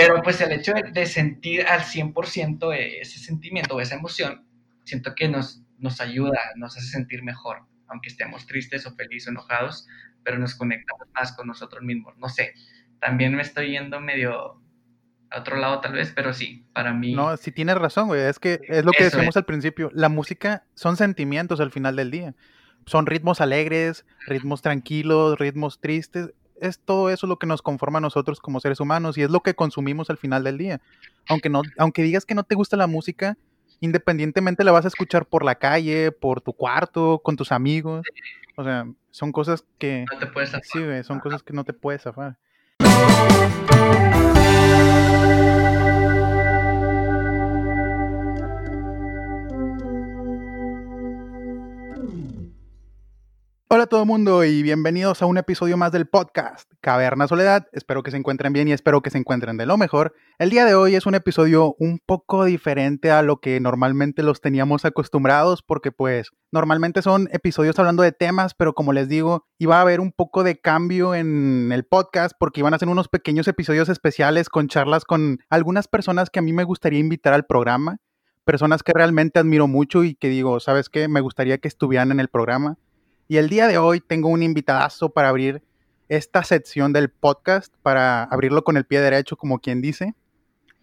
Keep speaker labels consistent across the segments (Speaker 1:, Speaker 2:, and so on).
Speaker 1: Pero pues el hecho de, sentir al 100% ese sentimiento o esa emoción, siento que nos, nos ayuda, nos hace sentir mejor, aunque estemos tristes o felices o enojados, pero nos conectamos más con nosotros mismos. No sé, también me estoy yendo medio a otro lado tal vez, pero sí, para mí...
Speaker 2: No, sí tienes razón, güey, es que es lo que decíamos al principio, la música son sentimientos al final del día, son ritmos alegres, ritmos tranquilos, ritmos tristes, es todo eso lo que nos conforma a nosotros como seres humanos y es lo que consumimos al final del día. Aunque no, aunque digas que no te gusta la música, independientemente la vas a escuchar por la calle, por tu cuarto, con tus amigos. O sea, son cosas que
Speaker 1: no te puedes zafar.
Speaker 2: Sí, son cosas que no te puedes zafar. Hola todo el mundo y bienvenidos a un episodio más del podcast Caverna Soledad. Espero que se encuentren bien y espero que se encuentren de lo mejor. El día de hoy es un episodio un poco diferente a lo que normalmente los teníamos acostumbrados porque pues normalmente son episodios hablando de temas, pero como les digo, iba a haber un poco de cambio en el podcast porque iban a ser unos pequeños episodios especiales con charlas con algunas personas que a mí me gustaría invitar al programa, personas que realmente admiro mucho y que digo, ¿sabes qué? Me gustaría que estuvieran en el programa. Y el día de hoy tengo un invitadazo para abrir esta sección del podcast, para abrirlo con el pie derecho, como quien dice.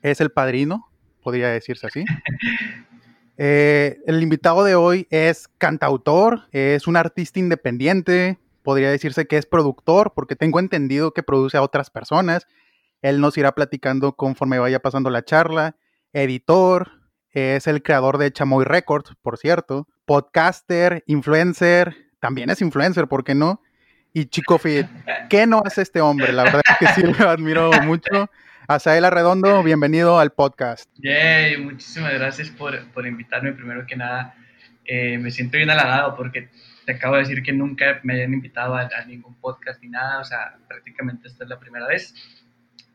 Speaker 2: Es el padrino, podría decirse así. Eh, el invitado de hoy es cantautor, es un artista independiente, podría decirse que es productor, porque tengo entendido que produce a otras personas. Él nos irá platicando conforme vaya pasando la charla. Editor, es el creador de Chamoy Records, por cierto. Podcaster, influencer, también es influencer, ¿por qué no? Y Chico Fit, ¿qué no hace este hombre? La verdad es que sí lo admiro mucho. Asael Arredondo, bienvenido al podcast.
Speaker 1: Yay, muchísimas gracias por, por invitarme. Primero que nada, eh, me siento bien halagado porque te acabo de decir que nunca me hayan invitado a, a, ningún podcast ni nada, o sea, prácticamente esta es la primera vez.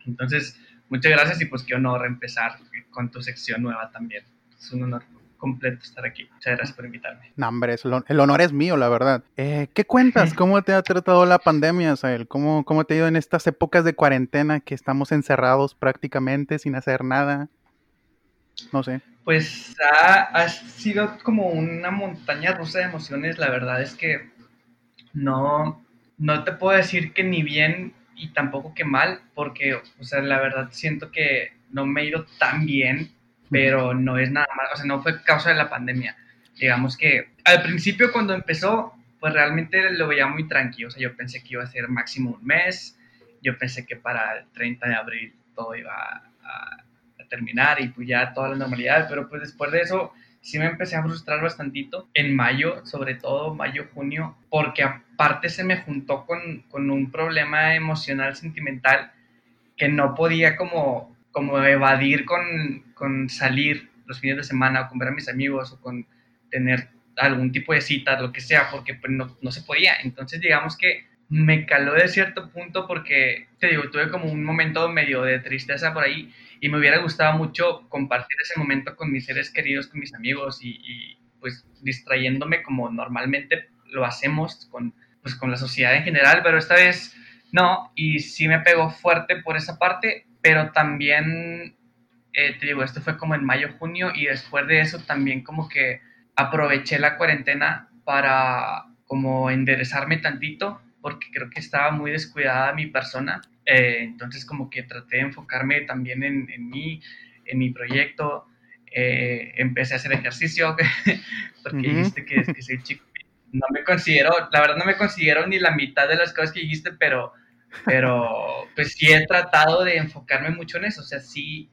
Speaker 1: Entonces, muchas gracias y pues qué honor empezar con tu sección nueva también. Es un honor completo estar aquí. Muchas gracias por invitarme.
Speaker 2: No, hombre, el honor es mío, la verdad. Eh, ¿Qué cuentas? ¿Cómo te ha tratado la pandemia, Sael? ¿Cómo, ¿Cómo te ha ido en estas épocas de cuarentena que estamos encerrados prácticamente sin hacer nada? No sé.
Speaker 1: Pues ha, ha sido como una montaña rusa de emociones. La verdad es que no, no te puedo decir que ni bien y tampoco que mal, porque, o sea, la verdad siento que no me he ido tan bien pero no es nada más, o sea, no fue causa de la pandemia. Digamos que al principio cuando empezó, pues realmente lo veía muy tranquilo, o sea, yo pensé que iba a ser máximo un mes, yo pensé que para el 30 de abril todo iba a, terminar y pues ya toda la normalidad, pero pues después de eso sí me empecé a frustrar bastantito, en mayo, sobre todo mayo, junio, porque aparte se me juntó con, con un problema emocional, sentimental, que no podía como como evadir con, con, salir los fines de semana o con ver a mis amigos o con tener algún tipo de cita, lo que sea, porque pues, no, no, se podía. Entonces digamos que me caló de cierto punto porque, te digo, tuve como un momento medio de tristeza por ahí y me hubiera gustado mucho compartir ese momento con mis seres queridos, con mis amigos y, y pues distrayéndome como normalmente lo hacemos con, pues, con la sociedad en general, pero esta vez no, y sí me pegó fuerte por esa parte, pero también, eh, te digo, esto fue como en mayo, junio, y después de eso también como que aproveché la cuarentena para como enderezarme tantito, porque creo que estaba muy descuidada mi persona. Eh, entonces como que traté de enfocarme también en, en mí, en mi proyecto. Eh, empecé a hacer ejercicio, porque dijiste que, que soy chico. No me considero, la verdad no me considero ni la mitad de las cosas que dijiste, pero pero pues sí he tratado de enfocarme mucho en eso, o sea, sí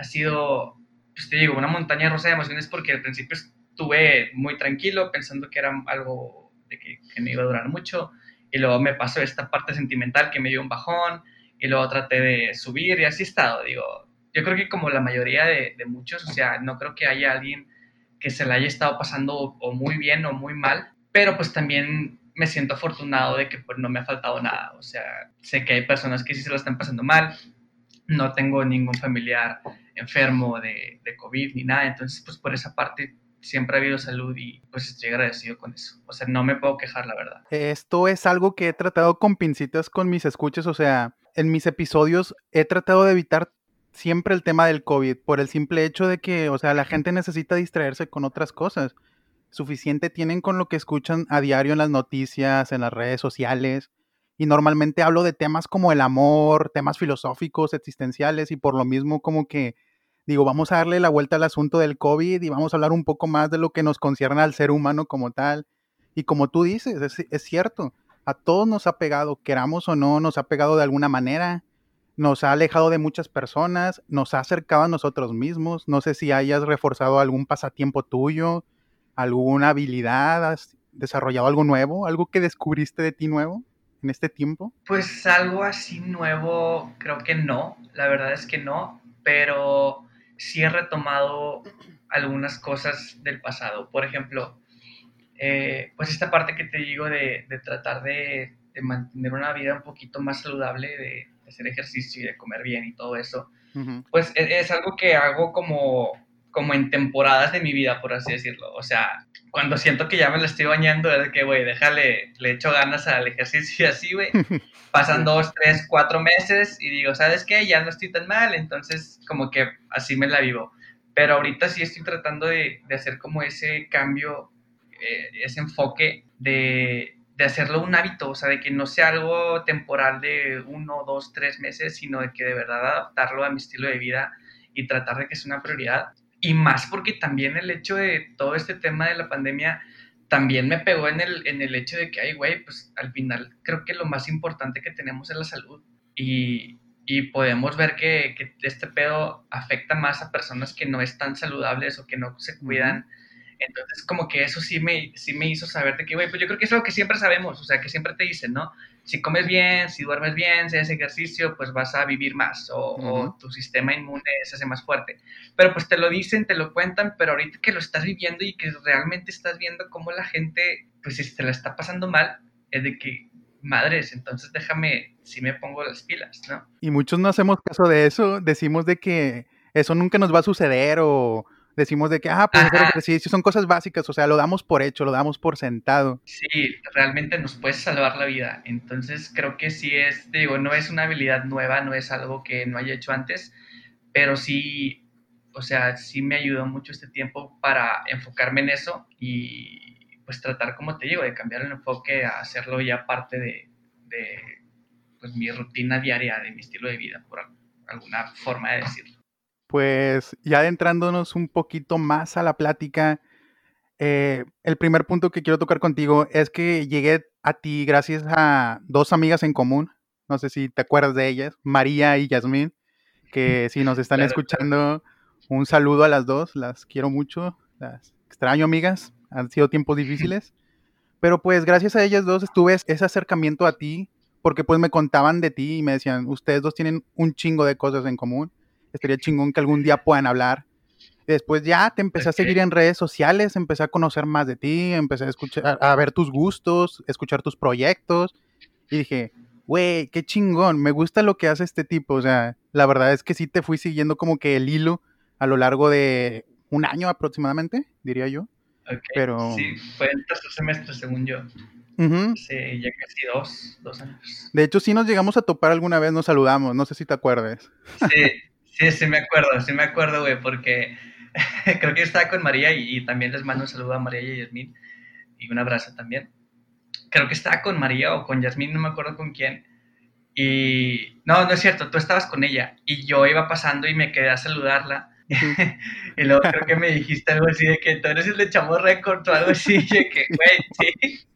Speaker 1: ha sido, pues te digo, una montaña rusa de emociones porque al principio estuve muy tranquilo pensando que era algo de que, que me iba a durar mucho y luego me pasó esta parte sentimental que me dio un bajón y luego traté de subir y así he estado, digo, yo creo que como la mayoría de, de muchos, o sea, no creo que haya alguien que se la haya estado pasando o muy bien o muy mal, pero pues también me siento afortunado de que pues, no me ha faltado nada. O sea, sé que hay personas que sí se lo están pasando mal. No tengo ningún familiar enfermo de, COVID ni nada. Entonces, pues por esa parte siempre ha habido salud y pues estoy agradecido con eso. O sea, no me puedo quejar, la verdad.
Speaker 2: Esto es algo que he tratado con pincitas con mis escuchas. O sea, en mis episodios he tratado de evitar siempre el tema del COVID, por el simple hecho de que, o sea, la gente necesita distraerse con otras cosas. Suficiente tienen con lo que escuchan a diario en las noticias, en las redes sociales. Y normalmente hablo de temas como el amor, temas filosóficos, existenciales, y por lo mismo como que digo, vamos a darle la vuelta al asunto del COVID y vamos a hablar un poco más de lo que nos concierne al ser humano como tal. Y como tú dices, es, es cierto, a todos nos ha pegado, queramos o no, nos ha pegado de alguna manera nos ha alejado de muchas personas, nos ha acercado a nosotros mismos. No sé si hayas reforzado algún pasatiempo tuyo, alguna habilidad, has desarrollado algo nuevo, algo que descubriste de ti nuevo en este tiempo.
Speaker 1: Pues algo así nuevo, creo que no, la verdad es que no, pero sí he retomado algunas cosas del pasado. Por ejemplo, eh, pues esta parte que te digo de, tratar de, de, mantener una vida un poquito más saludable, de, hacer ejercicio y de comer bien y todo eso, pues e, es, algo que hago como, como en temporadas de mi vida, por así decirlo. O sea, cuando siento que ya me la estoy bañando, es de que, güey, déjale, le echo ganas al ejercicio y así, güey. Pasan dos, tres, cuatro meses y digo, ¿sabes qué? Ya no estoy tan mal, entonces como que así me la vivo. Pero ahorita sí estoy tratando de, de hacer como ese cambio, eh, ese enfoque de, de hacerlo un hábito, o sea, de que no sea algo temporal de uno, dos, tres meses, sino de que de verdad adaptarlo a mi estilo de vida y tratar de que sea una prioridad. Y más porque también el hecho de todo este tema de la pandemia también me pegó en el, en el hecho de que, ay, güey, pues al final creo que lo más importante que tenemos es la salud. Y, y podemos ver que, que, este pedo afecta más a personas que no están saludables o que no se cuidan. Entonces, como que eso sí me, sí me hizo saber de que, güey, pues yo creo que es algo que siempre sabemos, o sea, que siempre te dicen, ¿no? Si comes bien, si duermes bien, si haces ejercicio, pues vas a vivir más o, tu sistema inmune se hace más fuerte. Pero pues te lo dicen, te lo cuentan, pero ahorita que lo estás viviendo y que realmente estás viendo cómo la gente, pues si te la está pasando mal, es de que, madres, entonces déjame, si me pongo las pilas, ¿no?
Speaker 2: Y muchos no hacemos caso de eso, decimos de que eso nunca nos va a suceder o decimos de que, ah, pues sí, sí, son cosas básicas, o sea, lo damos por hecho, lo damos por sentado.
Speaker 1: Sí, realmente nos puede salvar la vida. Entonces creo que sí es, digo, no es una habilidad nueva, no es algo que no haya hecho antes, pero sí, o sea, sí me ayudó mucho este tiempo para enfocarme en eso y pues tratar, como te digo, de cambiar el enfoque a hacerlo ya parte de, de pues, mi rutina diaria, de mi estilo de vida, por alguna forma de decirlo
Speaker 2: pues ya adentrándonos un poquito más a la plática, eh, el primer punto que quiero tocar contigo es que llegué a ti gracias a dos amigas en común. No sé si te acuerdas de ellas, María y Yasmín, que si nos están escuchando, un saludo a las dos, las quiero mucho, las extraño amigas, han sido tiempos difíciles, pero pues gracias a ellas dos estuve ese acercamiento a ti, porque pues me contaban de ti y me decían, ustedes dos tienen un chingo de cosas en común estaría chingón que algún día puedan hablar. después ya te empecé a seguir en redes sociales, empecé a conocer más de ti, empecé a escuchar, a ver tus gustos, escuchar tus proyectos. Y dije, güey, qué chingón, me gusta lo que hace este tipo. O sea, la verdad es que sí te fui siguiendo como que el hilo a lo largo de un año aproximadamente, diría yo. Pero...
Speaker 1: Sí, fue el tercer semestre, según yo. Sí, ya casi dos, dos años.
Speaker 2: De hecho, sí nos llegamos a topar alguna vez, nos saludamos, no sé si te acuerdes.
Speaker 1: Sí, Sí, sí me acuerdo, sí me acuerdo, güey, porque creo que yo estaba con María y, también les mando un saludo a María y a Yasmín y un abrazo también. Creo que estaba con María o con Yasmín, no me acuerdo con quién. Y no, no es cierto, tú estabas con ella y yo iba pasando y me quedé a saludarla. y luego creo que me dijiste algo así de que tú eres el de Chamo Record o algo así, y que, güey, sí.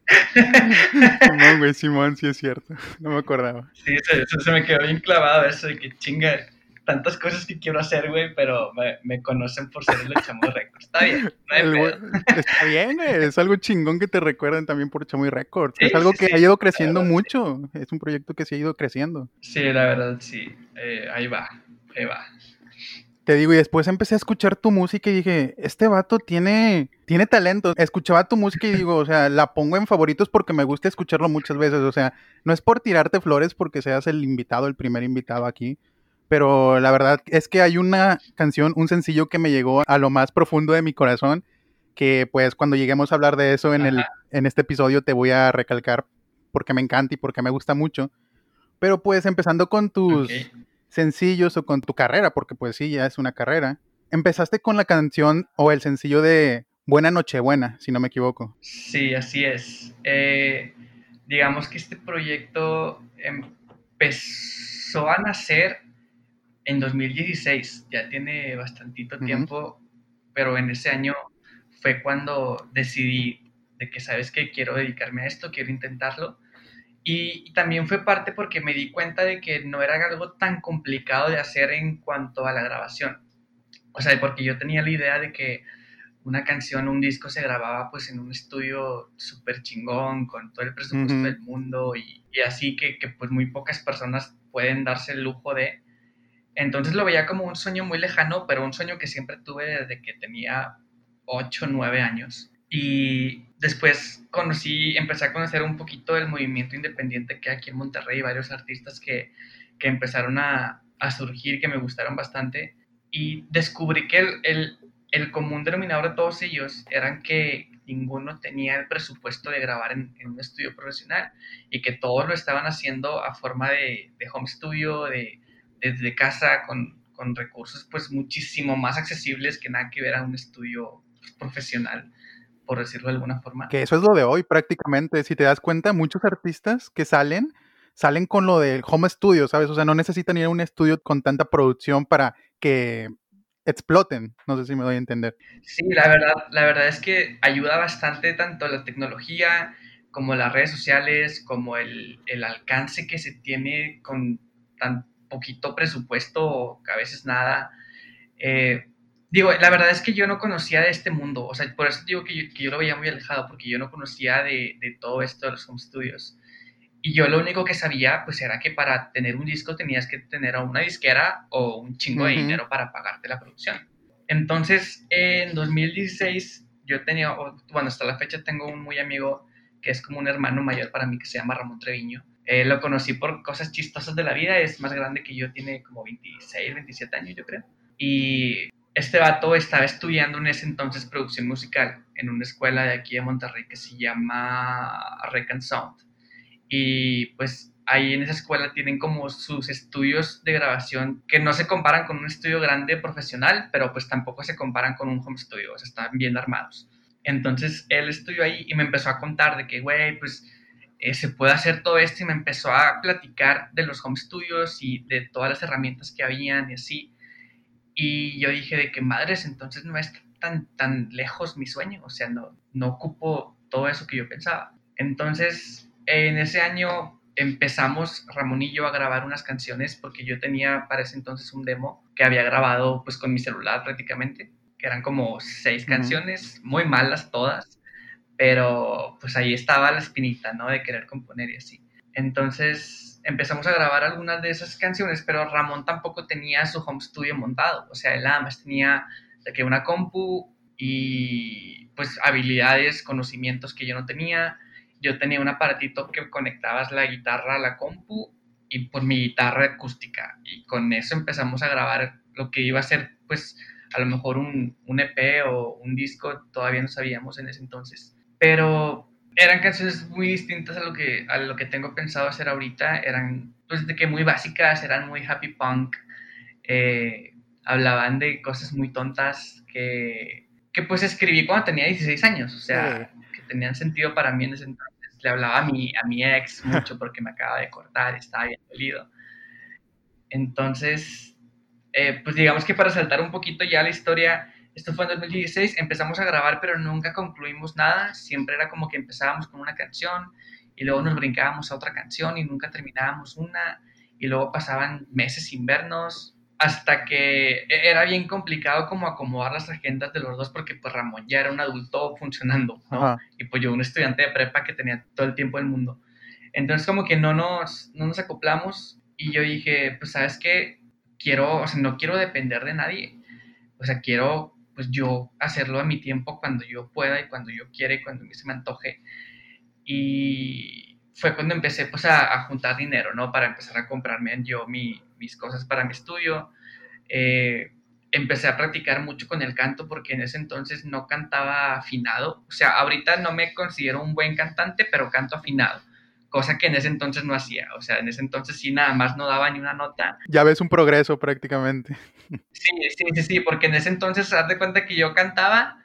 Speaker 2: Simón, güey, Simón, sí es cierto. No me acordaba.
Speaker 1: Sí, eso, eso, se me quedó bien clavado, eso de que chinga, tantas cosas que quiero hacer, güey, pero me, conocen por ser el Chamoy Records. Está bien, no hay
Speaker 2: Está bien, güey. Es algo chingón que te recuerden también por Chamoy Records. es algo que ha ido creciendo mucho. Es un proyecto que sí ha ido creciendo.
Speaker 1: Sí, la verdad, sí. Eh, ahí va, ahí va.
Speaker 2: Te digo, y después empecé a escuchar tu música y dije, este vato tiene, tiene talento. Escuchaba tu música y digo, o sea, la pongo en favoritos porque me gusta escucharlo muchas veces. O sea, no es por tirarte flores porque seas el invitado, el primer invitado aquí, pero la verdad es que hay una canción, un sencillo que me llegó a lo más profundo de mi corazón, que pues cuando lleguemos a hablar de eso en, el, en este episodio te voy a recalcar porque me encanta y porque me gusta mucho. Pero pues empezando con tus sencillos o con tu carrera, porque pues sí, ya es una carrera. Empezaste con la canción o el sencillo de Buena Nochebuena, si no me equivoco.
Speaker 1: Sí, así es. Eh, digamos que este proyecto empezó a nacer en 2016, ya tiene bastantito tiempo, pero en ese año fue cuando decidí de que sabes que quiero dedicarme a esto, quiero intentarlo. Y, también fue parte porque me di cuenta de que no era algo tan complicado de hacer en cuanto a la grabación. O sea, porque yo tenía la idea de que una canción, un disco se grababa pues en un estudio súper chingón, con todo el presupuesto del mundo y, y así que, que, pues muy pocas personas pueden darse el lujo de. Entonces lo veía como un sueño muy lejano, pero un sueño que siempre tuve desde que tenía 8, 9 años. Y después conocí, empecé a conocer un poquito del movimiento independiente que hay aquí en Monterrey, varios artistas que, que empezaron a, a, surgir, que me gustaron bastante. Y descubrí que el, el, el, común denominador de todos ellos eran que ninguno tenía el presupuesto de grabar en, un estudio profesional y que todos lo estaban haciendo a forma de, de home studio, de, desde casa, con, con recursos pues muchísimo más accesibles que nada que ver a un estudio profesional por decirlo de alguna forma.
Speaker 2: Que eso es lo de hoy prácticamente. Si te das cuenta, muchos artistas que salen, salen con lo del home studio, ¿sabes? O sea, no necesitan ir a un estudio con tanta producción para que exploten. No sé si me doy a entender.
Speaker 1: Sí, la verdad, la verdad es que ayuda bastante tanto la tecnología como las redes sociales, como el, el alcance que se tiene con tan poquito presupuesto a veces nada. Eh, Digo, la verdad es que yo no conocía de este mundo, o sea, por eso digo que yo, lo veía muy alejado, porque yo no conocía de, de, todo esto de los home studios. Y yo lo único que sabía, pues, era que para tener un disco tenías que tener una disquera o un chingo de dinero para pagarte la producción. Entonces, en 2016, yo tenía, bueno, hasta la fecha tengo un muy amigo que es como un hermano mayor para mí, que se llama Ramón Treviño. Eh, lo conocí por cosas chistosas de la vida, es más grande que yo, tiene como 26, 27 años, yo creo. Y este vato estaba estudiando en ese entonces producción musical en una escuela de aquí de Monterrey que se llama Rec Sound. Y pues ahí en esa escuela tienen como sus estudios de grabación que no se comparan con un estudio grande profesional, pero pues tampoco se comparan con un home studio, o sea, están bien armados. Entonces él estudió ahí y me empezó a contar de que, güey, pues eh, se puede hacer todo esto y me empezó a platicar de los home studios y de todas las herramientas que habían y así. Y yo dije de que madres, entonces no es tan, tan lejos mi sueño, o sea, no, no ocupo todo eso que yo pensaba. Entonces, en ese año empezamos Ramón y yo a grabar unas canciones porque yo tenía para ese entonces un demo que había grabado pues con mi celular prácticamente, que eran como seis canciones, muy malas todas, pero pues ahí estaba la espinita, ¿no? De querer componer y así. Entonces empezamos a grabar algunas de esas canciones, pero Ramón tampoco tenía su home studio montado, o sea, él nada más tenía que una compu y pues habilidades, conocimientos que yo no tenía. Yo tenía un aparatito que conectabas la guitarra a la compu y por mi guitarra acústica y con eso empezamos a grabar lo que iba a ser pues a lo mejor un, un EP o un disco, todavía no sabíamos en ese entonces. Pero eran canciones muy distintas a lo que, a lo que tengo pensado hacer ahorita. Eran, pues, de que muy básicas, eran muy happy punk. Eh, hablaban de cosas muy tontas que, que, pues, escribí cuando tenía 16 años. O sea, que tenían sentido para mí en ese entonces. Le hablaba a mi, a mi ex mucho porque me acaba de cortar, estaba bien dolido. Entonces, eh, pues, digamos que para saltar un poquito ya la historia esto fue en 2016, empezamos a grabar, pero nunca concluimos nada. Siempre era como que empezábamos con una canción y luego nos brincábamos a otra canción y nunca terminábamos una. Y luego pasaban meses sin vernos hasta que e-, era bien complicado como acomodar las agendas de los dos porque pues Ramón ya era un adulto funcionando, ¿no? Y pues yo un estudiante de prepa que tenía todo el tiempo del mundo. Entonces como que no nos, no nos acoplamos y yo dije, pues sabes qué, quiero, o sea, no quiero depender de nadie. O sea, quiero pues yo hacerlo a mi tiempo cuando yo pueda y cuando yo quiera y cuando se me antoje. Y fue cuando empecé pues a, juntar dinero, ¿no? Para empezar a comprarme yo mis cosas para mi estudio. Eh, empecé a practicar mucho con el canto porque en ese entonces no cantaba afinado. O sea, ahorita no me considero un buen cantante, pero canto afinado cosa que en ese entonces no hacía. O sea, en ese entonces sí nada más no daba ni una nota.
Speaker 2: Ya ves un progreso prácticamente.
Speaker 1: Sí, sí, sí, sí, porque en ese entonces, haz de cuenta que yo cantaba,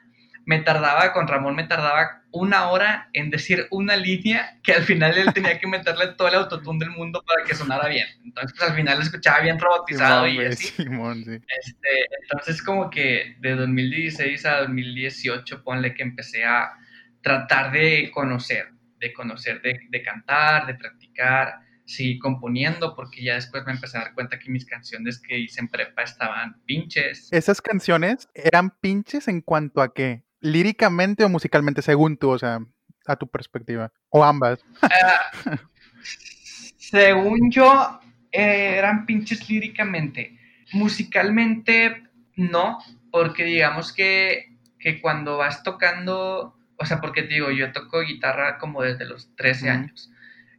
Speaker 1: me tardaba, con Ramón me tardaba una hora en decir una línea que al final él tenía que meterle todo el autotune del mundo para que sonara bien. Entonces, pues, al final lo escuchaba bien robotizado y así.
Speaker 2: Simón, sí.
Speaker 1: Este, entonces, como que de 2016 a 2018, ponle que empecé a tratar de conocer, de conocer, de, de cantar, de practicar, sí, componiendo, porque ya después me empecé a dar cuenta que mis canciones que hice en prepa estaban pinches.
Speaker 2: ¿Esas canciones eran pinches en cuanto a qué? ¿Líricamente o musicalmente, según tú, o sea, a tu perspectiva? ¿O ambas?
Speaker 1: Uh, según yo, eh, eran pinches líricamente. Musicalmente, no, porque digamos que, que cuando vas tocando o sea, porque te digo, yo toco guitarra como desde los 13 años.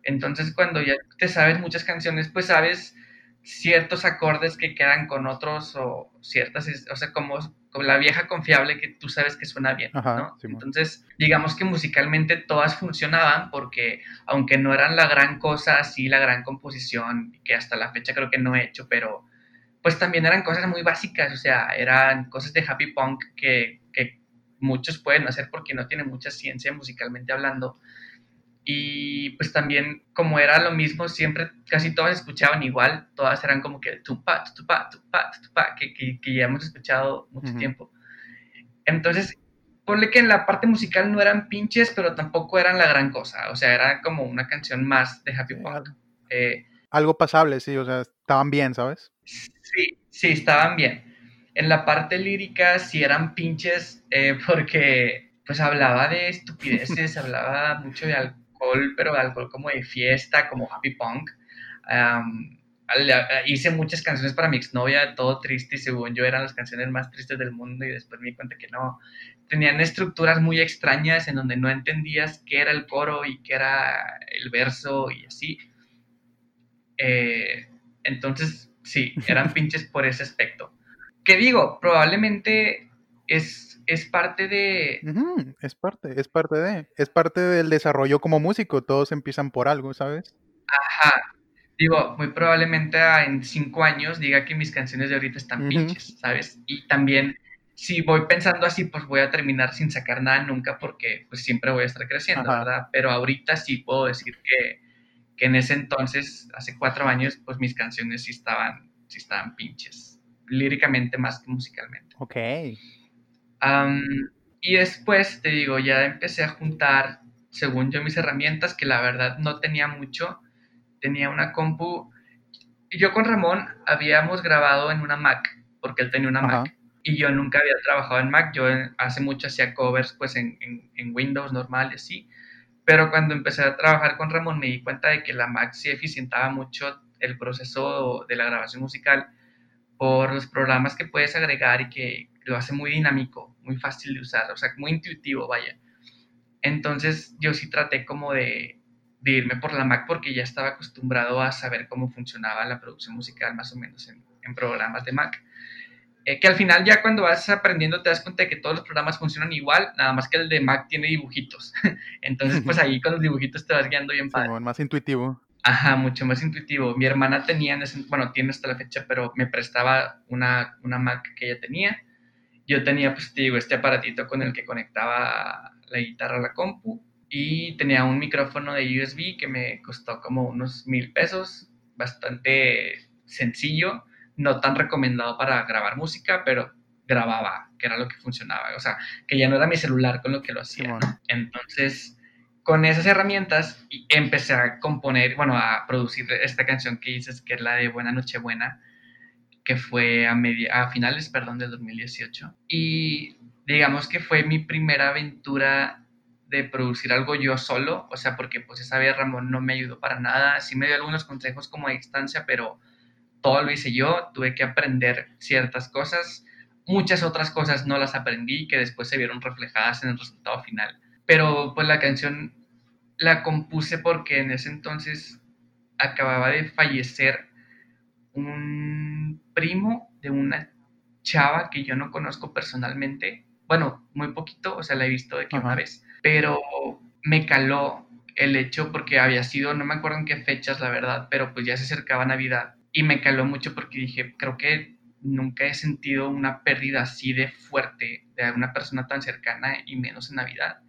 Speaker 1: Entonces, cuando ya te sabes muchas canciones, pues sabes ciertos acordes que quedan con otros o ciertas, o sea, como, la vieja confiable que tú sabes que suena bien, ¿no? Entonces, digamos que musicalmente todas funcionaban porque aunque no eran la gran cosa, sí la gran composición, que hasta la fecha creo que no he hecho, pero pues también eran cosas muy básicas, o sea, eran cosas de happy punk que muchos pueden hacer porque no tienen mucha ciencia musicalmente hablando. Y pues también, como era lo mismo, siempre casi todas escuchaban igual, todas eran como que tupa, tupa, tupa, tupa, que, que, ya hemos escuchado mucho tiempo. Entonces, ponle que en la parte musical no eran pinches, pero tampoco eran la gran cosa, o sea, era como una canción más de Happy Punk.
Speaker 2: Eh, algo pasable, sí, o sea, estaban bien, ¿sabes?
Speaker 1: Sí, sí, estaban bien en la parte lírica sí eran pinches eh, porque pues hablaba de estupideces, hablaba mucho de alcohol, pero de alcohol como de fiesta, como happy punk. hice muchas canciones para mi exnovia, todo triste y según yo eran las canciones más tristes del mundo y después me di cuenta que no. Tenían estructuras muy extrañas en donde no entendías qué era el coro y qué era el verso y así. Eh, entonces, sí, eran pinches por ese aspecto que digo, probablemente es, es parte de...
Speaker 2: es parte, es parte de... Es parte del desarrollo como músico, todos empiezan por algo, ¿sabes?
Speaker 1: Ajá. Digo, muy probablemente en cinco años diga que mis canciones de ahorita están pinches, ¿sabes? Y también, si voy pensando así, pues voy a terminar sin sacar nada nunca porque pues siempre voy a estar creciendo, ¿verdad? Pero ahorita sí puedo decir que, que en ese entonces, hace cuatro años, pues mis canciones sí estaban, sí estaban pinches líricamente más que musicalmente.
Speaker 2: Ok.
Speaker 1: y después, te digo, ya empecé a juntar, según yo, mis herramientas, que la verdad no tenía mucho. Tenía una compu. Yo con Ramón habíamos grabado en una Mac, porque él tenía una Mac. Y yo nunca había trabajado en Mac. Yo hace mucho hacía covers pues en, en Windows normal y así. Pero cuando empecé a trabajar con Ramón me di cuenta de que la Mac sí eficientaba mucho el proceso de la grabación musical por los programas que puedes agregar y que lo hace muy dinámico, muy fácil de usar, o sea, muy intuitivo, vaya. Entonces yo sí traté como de, irme por la Mac porque ya estaba acostumbrado a saber cómo funcionaba la producción musical más o menos en, programas de Mac. Eh, que al final ya cuando vas aprendiendo te das cuenta de que todos los programas funcionan igual, nada más que el de Mac tiene dibujitos. Entonces pues ahí con los dibujitos te vas guiando bien padre.
Speaker 2: más intuitivo.
Speaker 1: Ajá, mucho más intuitivo. Mi hermana tenía, bueno, tiene hasta la fecha, pero me prestaba una, una Mac que ella tenía. Yo tenía, pues te digo, este aparatito con el que conectaba la guitarra a la compu y tenía un micrófono de USB que me costó como unos mil pesos, bastante sencillo, no tan recomendado para grabar música, pero grababa, que era lo que funcionaba. O sea, que ya no era mi celular con lo que lo hacía. Entonces con esas herramientas empecé a componer, bueno, a producir esta canción que dices, que es la de Buena Noche Buena, que fue a, media, finales, perdón, del 2018. Y digamos que fue mi primera aventura de producir algo yo solo, o sea, porque pues esa vez Ramón no me ayudó para nada, sí me dio algunos consejos como a distancia, pero todo lo hice yo, tuve que aprender ciertas cosas, muchas otras cosas no las aprendí que después se vieron reflejadas en el resultado final pero pues la canción la compuse porque en ese entonces acababa de fallecer un primo de una chava que yo no conozco personalmente. Bueno, muy poquito, o sea, la he visto de que una vez, pero me caló el hecho porque había sido, no me acuerdo en qué fechas, la verdad, pero pues ya se acercaba Navidad y me caló mucho porque dije, creo que nunca he sentido una pérdida así de fuerte de una persona tan cercana y menos en Navidad.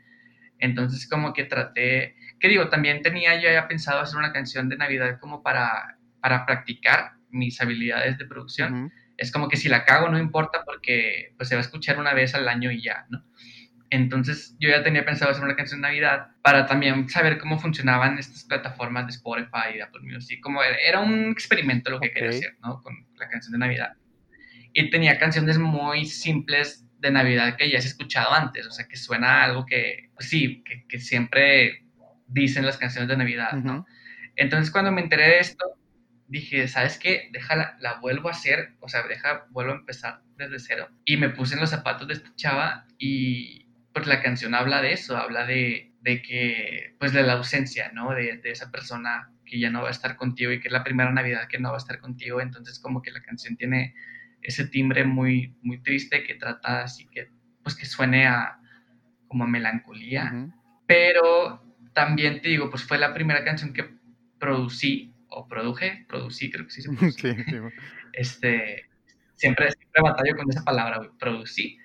Speaker 1: Entonces como que traté, que digo, también tenía yo ya pensado hacer una canción de Navidad como para, para practicar mis habilidades de producción. Es como que si la cago no importa porque pues se va a escuchar una vez al año y ya, ¿no? Entonces yo ya tenía pensado hacer una canción de Navidad para también saber cómo funcionaban estas plataformas de Spotify y Apple Music. Como era un experimento lo que quería hacer, ¿no? Con la canción de Navidad. Y tenía canciones muy simples de Navidad que ya has escuchado antes, o sea, que suena algo que, pues sí, que, que siempre dicen las canciones de Navidad, ¿no? Entonces cuando me enteré de esto, dije, ¿sabes qué? Déjala, la vuelvo a hacer, o sea, deja, vuelvo a empezar desde cero. Y me puse en los zapatos de esta chava y pues la canción habla de eso, habla de, de que, pues de la ausencia, ¿no? De, de, esa persona que ya no va a estar contigo y que es la primera Navidad que no va a estar contigo, entonces como que la canción tiene ese timbre muy, muy triste que trata así que, pues que suene a como a melancolía, pero también te digo, pues fue la primera canción que producí, o produje, producí, creo que sí se produce. Sí, sí. este, siempre, siempre batallo con esa palabra, producí,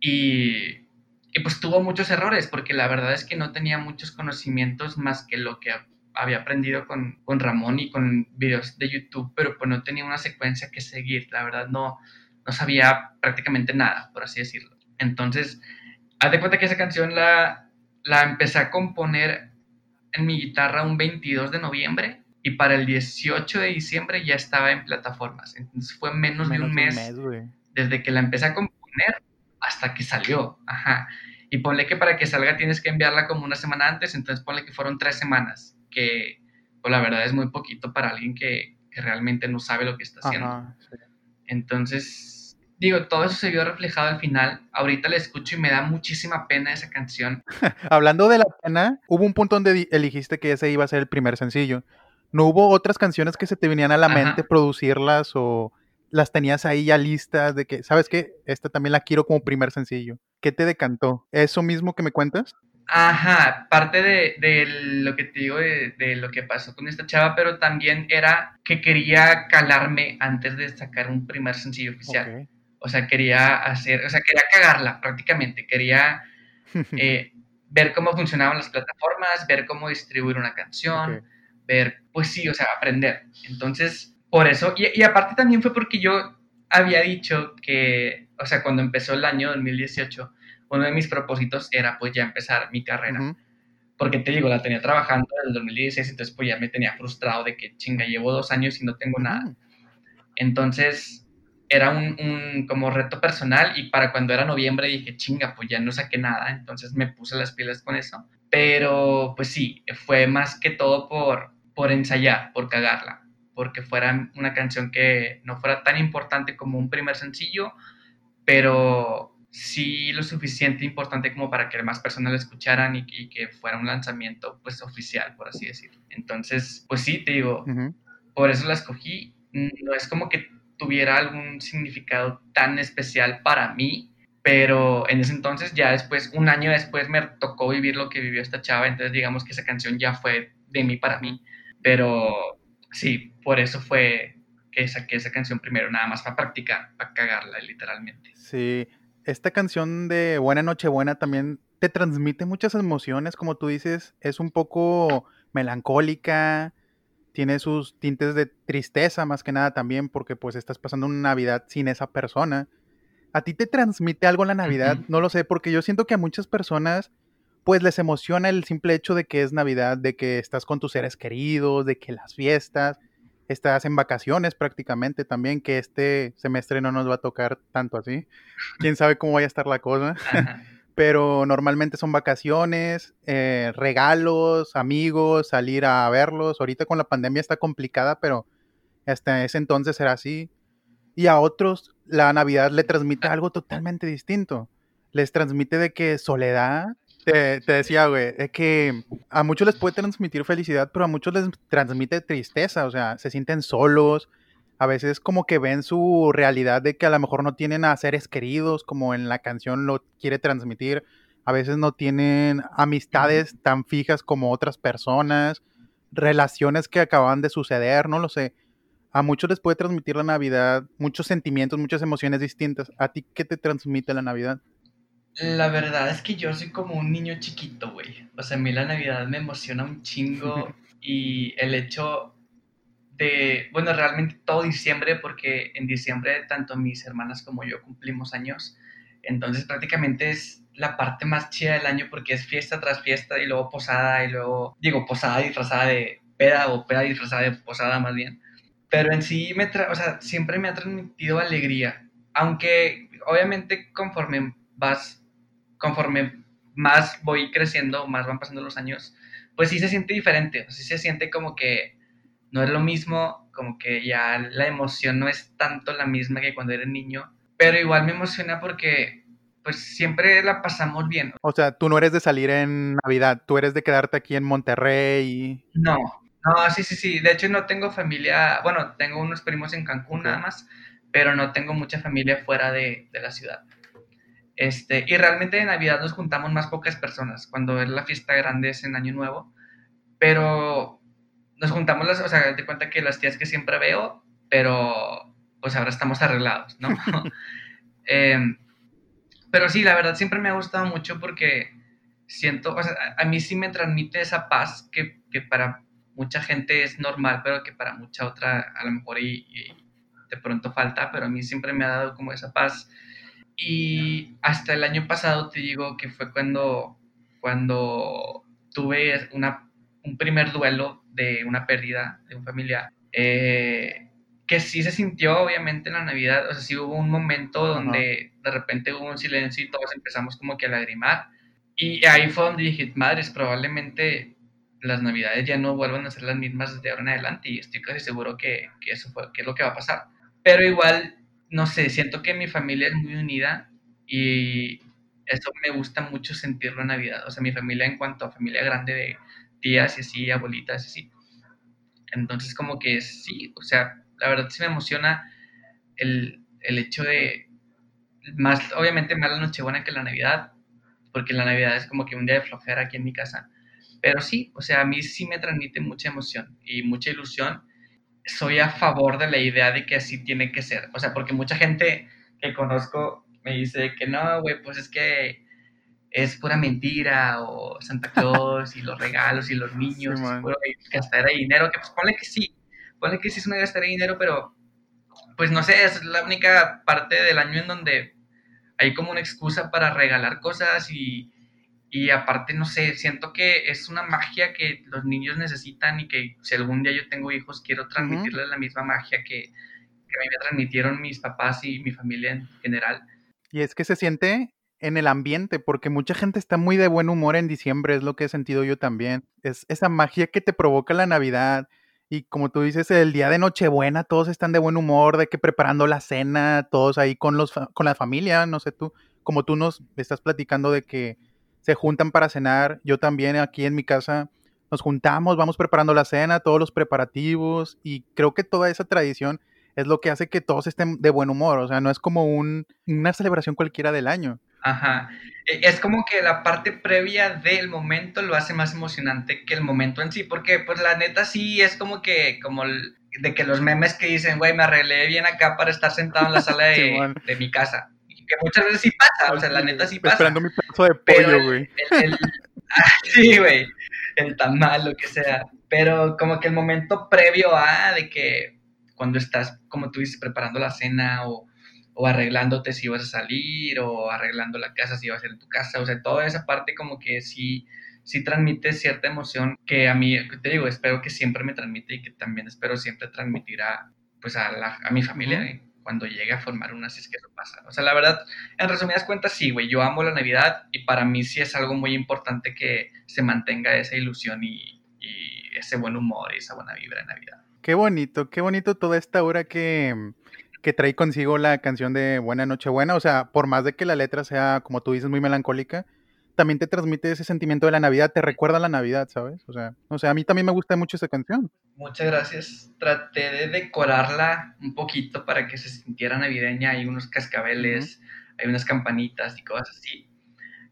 Speaker 1: y y pues tuvo muchos errores, porque la verdad es que no tenía muchos conocimientos más que lo que había aprendido con, con Ramón y con videos de YouTube, pero pues no tenía una secuencia que seguir, la verdad no, no sabía prácticamente nada, por así decirlo. Entonces, haz de cuenta que esa canción la, la empecé a componer en mi guitarra un 22 de noviembre y para el 18 de diciembre ya estaba en plataformas. Entonces fue menos, de un mes, desde que la empecé a componer hasta que salió. Ajá. Y ponle que para que salga tienes que enviarla como una semana antes, entonces ponle que fueron tres semanas, que pues la verdad es muy poquito para alguien que, que realmente no sabe lo que está haciendo. Entonces, digo, todo eso se vio reflejado al final. Ahorita la escucho y me da muchísima pena esa canción.
Speaker 2: Hablando de la pena, hubo un punto donde elegiste que ese iba a ser el primer sencillo. ¿No hubo otras canciones que se te venían a la mente producirlas o las tenías ahí ya listas de que, ¿sabes qué? Esta también la quiero como primer sencillo. ¿Qué te decantó? ¿Eso mismo que me cuentas?
Speaker 1: Ajá, parte de, de lo que te digo de, de, lo que pasó con esta chava, pero también era que quería calarme antes de sacar un primer sencillo oficial. O sea, quería hacer, o sea, quería cagarla prácticamente, quería eh, ver cómo funcionaban las plataformas, ver cómo distribuir una canción, ver, pues sí, o sea, aprender. Entonces, por eso, y, y, aparte también fue porque yo había dicho que, o sea, cuando empezó el año 2018, uno de mis propósitos era pues ya empezar mi carrera. Porque te digo, la tenía trabajando desde el 2016, entonces pues ya me tenía frustrado de que chinga, llevo dos años y no tengo nada. Entonces era un, un, como reto personal y para cuando era noviembre dije, chinga, pues ya no saqué nada, entonces me puse las pilas con eso. Pero pues sí, fue más que todo por, por ensayar, por cagarla porque fuera una canción que no fuera tan importante como un primer sencillo, pero sí lo suficiente importante como para que más personas la escucharan y, que fuera un lanzamiento pues oficial, por así decirlo. Entonces, pues sí, te digo, por eso la escogí. No es como que tuviera algún significado tan especial para mí, pero en ese entonces, ya después, un año después, me tocó vivir lo que vivió esta chava, entonces digamos que esa canción ya fue de mí para mí, pero sí, por eso fue que saqué esa canción primero, nada más para practicar, para cagarla literalmente.
Speaker 2: Sí, esta canción de Buena Noche Buena también te transmite muchas emociones, como tú dices, es un poco melancólica, tiene sus tintes de tristeza más que nada también, porque pues estás pasando una Navidad sin esa persona. ¿A ti te transmite algo la Navidad? No lo sé, porque yo siento que a muchas personas pues les emociona el simple hecho de que es Navidad, de que estás con tus seres queridos, de que las fiestas, estás en vacaciones prácticamente también, que este semestre no nos va a tocar tanto así. Quién sabe cómo vaya a estar la cosa. Pero normalmente son vacaciones, eh, regalos, amigos, salir a verlos. Ahorita con la pandemia está complicada, pero hasta ese entonces era así. Y a otros la Navidad le transmite algo totalmente distinto. Les transmite de que soledad, te, decía, güey, es que a muchos les puede transmitir felicidad, pero a muchos les transmite tristeza, o sea, se sienten solos, a veces como que ven su realidad de que a lo mejor no tienen a seres queridos, como en la canción lo quiere transmitir, a veces no tienen amistades tan fijas como otras personas, relaciones que acaban de suceder, no lo sé. A muchos les puede transmitir la Navidad muchos sentimientos, muchas emociones distintas. ¿A ti qué te transmite la Navidad?
Speaker 1: La verdad es que yo soy como un niño chiquito, güey. O sea, a mí la Navidad me emociona un chingo y el hecho de, bueno, realmente todo diciembre, porque en diciembre tanto mis hermanas como yo cumplimos años, entonces prácticamente es la parte más chida del año porque es fiesta tras fiesta y luego posada y luego, digo, posada disfrazada de peda o peda disfrazada de posada más bien. Pero en sí, me o sea, siempre me ha transmitido alegría, aunque obviamente conforme vas, conforme más voy creciendo, más van pasando los años, pues sí se siente diferente, sí se siente como que no es lo mismo, como que ya la emoción no es tanto la misma que cuando eres niño, pero igual me emociona porque pues siempre la pasamos bien.
Speaker 2: O sea, tú no eres de salir en Navidad, tú eres de quedarte aquí en Monterrey. Y...
Speaker 1: No, no, sí, sí, sí. De hecho, no tengo familia, bueno, tengo unos primos en Cancún nada más, pero no tengo mucha familia fuera de, de, la ciudad. Este, y realmente en Navidad nos juntamos más pocas personas. Cuando es la fiesta grande es en Año Nuevo, pero nos juntamos, las, o sea, te cuenta que las tías que siempre veo, pero pues ahora estamos arreglados, ¿no? eh, pero sí, la verdad siempre me ha gustado mucho porque siento, o sea, a, mí sí me transmite esa paz que, que, para mucha gente es normal, pero que para mucha otra a lo mejor y, de pronto falta, pero a mí siempre me ha dado como esa paz. Y hasta el año pasado te digo que fue cuando, cuando tuve una, un primer duelo de una pérdida de un familiar. Eh, que sí se sintió obviamente en la Navidad, o sea, sí hubo un momento donde de repente hubo un silencio y todos empezamos como que a lagrimar. Y ahí fue donde dije, madres, probablemente las Navidades ya no vuelvan a ser las mismas desde ahora en adelante y estoy casi seguro que, que eso fue, que es lo que va a pasar. Pero igual, no sé, siento que mi familia es muy unida y eso me gusta mucho sentirlo en Navidad. O sea, mi familia en cuanto a familia grande de tías y así, abuelitas y así. Entonces como que sí, o sea, la verdad sí me emociona el, hecho de, más, obviamente más la Nochebuena que la Navidad, porque la Navidad es como que un día de flojera aquí en mi casa. Pero sí, o sea, a mí sí me transmite mucha emoción y mucha ilusión. Soy a favor de la idea de que así tiene que ser. O sea, porque mucha gente que conozco me dice que no, güey, pues es que es pura mentira, o Santa Claus y los regalos y los niños, sí, puro gastar dinero, que pues ponle que sí, Ponle que sí es una gastar de dinero, pero pues no sé, es la única parte del año en donde hay como una excusa para regalar cosas y, y aparte, no sé, siento que es una magia que los niños necesitan y que si algún día yo tengo hijos, quiero transmitirles la misma magia que, que a mí me transmitieron mis papás y mi familia en general.
Speaker 2: Y es que se siente en el ambiente, porque mucha gente está muy de buen humor en diciembre, es lo que he sentido yo también. Es esa magia que te provoca la Navidad, y como tú dices, el día de Nochebuena todos están de buen humor, de que preparando la cena, todos ahí con, los, con la familia, no sé tú, como tú nos estás platicando de que se juntan para cenar, yo también aquí en mi casa nos juntamos, vamos preparando la cena, todos los preparativos y creo que toda esa tradición es lo que hace que todos estén de buen humor, o sea, no es como un, una celebración cualquiera del año.
Speaker 1: Ajá. E, es como que la parte previa del momento lo hace más emocionante que el momento en sí, porque pues la neta sí es como que, como de que los memes que dicen, güey, me arreglé bien acá para estar sentado en la sala de, de mi casa. Que muchas veces sí pasa, o sea, la neta sí pasa.
Speaker 2: Esperando mi pedazo de pollo, güey.
Speaker 1: Ah, sí, güey, el tamal, lo que sea. Pero como que el momento previo a de que cuando estás, como tú dices, preparando la cena o o arreglándote si vas a salir, o arreglando la casa si vas a ir en tu casa, o sea, toda esa parte como que sí, sí transmite cierta emoción que a mí, te digo, espero que siempre me transmite y que también espero siempre transmitirá pues a, la, a mi familia cuando llegue a formar una, si es que eso pasa. O sea, la verdad, en resumidas cuentas, sí, güey, yo amo la Navidad y para mí sí es algo muy importante que se mantenga esa ilusión y, ese buen humor y esa buena vibra en Navidad.
Speaker 2: Qué bonito, qué bonito toda esta hora que que trae consigo la canción de Buena Noche Buena. O sea, por más de que la letra sea, como tú dices, muy melancólica, también te transmite ese sentimiento de la Navidad, te recuerda la Navidad, ¿sabes? O sea, o sea, a mí también me gusta mucho esa canción.
Speaker 1: Muchas gracias. Traté de decorarla un poquito para que se sintiera navideña. Hay unos cascabeles, hay unas campanitas y cosas así.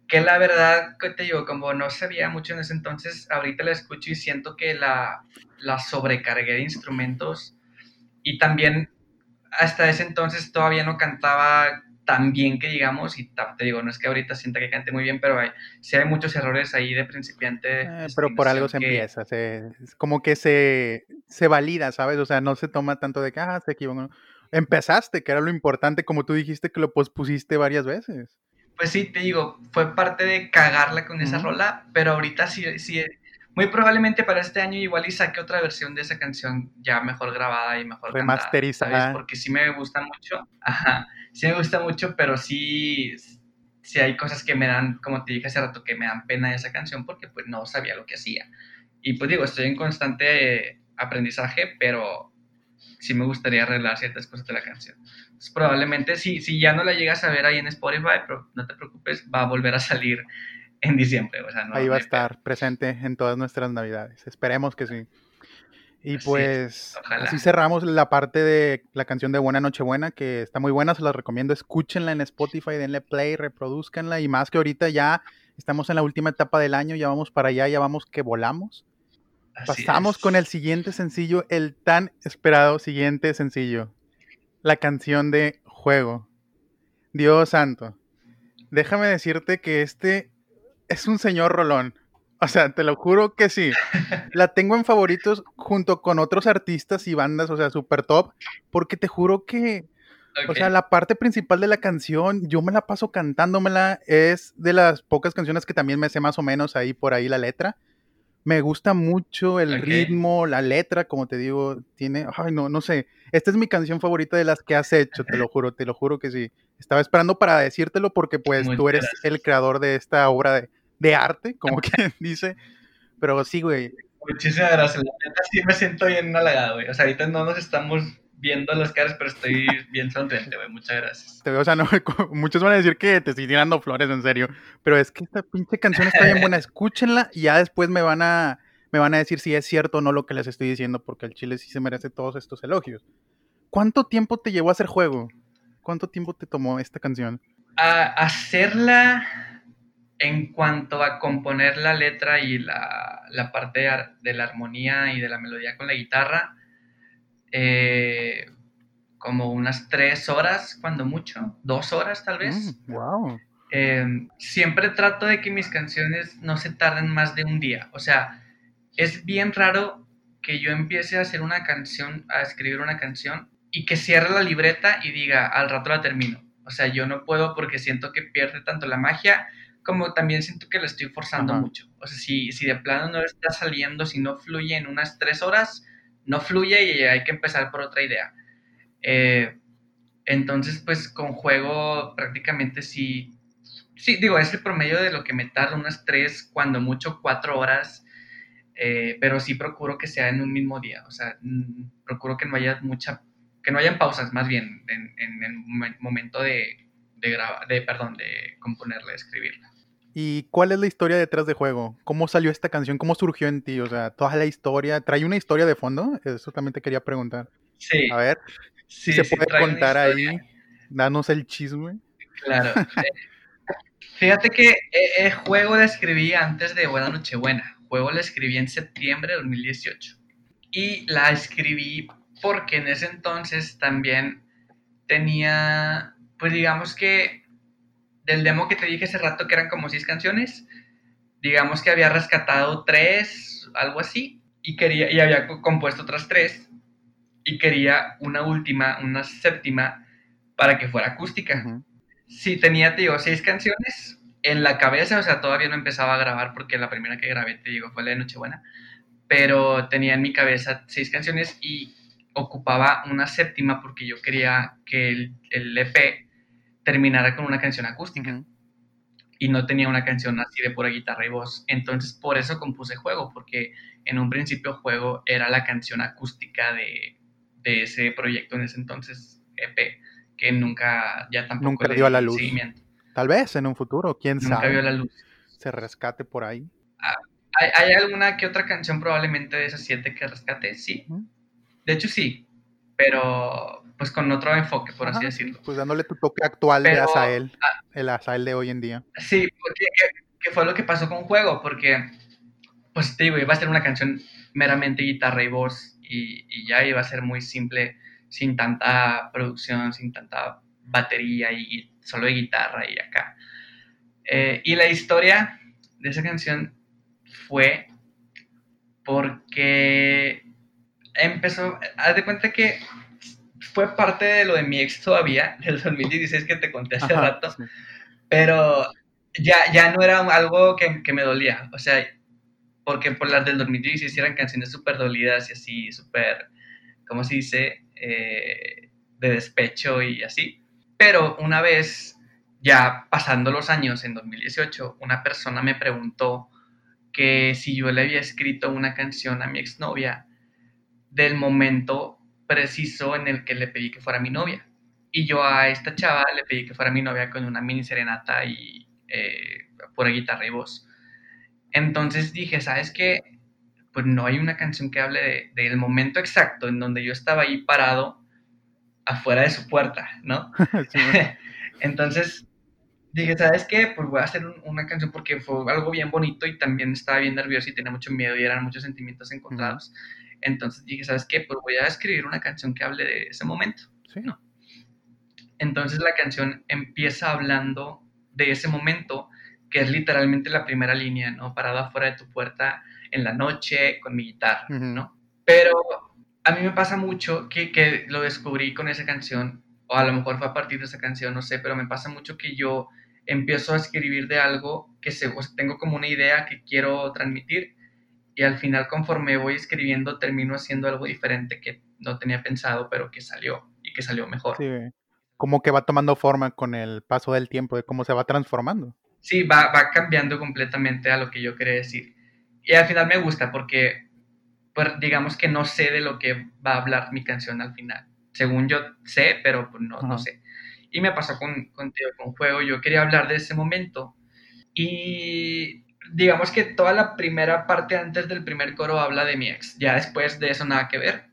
Speaker 1: que la verdad, que te digo, como no sabía mucho en ese entonces, ahorita la escucho y siento que la, la sobrecargué de instrumentos y también hasta ese entonces todavía no cantaba tan bien que digamos, y te digo, no es que ahorita sienta que cante muy bien, pero hay, sí hay muchos errores ahí de principiante.
Speaker 2: Eh, pero por algo se empieza, se, como que se, se valida, ¿sabes? O sea, no se toma tanto de que, ah, se equivocó. Empezaste, que era lo importante, como tú dijiste que lo pospusiste varias veces.
Speaker 1: Pues sí, te digo, fue parte de cagarla con esa rola, pero ahorita sí, sí, muy probablemente para este año igual y saque otra versión de esa canción ya mejor grabada y mejor
Speaker 2: remasterizada.
Speaker 1: Porque sí me gusta mucho. Ajá, sí me gusta mucho, pero sí, sí hay cosas que me dan, como te dije hace rato, que me dan pena de esa canción porque pues no sabía lo que hacía. Y pues digo, estoy en constante aprendizaje, pero sí me gustaría arreglar ciertas cosas de la canción. probablemente si, si ya no la llegas a ver ahí en Spotify, pero no te preocupes, va a volver a salir en diciembre.
Speaker 2: Ahí va a estar presente en todas nuestras navidades. Esperemos que sí. Y pues así cerramos la parte de la canción de Buena Nochebuena, que está muy buena, se la recomiendo. Escúchenla en Spotify, denle play, reproduzcanla. Y más que ahorita ya estamos en la última etapa del año, ya vamos para allá, ya vamos que volamos. Pasamos con el siguiente sencillo, el tan esperado siguiente sencillo. La canción de Juego. Dios santo. Déjame decirte que este es un señor rolón. O sea, te lo juro que sí. La tengo en favoritos junto con otros artistas y bandas, o sea, super top, porque te juro que, o sea, la parte principal de la canción, yo me la paso cantándomela, es de las pocas canciones que también me sé más o menos ahí por ahí la letra. Me gusta mucho el ritmo, la letra, como te digo, tiene, ay no, no sé, esta es mi canción favorita de las que has hecho, te lo juro, te lo juro que sí. Estaba esperando para decírtelo porque pues tú eres el creador de esta obra de, arte, como quien dice, pero sí, güey.
Speaker 1: Muchísimas gracias, la neta sí me siento bien halagado, güey. O sea, ahorita no nos estamos viendo las caras, pero estoy bien sonriente, güey. Muchas gracias.
Speaker 2: O sea, no, muchos van a decir que te estoy tirando flores, en serio. Pero es que esta pinche canción está bien buena. Escúchenla y ya después me van a, me van a decir si es cierto o no lo que les estoy diciendo, porque el chile sí se merece todos estos elogios. ¿Cuánto tiempo te llevó a hacer juego? ¿Cuánto tiempo te tomó esta canción?
Speaker 1: A hacerla en cuanto a componer la letra y la, la parte de la armonía y de la melodía con la guitarra, eh, como unas tres horas, cuando mucho, dos horas tal vez.
Speaker 2: wow. Mm,
Speaker 1: em, siempre trato de que mis canciones no se tarden más de un día. O sea, es bien raro que yo empiece a hacer una canción, a escribir una canción y que cierre la libreta y diga, al rato la termino. O sea, yo no puedo porque siento que pierde tanto la magia como también siento que la estoy forzando mucho. O sea, si, si de plano no está saliendo, si no fluye en unas tres horas, no fluye y hay que empezar por otra idea. Eh, entonces, pues con juego prácticamente sí, sí, digo, es el promedio de lo que me tarda unas tres, cuando mucho cuatro horas, eh, pero sí procuro que sea en un mismo día, o sea, procuro que no haya mucha, que no hayan pausas más bien en, el momento de, de, de, perdón, de componerla, de escribirla.
Speaker 2: ¿Y cuál es la historia detrás de juego? ¿Cómo salió esta canción? ¿Cómo surgió en ti? O sea, toda la historia. ¿Trae una historia de fondo? Eso también te quería preguntar.
Speaker 1: Sí.
Speaker 2: A ver, si se puede contar ahí, danos el chisme.
Speaker 1: Claro. Fíjate que el juego la escribí antes de Buena Nochebuena. Juego la escribí en septiembre de 2018. Y la escribí porque en ese entonces también tenía, pues digamos que del demo que te dije hace rato, que eran como seis canciones, digamos que había rescatado tres, algo así, y, quería, y había compuesto otras tres, y quería una última, una séptima, para que fuera acústica. Sí, tenía, te digo, seis canciones en la cabeza, o sea, todavía no empezaba a grabar porque la primera que grabé, te digo, fue la de Nochebuena, pero tenía en mi cabeza seis canciones y ocupaba una séptima porque yo quería que el, el EP terminara con una canción acústica. Y no tenía una canción así de pura guitarra y voz. Entonces, por eso compuse Juego, porque en un principio Juego era la canción acústica de, ese proyecto en ese entonces EP, que nunca, ya tampoco
Speaker 2: nunca dio a la luz. Tal vez en un futuro, quién sabe.
Speaker 1: Nunca vio la luz.
Speaker 2: Se rescate por ahí.
Speaker 1: Ah, ¿hay, alguna que otra canción probablemente de esas siete que rescate? Sí. De hecho, sí. Pero pues con otro enfoque, por así decirlo.
Speaker 2: Pues dándole tu toque actual de Azael, ah, el Azael de hoy en día.
Speaker 1: Sí, porque que fue lo que pasó con Juego, porque, pues te digo, iba a ser una canción meramente guitarra y voz y, ya iba a ser muy simple, sin tanta producción, sin tanta batería y, solo de guitarra y acá. Eh, y la historia de esa canción fue porque empezó, haz de cuenta que fue parte de lo de mi ex todavía, del 2016 que te conté hace rato, pero ya, ya no era algo que, que, me dolía, o sea, porque por las del 2016 eran canciones súper dolidas y así, súper, ¿cómo se dice? Eh, de despecho y así. Pero una vez, ya pasando los años, en 2018, una persona me preguntó que si yo le había escrito una canción a mi exnovia del momento preciso en el que le pedí que fuera mi novia. Y yo a esta chava le pedí que fuera mi novia con una mini serenata y eh, pura guitarra y voz. Entonces dije, ¿sabes qué? Pues no hay una canción que hable del momento exacto en donde yo estaba ahí parado afuera de su puerta, ¿no? Entonces dije, ¿sabes qué? Pues voy a hacer una canción porque fue algo bien bonito y también estaba bien nervioso y tenía mucho miedo y eran muchos sentimientos encontrados. Entonces dije, ¿sabes qué? Pues voy a escribir una canción que hable de ese momento. Sí. ¿no? Entonces la canción empieza hablando de ese momento, que es literalmente la primera línea, ¿no? Parado afuera de tu puerta en la noche con mi guitarra, ¿no? Pero a mí me pasa mucho que, que lo descubrí con esa canción, o a lo mejor fue a partir de esa canción, no sé, pero me pasa mucho que yo empiezo a escribir de algo que se, tengo como una idea que quiero transmitir y al final conforme voy escribiendo termino haciendo algo diferente que no tenía pensado, pero que salió y que salió mejor.
Speaker 2: Sí, como que va tomando forma con el paso del tiempo, de cómo se va transformando.
Speaker 1: Sí, va, va cambiando completamente a lo que yo quería decir. Y al final me gusta porque, pues, digamos que no sé de lo que va a hablar mi canción al final. Según yo sé, pero pues, no, no sé. Y me pasó con, con, con Juego, yo quería hablar de ese momento. Y digamos que toda la primera parte antes del primer coro habla de mi ex. Ya después de eso nada que ver.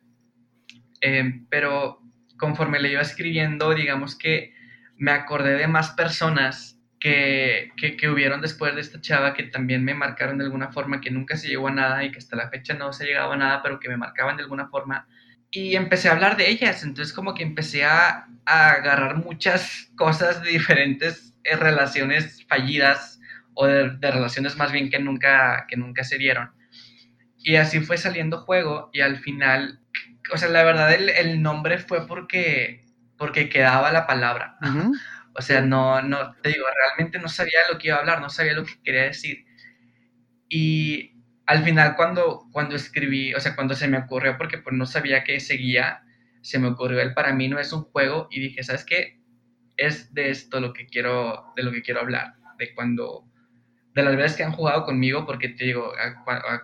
Speaker 1: Eh, pero conforme le iba escribiendo, digamos que me acordé de más personas que, que, hubieron después de esta chava que también me marcaron de alguna forma, que nunca se llegó a nada y que hasta la fecha no se llegaba a nada, pero que me marcaban de alguna forma. Y empecé a hablar de ellas, entonces como que empecé a, agarrar muchas cosas de diferentes eh, relaciones fallidas o de, de, relaciones más bien que nunca, que nunca se dieron. Y así fue saliendo juego y al final o sea, la verdad el, nombre fue porque, porque quedaba la palabra. O sea, no, no, te digo, realmente no sabía lo que iba a hablar, no sabía lo que quería decir. Y al final cuando, cuando escribí, o sea, cuando se me ocurrió, porque pues no sabía que seguía, se me ocurrió el para mí no es un juego y dije, ¿sabes qué? Es de esto lo que quiero, de lo que quiero hablar, de cuando, de las veces que han jugado conmigo, porque te digo,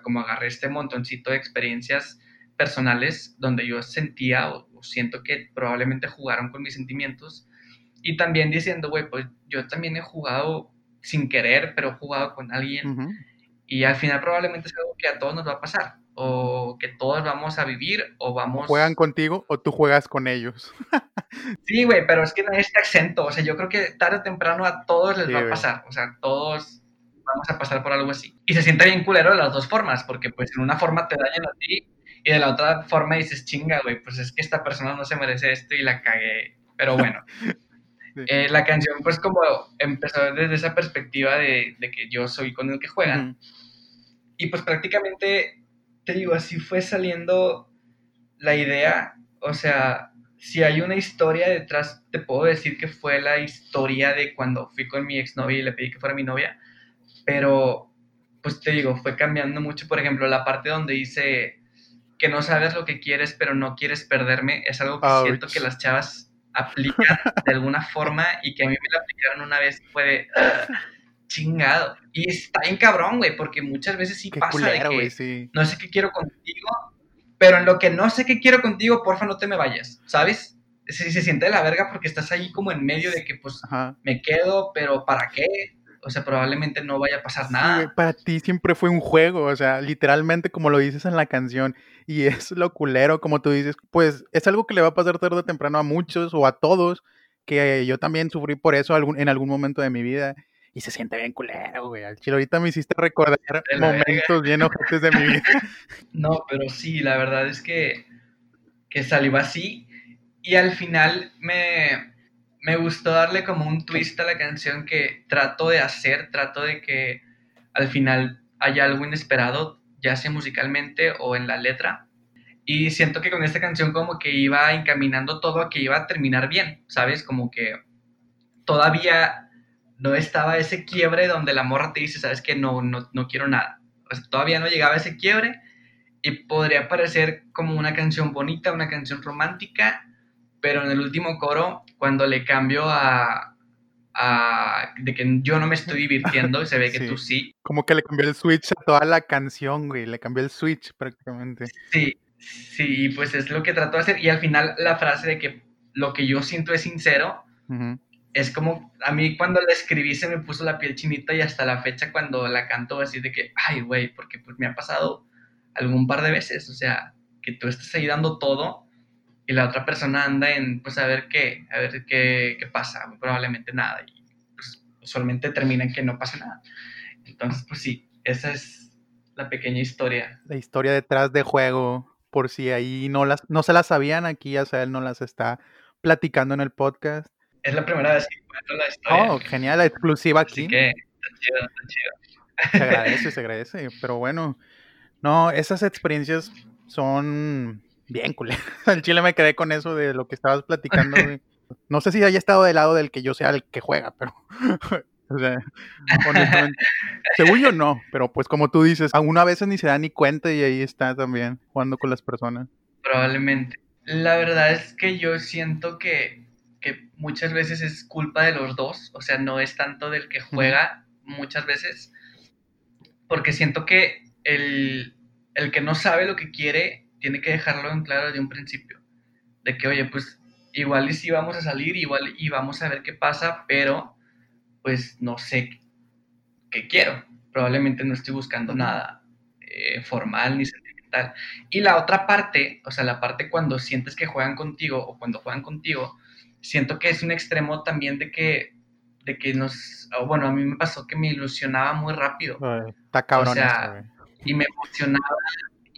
Speaker 1: como agarré este montoncito de experiencias, personales donde yo sentía o, siento que probablemente jugaron con mis sentimientos y también diciendo, güey, pues yo también he jugado sin querer, pero he jugado con alguien y al final probablemente es algo que a todos nos va a pasar o que todos vamos a vivir o vamos...
Speaker 2: ¿Juegan contigo o tú juegas con ellos?
Speaker 1: sí, güey, pero es que no está exento, o sea, yo creo que tarde o temprano a todos les va a pasar, o sea, todos vamos a pasar por algo así. Y se siente bien culero de las dos formas, porque pues en una forma te dañan a ti y de la otra forma dices, chinga, güey, pues es que esta persona no se merece esto y la cagué. Pero bueno, eh, la canción pues como empezó desde esa perspectiva de, que yo soy con el que juegan. Y pues prácticamente, te digo, así fue saliendo la idea. O sea, si hay una historia detrás, te puedo decir que fue la historia de cuando fui con mi exnovia y le pedí que fuera mi novia. Pero, pues te digo, fue cambiando mucho. Por ejemplo, la parte donde dice que no sabes lo que quieres, pero no quieres perderme, es algo que siento que las chavas aplican de alguna forma y que a mí me la aplicaron una vez fue de chingado. Y está bien cabrón, güey, porque muchas veces sí pasa de que no sé qué quiero contigo, pero en lo que no sé qué quiero contigo, porfa, no te me vayas, ¿sabes? Se, se siente de la verga porque estás ahí como en medio de que, pues, me quedo, pero ¿para qué? O sea, probablemente no vaya a pasar nada.
Speaker 2: para ti siempre fue un juego, o sea, literalmente como lo dices en la canción. Y es lo culero, como tú dices, pues es algo que le va a pasar tarde o temprano a muchos o a todos, que yo también sufrí por eso en algún momento de mi vida. Y se siente bien culero, güey. Al chile ahorita me hiciste recordar momentos bien ojetes de mi vida.
Speaker 1: No, pero sí, la verdad es que, que salió así. Y al final me, me gustó darle como un twist a la canción que trato de hacer, trato de que al final haya algo inesperado, ya sea musicalmente o en la letra. Y siento que con esta canción como que iba encaminando todo a que iba a terminar bien, ¿sabes? Como que todavía no estaba ese quiebre donde la morra te dice, ¿sabes que No, no, no quiero nada. Todavía no llegaba ese quiebre y podría parecer como una canción bonita, una canción romántica, pero en el último coro, cuando le cambio a, de que yo no me estoy divirtiendo se ve que tú sí.
Speaker 2: Como que le cambió el switch a toda la canción, güey, le cambió el switch prácticamente.
Speaker 1: Sí, sí, pues es lo que trato de hacer. Y al final la frase de que lo que yo siento es sincero, es como, a mí cuando la escribí se me puso la piel chinita y hasta la fecha cuando la canto así de que, ay, güey, porque pues me ha pasado algún par de veces, o sea, que tú estás ahí dando todo y la otra persona anda en, pues, a ver qué, a ver qué, qué pasa, probablemente nada, y pues, usualmente termina en que no pasa nada. Entonces, pues sí, esa es la pequeña historia.
Speaker 2: La historia detrás de juego, por si ahí no, las, no se las sabían, aquí ya sea él no las está platicando en el podcast.
Speaker 1: Es la primera vez que cuento la historia.
Speaker 2: Oh, genial, la exclusiva aquí.
Speaker 1: Así que, está chido, está chido.
Speaker 2: Se agradece, se agradece, pero bueno, no, esas experiencias son bien culero. El chile me quedé con eso de lo que estabas platicando. No sé si haya estado del lado del que yo sea el que juega, pero. o sea, honestamente. Según yo no, pero pues como tú dices, a una veces ni se da ni cuenta y ahí está también jugando con las personas.
Speaker 1: Probablemente. La verdad es que yo siento que, que muchas veces es culpa de los dos, o sea, no es tanto del que juega muchas veces, porque siento que el, el que no sabe lo que quiere tiene que dejarlo en claro desde un principio. De que, oye, pues igual y sí vamos a salir, igual y vamos a ver qué pasa, pero pues no sé qué quiero. Probablemente no estoy buscando nada eh, formal ni sentimental. Y la otra parte, o sea, la parte cuando sientes que juegan contigo o cuando juegan contigo, siento que es un extremo también de que, de que nos, bueno, a mí me pasó que me ilusionaba muy rápido.
Speaker 2: está cabrón. O sea,
Speaker 1: y me emocionaba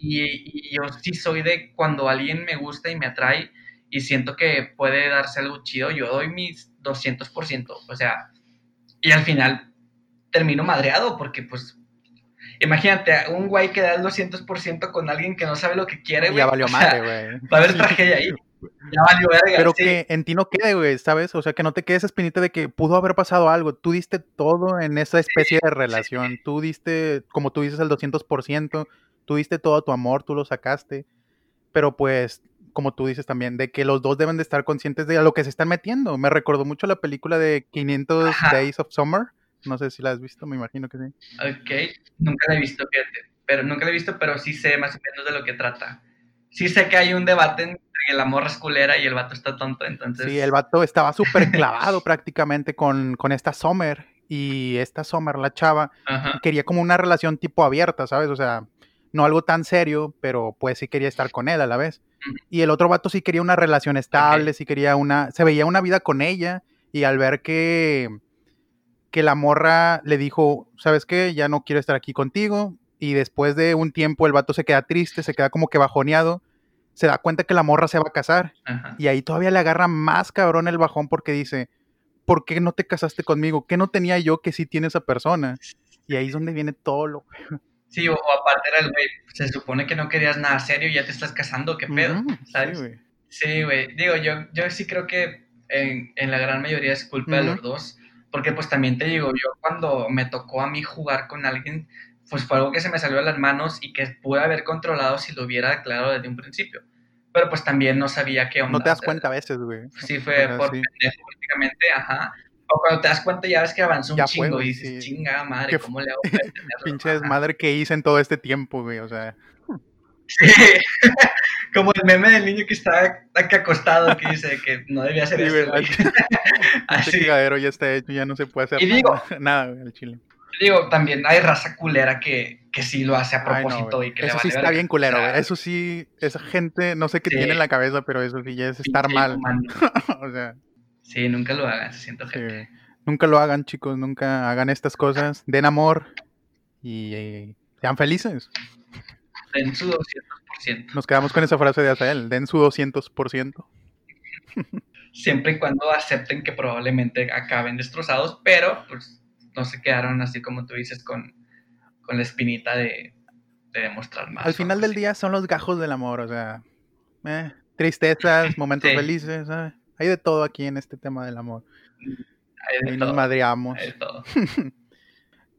Speaker 1: y, yo sí soy de cuando alguien me gusta y me atrae y siento que puede darse algo chido, yo doy mis 200%, o sea, y al final termino madreado porque pues Imagínate, un güey que da el 200% con alguien que no sabe lo que quiere, güey.
Speaker 2: Ya valió madre, güey.
Speaker 1: Va a haber tragedia ahí. Ya valió verga.
Speaker 2: Pero que en ti no quede, güey, ¿sabes? O sea, que no te quedes espinita de que pudo haber pasado algo. Tú diste todo en esa especie de relación. Tú diste, como tú dices, el 200% tú diste todo tu amor, tú lo sacaste, pero pues, como tú dices también, de que los dos deben de estar conscientes de lo que se están metiendo. Me recordó mucho la película de 500 Days of Summer. No sé si la has visto, me imagino que sí.
Speaker 1: Ok, nunca la he visto, fíjate. Pero nunca la he visto, pero sí sé más o menos de lo que trata. Sí sé que hay un debate entre el amor es culera y el vato está tonto, entonces...
Speaker 2: Sí, el vato estaba súper clavado prácticamente con, con esta Summer y esta Summer, la chava, quería como una relación tipo abierta, ¿sabes? O sea, no algo tan serio, pero pues sí quería estar con él a la vez. Y el otro vato sí quería una relación estable, sí quería una, se veía una vida con ella y al ver que, que la morra le dijo, ¿sabes qué? Ya no quiero estar aquí contigo. Y después de un tiempo el vato se queda triste, se queda como que bajoneado, se da cuenta que la morra se va a casar. Y ahí todavía le agarra más cabrón el bajón porque dice, ¿por qué no te casaste conmigo? ¿Qué no tenía yo que sí tiene esa persona? Y ahí es donde viene todo lo...
Speaker 1: Sí, o, aparte era el güey, se supone que no querías nada serio y ya te estás casando, ¿qué pedo? ¿Sabes? Sí, güey. Digo, yo, yo sí creo que en, en la gran mayoría es culpa de los dos, porque pues también te digo, yo cuando me tocó a mí jugar con alguien, pues fue algo que se me salió de las manos y que pude haber controlado si lo hubiera claro desde un principio. Pero pues también no sabía qué onda.
Speaker 2: No te das cuenta a veces, güey.
Speaker 1: Sí, fue por pendejo prácticamente, ajá. O cuando te das cuenta ya ves que avanzó un chingo y dices, chinga madre, ¿cómo le hago
Speaker 2: Pinche desmadre que hice en todo este tiempo, güey, o sea.
Speaker 1: Sí, Como el meme del niño que está aquí acostado que dice que no debía ser eso.
Speaker 2: Así. ya está hecho, ya no se puede hacer
Speaker 1: y digo,
Speaker 2: nada, en el chile.
Speaker 1: Digo, también hay raza culera que, que sí lo hace a propósito y que
Speaker 2: Eso
Speaker 1: le
Speaker 2: sí está bien culero, Eso sí, esa gente, no sé qué tiene en la cabeza, pero eso sí ya es estar mal. o sea.
Speaker 1: Sí, nunca lo hagan, se siento gente.
Speaker 2: Nunca lo hagan, chicos, nunca hagan estas cosas. Den amor y eh, sean felices.
Speaker 1: Den su 200%.
Speaker 2: Nos quedamos con esa frase de Azael, den su 200%.
Speaker 1: Siempre y cuando acepten que probablemente acaben destrozados, pero pues no se quedaron así como tú dices con, con la espinita de, demostrar más.
Speaker 2: Al final del día son los gajos del amor, o sea, eh, tristezas, momentos felices, hay de todo aquí en este tema del amor. Ahí nos madreamos.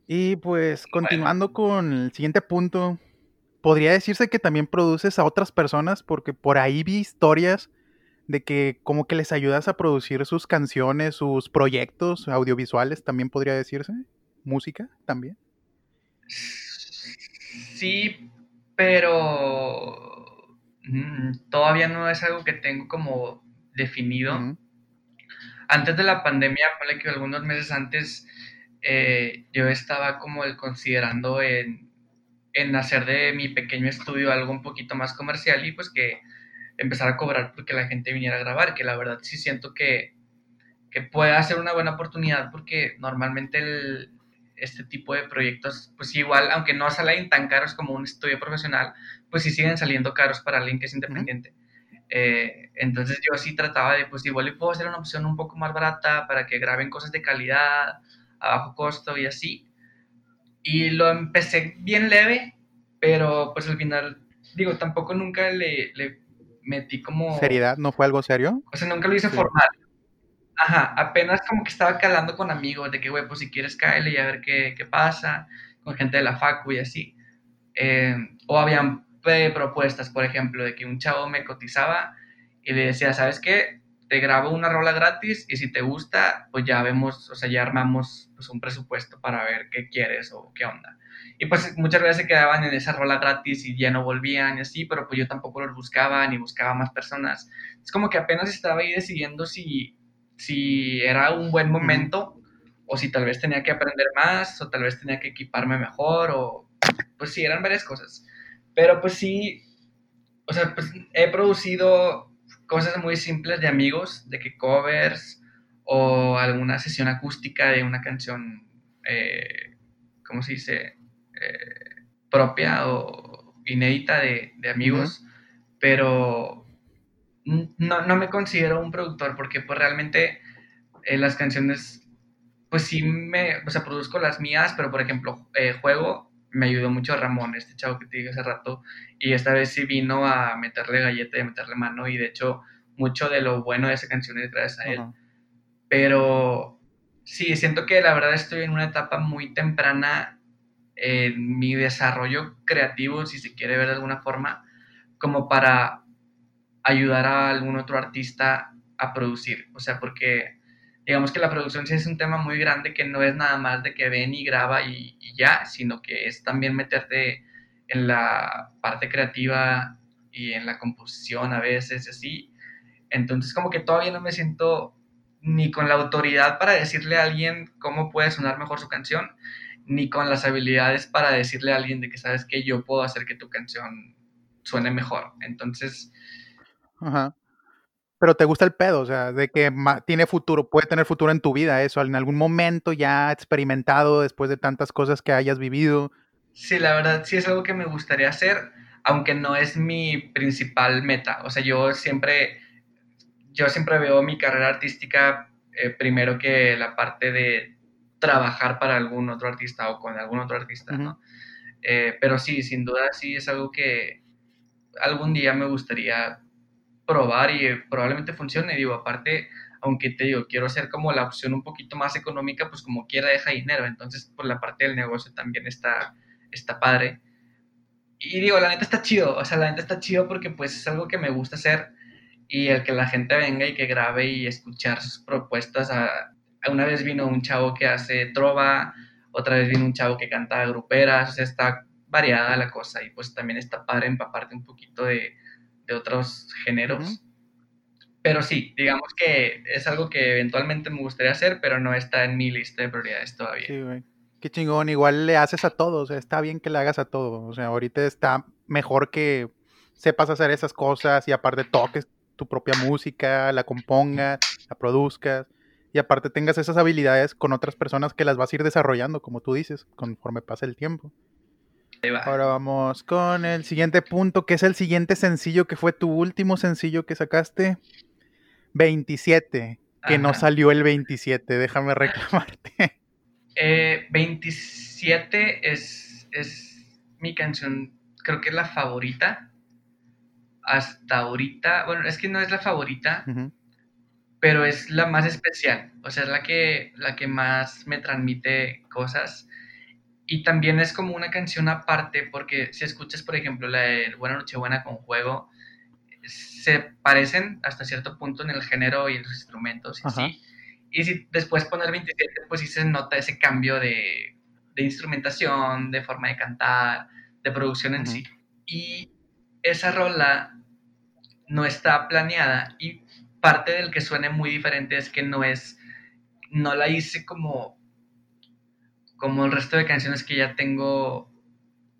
Speaker 2: y pues continuando con el siguiente punto, podría decirse que también produces a otras personas porque por ahí vi historias de que como que les ayudas a producir sus canciones, sus proyectos audiovisuales, también podría decirse. Música también.
Speaker 1: Sí, pero mm, todavía no es algo que tengo como definido. Antes de la pandemia, ponle que algunos meses antes, eh, yo estaba como el considerando en, hacer de mi pequeño estudio algo un poquito más comercial y pues que empezar a cobrar porque la gente viniera a grabar, que la verdad sí siento que, que puede ser una buena oportunidad porque normalmente este tipo de proyectos, pues igual, aunque no salen tan caros como un estudio profesional, pues sí siguen saliendo caros para alguien que es independiente. Eh, entonces yo sí trataba de, pues igual le puedo hacer una opción un poco más barata para que graben cosas de calidad, a bajo costo y así. Y lo empecé bien leve, pero pues al final, digo, tampoco nunca le, le metí como...
Speaker 2: ¿Seriedad? ¿No fue algo serio?
Speaker 1: O sea, nunca lo hice formal. Ajá, apenas como que estaba calando con amigos de que, güey, pues si quieres caerle y a ver qué, qué pasa, con gente de la facu y así. Eh, o habían propuestas, por ejemplo, de que un chavo me cotizaba y le decía, ¿sabes qué? Te grabo una rola gratis y si te gusta, pues ya vemos, o sea, ya armamos pues, un presupuesto para ver qué quieres o qué onda. Y pues muchas veces se quedaban en esa rola gratis y ya no volvían y así, pero pues yo tampoco los buscaba ni buscaba más personas. Es como que apenas estaba ahí decidiendo si, si era un buen momento o si tal vez tenía que aprender más o tal vez tenía que equiparme mejor o pues sí, eran varias cosas. Pero pues sí, o sea, pues he producido cosas muy simples de amigos, de que covers o alguna sesión acústica de una canción, eh, ¿cómo se dice? Eh, propia o inédita de, amigos, pero no, no, me considero un productor porque pues realmente eh, las canciones, pues sí me, o sea, produzco las mías, pero por ejemplo, juego me ayudó mucho Ramón, este chavo que te dije hace rato, y esta vez sí vino a meterle galleta y a meterle mano, y de hecho, mucho de lo bueno de esa canción es gracias a él. Pero sí, siento que la verdad estoy en una etapa muy temprana en mi desarrollo creativo, si se quiere ver de alguna forma, como para ayudar a algún otro artista a producir. O sea, porque digamos que la producción sí es un tema muy grande que no es nada más de que ven y graba y, ya, sino que es también meterte en la parte creativa y en la composición a veces, así. Entonces como que todavía no me siento ni con la autoridad para decirle a alguien cómo puede sonar mejor su canción, ni con las habilidades para decirle a alguien de que sabes que yo puedo hacer que tu canción suene mejor. Entonces,
Speaker 2: Ajá. Pero te gusta el pedo, o sea, de que tiene futuro, puede tener futuro en tu vida, eso, en algún momento ya experimentado después de tantas cosas que hayas vivido.
Speaker 1: Sí, la verdad, sí es algo que me gustaría hacer, aunque no es mi principal meta. O sea, yo siempre, yo siempre veo mi carrera artística eh, primero que la parte de trabajar para algún otro artista o con algún otro artista, ¿no? Eh, pero sí, sin duda, sí es algo que algún día me gustaría probar y eh, probablemente funcione. Digo, aparte, aunque te digo, quiero hacer como la opción un poquito más económica, pues como quiera deja dinero. Entonces, por pues, la parte del negocio también está, está padre. Y digo, la neta está chido, o sea, la neta está chido porque pues es algo que me gusta hacer y el que la gente venga y que grabe y escuchar sus propuestas. A, una vez vino un chavo que hace trova, otra vez vino un chavo que canta gruperas, o sea, está variada la cosa y pues también está padre empaparte un poquito de, de otros géneros. Pero sí, digamos que es algo que eventualmente me gustaría hacer, pero no está en mi lista de prioridades todavía.
Speaker 2: Sí, güey. Qué chingón, igual le haces a todos, o sea, está bien que le hagas a todo. O sea, ahorita está mejor que sepas hacer esas cosas y aparte toques tu propia música, la compongas, la produzcas y aparte tengas esas habilidades con otras personas que las vas a ir desarrollando, como tú dices, conforme pasa el tiempo. Ahora vamos con el siguiente punto, que es el siguiente sencillo, que fue tu último sencillo que sacaste. 27, que no salió el 27, déjame reclamarte.
Speaker 1: 27 eh, es, es mi canción, creo que es la favorita. Hasta ahorita, bueno, es que no es la favorita, pero es la más especial, o sea, es la que, la que más me transmite cosas. Y también es como una canción aparte, porque si escuchas, por ejemplo, la de Buena Nochebuena con Juego, se parecen hasta cierto punto en el género y en los instrumentos y sí. Y si después poner 27, pues sí se nota ese cambio de, de instrumentación, de forma de cantar, de producción en sí. Y esa rola no está planeada y parte del que suene muy diferente es que no es, no la hice como, como el resto de canciones que ya tengo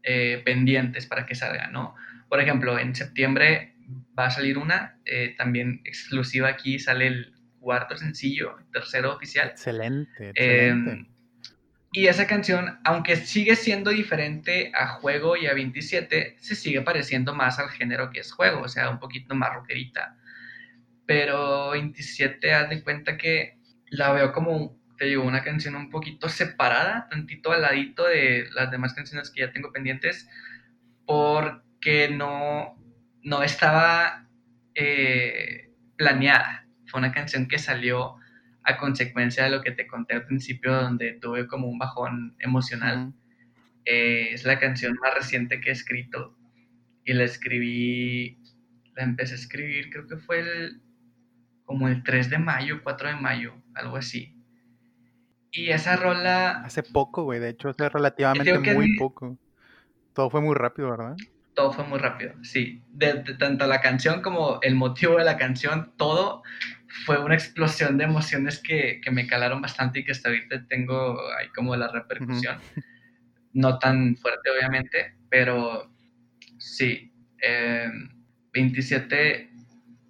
Speaker 1: eh, pendientes para que salga, ¿no? Por ejemplo, en septiembre va a salir una, eh, también exclusiva aquí, sale el cuarto sencillo, tercero oficial.
Speaker 2: Excelente, excelente. Em,
Speaker 1: y esa canción, aunque sigue siendo diferente a juego y a 27, se sigue pareciendo más al género que es juego, o sea, un poquito más rockerita. Pero 27, haz de cuenta que la veo como, te digo, una canción un poquito separada, tantito al ladito de las demás canciones que ya tengo pendientes, porque no, no estaba eh, planeada. Fue una canción que salió a consecuencia de lo que te conté al principio, donde tuve como un bajón emocional. Eh, es la canción más reciente que he escrito y la escribí, la empecé a escribir, creo que fue el, como el 3 de mayo, 4 de mayo, algo así. Y esa rola...
Speaker 2: Hace poco, güey, de hecho, hace relativamente muy poco. Todo fue muy rápido, ¿verdad?
Speaker 1: Todo fue muy rápido, sí. De, tanto la canción como el motivo de la canción, todo fue una explosión de emociones que, me calaron bastante y que hasta ahorita tengo ahí como la repercusión. No tan fuerte, obviamente, pero sí. 27, em,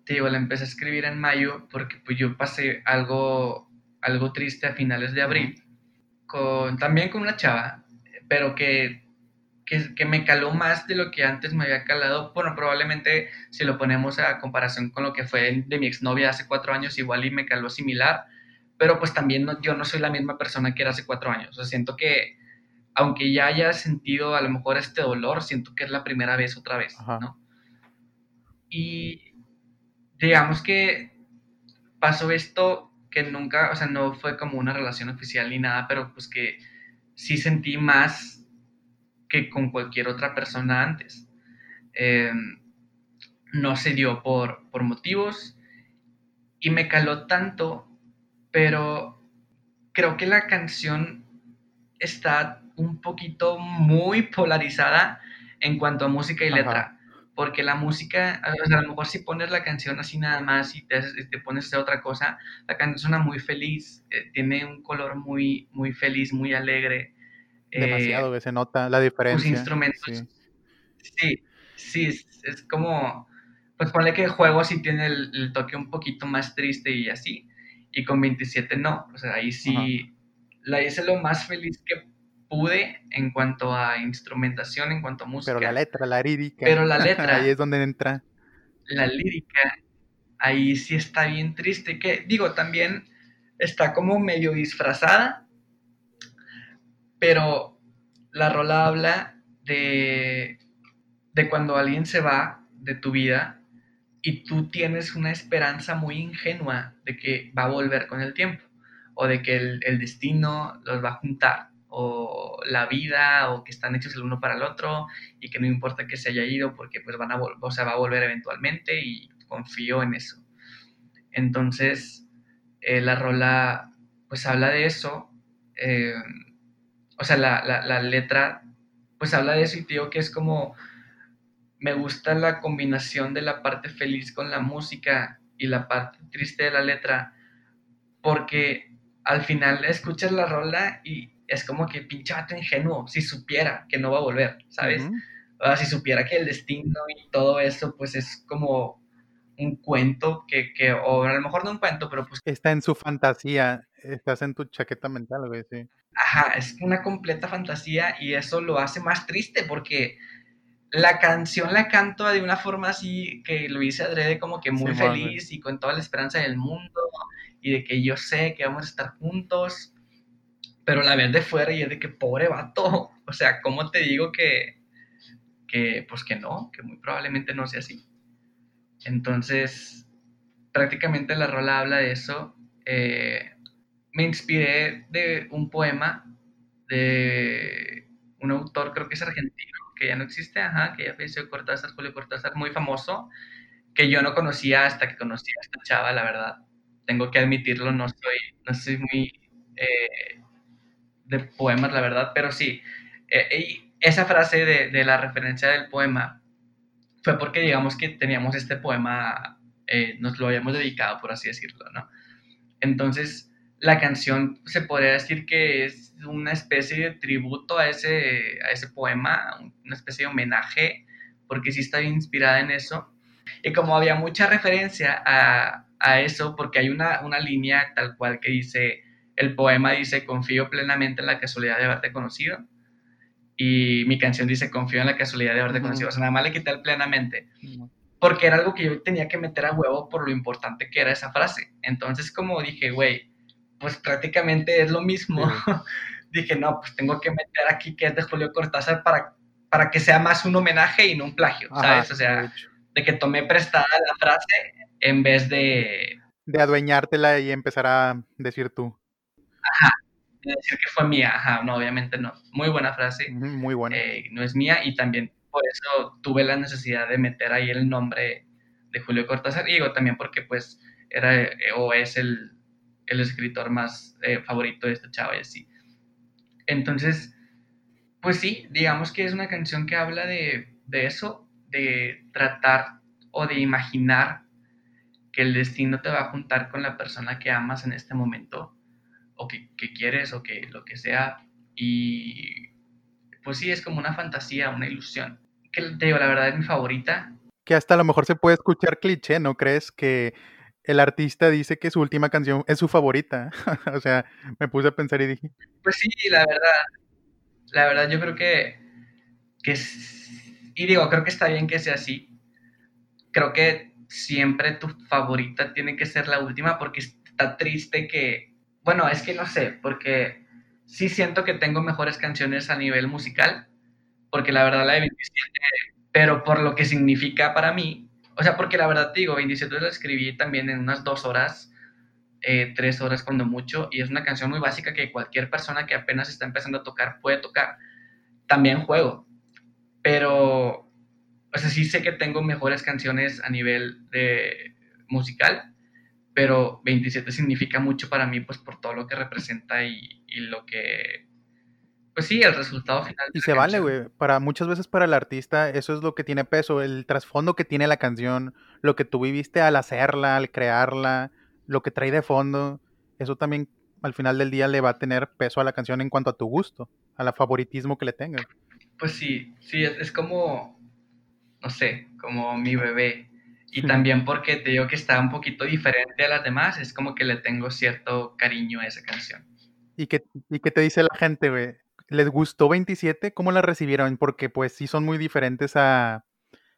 Speaker 1: te digo, la empecé a escribir en mayo porque pues yo pasé algo, algo triste a finales de abril, con, también con una chava, pero que que, me caló más de lo que antes me había calado. Bueno, probablemente si lo ponemos a comparación con lo que fue de mi exnovia hace cuatro años, igual y me caló similar, pero pues también yo no soy la misma persona que era hace cuatro años. O sea, siento que aunque ya haya sentido a lo mejor este dolor, siento que es la primera vez otra vez, ¿no? Y digamos que pasó esto que nunca, o sea, no fue como una relación oficial ni nada, pero pues que sí sentí más que con cualquier otra persona antes. Em, no se dio por, por motivos y me caló tanto, pero creo que la canción está un poquito muy polarizada en cuanto a música y letra. Porque la música, a lo mejor si pones la canción así nada más y te, te pones a hacer otra cosa, la canción suena muy feliz, eh, tiene un color muy, muy feliz, muy alegre.
Speaker 2: Demasiado que se nota la diferencia.
Speaker 1: Los instrumentos. Sí, sí, es, como, pues ponle que el juego sí tiene el, toque un poquito más triste y así, y con 27 no, o sea, ahí sí la hice lo más feliz que pude en cuanto a instrumentación, en cuanto a música.
Speaker 2: Pero la letra, la lírica.
Speaker 1: Pero la letra.
Speaker 2: ahí es donde entra.
Speaker 1: La lírica, ahí sí está bien triste, que digo, también está como medio disfrazada, pero la rola habla de, de cuando alguien se va de tu vida y tú tienes una esperanza muy ingenua de que va a volver con el tiempo o de que el, destino los va a juntar o la vida o que están hechos el uno para el otro y que no importa que se haya ido porque pues van a o sea, va a volver eventualmente y confío en eso. Entonces, eh, la rola pues habla de eso. Eh, o sea, la, letra, pues habla de eso y digo que es como me gusta la combinación de la parte feliz con la música y la parte triste de la letra, porque al final escuchas la rola y es como que pinche vato ingenuo, si supiera que no va a volver, ¿sabes? o si supiera que el destino y todo eso, pues es como un cuento que, que, o a lo mejor no un cuento, pero pues...
Speaker 2: Está en su fantasía, estás en tu chaqueta mental, güey, sí.
Speaker 1: Ajá, es una completa fantasía y eso lo hace más triste porque la canción la canto de una forma así que lo hice adrede como que muy feliz y con toda la esperanza del mundo y de que yo sé que vamos a estar juntos, pero la ves de fuera y es de que pobre vato, o sea, ¿cómo te digo que, que pues que no, que muy probablemente no sea así? Entonces, prácticamente la rola habla de eso. Eh, me inspiré de un poema de un autor, creo que es argentino, que ya no existe, ajá, que ya falleció Cortázar, Julio Cortázar, muy famoso, que yo no conocía hasta que conocí a esta chava, la verdad. Tengo que admitirlo, no soy, no soy muy eh, de poemas, la verdad, pero sí. Eh, esa frase de, de, la referencia del poema fue porque digamos que teníamos este poema, eh, nos lo habíamos dedicado, por así decirlo, ¿no? Entonces, la canción se podría decir que es una especie de tributo a ese, a ese poema, una especie de homenaje, porque sí está inspirada en eso. Y como había mucha referencia a, a eso, porque hay una, una, línea tal cual que dice, el poema dice, confío plenamente en la casualidad de haberte conocido. Y mi canción dice, confío en la casualidad de haberte conocido. O sea, nada más le quité el plenamente. Porque era algo que yo tenía que meter a huevo por lo importante que era esa frase. Entonces, como dije, güey, pues prácticamente es lo mismo. Dije, no, pues tengo que meter aquí que es de Julio Cortázar para, para que sea más un homenaje y no un plagio, ¿sabes? O sea, de, que tomé prestada la frase en vez de...
Speaker 2: De adueñártela y empezar a decir tú.
Speaker 1: Ajá, de decir que fue mía, ajá, no, obviamente no. Muy buena frase.
Speaker 2: Muy buena.
Speaker 1: Eh, no es mía y también por eso tuve la necesidad de meter ahí el nombre de Julio Cortázar. Y digo también porque pues era eh, o es el el escritor más eh, favorito de esta chava y así. Entonces, pues sí, digamos que es una canción que habla de, eso, de tratar o de imaginar que el destino te va a juntar con la persona que amas en este momento, o que, quieres, o que lo que sea. Y pues sí, es como una fantasía, una ilusión. Que te digo, la verdad es mi favorita.
Speaker 2: Que hasta a lo mejor se puede escuchar cliché, ¿no crees? Que el artista dice que su última canción es su favorita. o sea, me puse a pensar y dije.
Speaker 1: Pues sí, la verdad. La verdad, yo creo que, que y digo, creo que está bien que sea así. Creo que siempre tu favorita tiene que ser la última porque está triste que, bueno, es que no sé, porque sí siento que tengo mejores canciones a nivel musical, porque la verdad la de 27, pero por lo que significa para mí, o sea, porque la verdad te digo, 27 la escribí también en unas dos horas, eh, tres horas cuando mucho, y es una canción muy básica que cualquier persona que apenas está empezando a tocar puede tocar. También juego, pero, o sea, sí sé que tengo mejores canciones a nivel de musical, pero 27 significa mucho para mí, pues por todo lo que representa y, y lo que pues sí, el resultado final.
Speaker 2: Y se vale, güey. Para muchas veces para el artista eso es lo que tiene peso, el trasfondo que tiene la canción, lo que tú viviste al hacerla, al crearla, lo que trae de fondo, eso también al final del día le va a tener peso a la canción en cuanto a tu gusto, a la favoritismo que le tengas.
Speaker 1: Pues sí, sí, es, como, no sé, como mi bebé. Y también porque te digo que está un poquito diferente a las demás, es como que le tengo cierto cariño a esa canción.
Speaker 2: ¿Y qué, y qué te dice la gente, güey? ¿Les gustó 27? ¿Cómo la recibieron? Porque pues sí son muy diferentes a,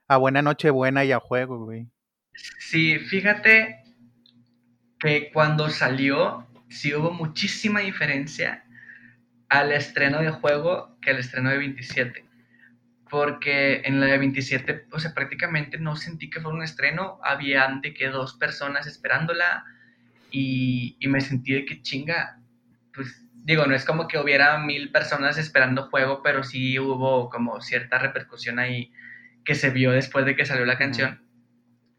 Speaker 2: a Buena Noche Buena y a Juego, güey.
Speaker 1: Sí, fíjate que cuando salió sí hubo muchísima diferencia al estreno de Juego que al estreno de 27. Porque en la de 27, o sea, prácticamente no sentí que fuera un estreno. Había de que dos personas esperándola y, y me sentí de que chinga, pues digo, no es como que hubiera mil personas esperando juego, pero sí hubo como cierta repercusión ahí que se vio después de que salió la canción.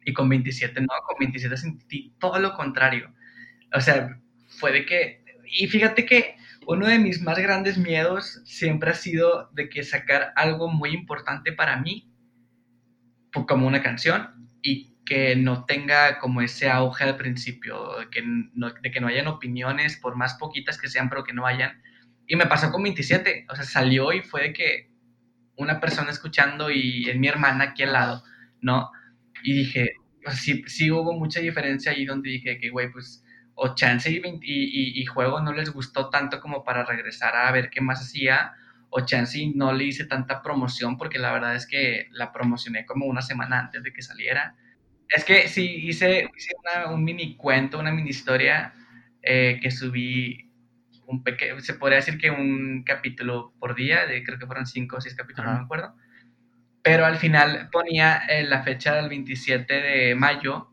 Speaker 1: Y con 27 no, con 27 sentí todo lo contrario. O sea, fue de que... Y fíjate que uno de mis más grandes miedos siempre ha sido de que sacar algo muy importante para mí como una canción y que no tenga como ese auge al principio, de que no, de que no hayan opiniones, por más poquitas que sean, pero que no hayan. Y me pasó con 27, o sea, salió y fue de que una persona escuchando y es mi hermana aquí al lado, ¿no? Y dije, sí, sí hubo mucha diferencia ahí donde dije que, güey, pues, o chance y, y, y, juego no les gustó tanto como para regresar a ver qué más hacía, o chance y no le hice tanta promoción, porque la verdad es que la promocioné como una semana antes de que saliera. Es que sí, hice, hice un mini cuento, una mini historia eh, que subí un pequeño, se podría decir que un capítulo por día, de, creo que fueron cinco o seis capítulos, no me acuerdo pero al final ponía eh, la fecha del 27 de mayo,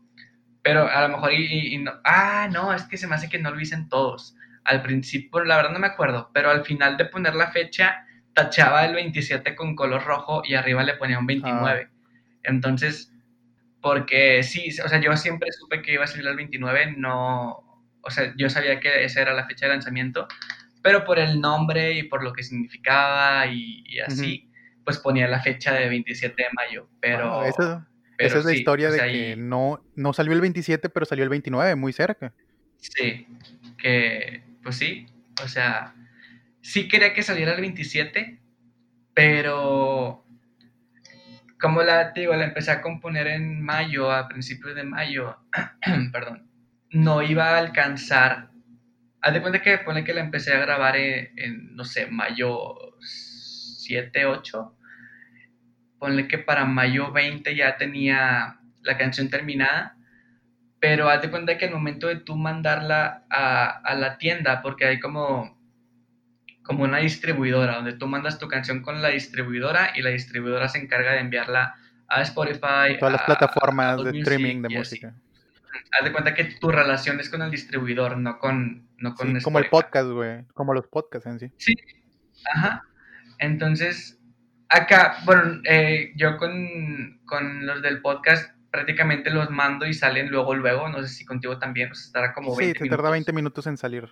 Speaker 1: pero a lo mejor y, no, ah, no, es que se me hace que no lo dicen todos. Al principio, la verdad no me acuerdo, pero al final de poner la fecha, tachaba el 27 con color rojo y arriba le ponía un 29. Ah. Entonces, porque sí, o sea, yo siempre supe que iba a salir el 29, no, o sea, yo sabía que esa era la fecha de lanzamiento, pero por el nombre y por lo que significaba y, así pues ponía la fecha de 27 de mayo, pero...
Speaker 2: esa, es la historia de que no, no salió el 27, pero salió el 29, muy cerca.
Speaker 1: Sí, que pues sí, o sea, sí quería que saliera el 27, pero como la, digo, la empecé a componer en mayo, a principios de mayo, perdón, no iba a alcanzar. Haz de cuenta que pone que la empecé a grabar en no sé, mayo 7, 8. Ponle que para mayo 20 ya tenía la canción terminada. Pero haz de cuenta que al momento de tú mandarla a, la tienda, porque hay como, como una distribuidora, donde tú mandas tu canción con la distribuidora y la distribuidora se encarga de enviarla a Spotify.
Speaker 2: Todas las plataformas de streaming de música.
Speaker 1: Haz de cuenta que tu relación es con el distribuidor, no con, no con
Speaker 2: Como el podcast, güey. Como los podcasts en sí.
Speaker 1: Sí. Ajá. Entonces, acá, bueno, eh, yo con, los del podcast prácticamente los mando y salen luego, luego. No sé si contigo también, pues estará como
Speaker 2: 20 Sí, te tarda 20 minutos en salir.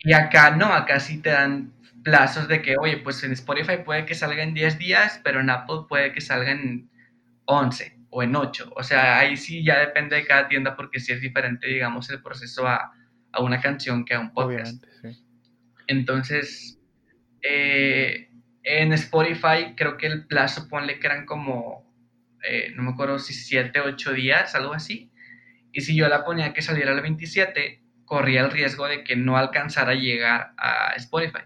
Speaker 1: Y acá no, acá sí te dan plazos de que, oye, pues en Spotify puede que salga en 10 días, pero en Apple puede que salga en 11 o en 8. O sea, ahí sí ya depende de cada tienda porque sí es diferente, digamos, el proceso a, una canción que a un podcast. Obviamente, sí. Entonces, eh, en Spotify creo que el plazo, ponle que eran como, eh, no me acuerdo si 7, 8 días, algo así. Y si yo la ponía que saliera el 27, corría el riesgo de que no alcanzara a llegar a Spotify.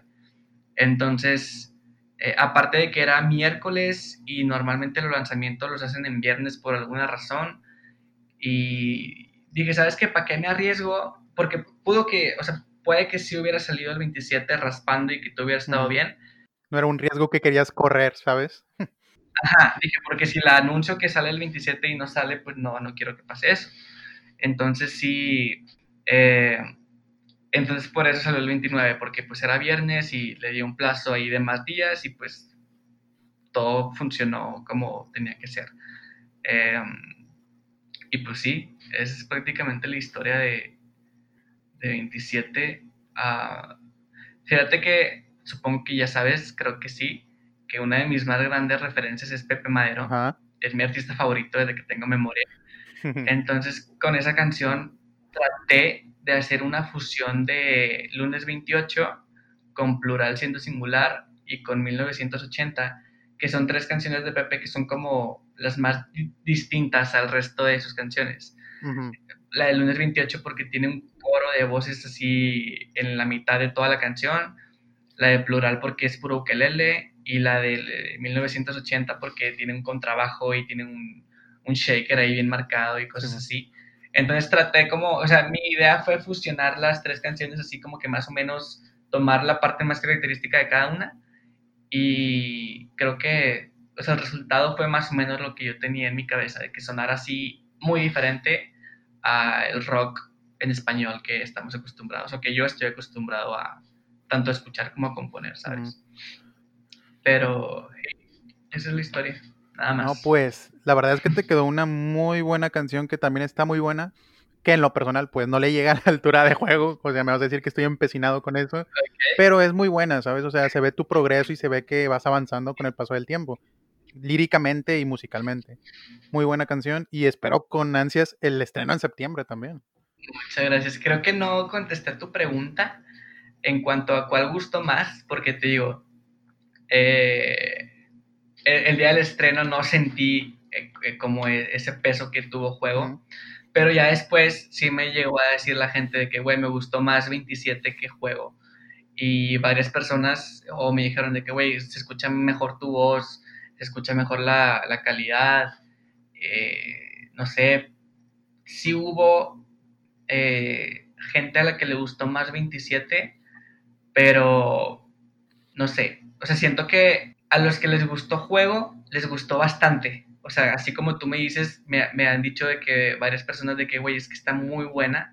Speaker 1: Entonces, eh, aparte de que era miércoles y normalmente los lanzamientos los hacen en viernes por alguna razón, y dije, ¿sabes qué? ¿Para qué me arriesgo? Porque pudo que, o sea, puede que si hubiera salido el 27 raspando y que todo hubiera estado bien,
Speaker 2: no era un riesgo que querías correr, ¿sabes?
Speaker 1: Ajá, dije, porque si la anuncio que sale el 27 y no sale, pues no, no quiero que pase eso. Entonces sí, eh, entonces por eso salió el 29, porque pues era viernes y le di un plazo ahí de más días y pues todo funcionó como tenía que ser. Em, y pues sí, es prácticamente la historia de, de 27 a... Fíjate que supongo que ya sabes, creo que sí, que una de mis más grandes referencias es Pepe Madero. Es mi artista favorito desde que tengo memoria. Entonces, con esa canción traté de hacer una fusión de Lunes 28 con Plural siendo singular y con 1980, que son tres canciones de Pepe que son como las más distintas al resto de sus canciones. La de Lunes 28 porque tiene un coro de voces así en la mitad de toda la canción la de Plural porque es puro ukelele y la de 1980 porque tiene un contrabajo y tiene un, un shaker ahí bien marcado y cosas así. Entonces traté como, o sea, mi idea fue fusionar las tres canciones así como que más o menos tomar la parte más característica de cada una y creo que, o sea, el resultado fue más o menos lo que yo tenía en mi cabeza, de que sonara así muy diferente al rock en español que estamos acostumbrados o que yo estoy acostumbrado a, tanto a escuchar como a componer, ¿sabes? Pero esa es la historia, nada más.
Speaker 2: No, pues, la verdad es que te quedó una muy buena canción que también está muy buena, que en lo personal, pues, no le llega a la altura de juego, o sea, me vas a decir que estoy empecinado con eso, pero es muy buena, ¿sabes? O sea, se ve tu progreso y se ve que vas avanzando con el paso del tiempo. líricamente y musicalmente. Muy buena canción y espero con ansias el estreno en septiembre también.
Speaker 1: Muchas gracias. Creo que no contesté tu pregunta en cuanto a cuál gustó más, porque te digo, eh, el, día del estreno no sentí eh, eh, como e, ese peso que tuvo juego, pero ya después sí me llegó a decir la gente de que, güey, me gustó más 27 que juego. Y varias personas o me dijeron de que, güey, se escucha mejor tu voz, se escucha mejor la, la calidad, no sé, sí hubo gente a la que le gustó más 27, pero no sé, o sea, siento que a los que les gustó juego, les gustó bastante. O sea, así como tú me dices, me, han dicho de que varias personas de que, güey, es que está muy buena.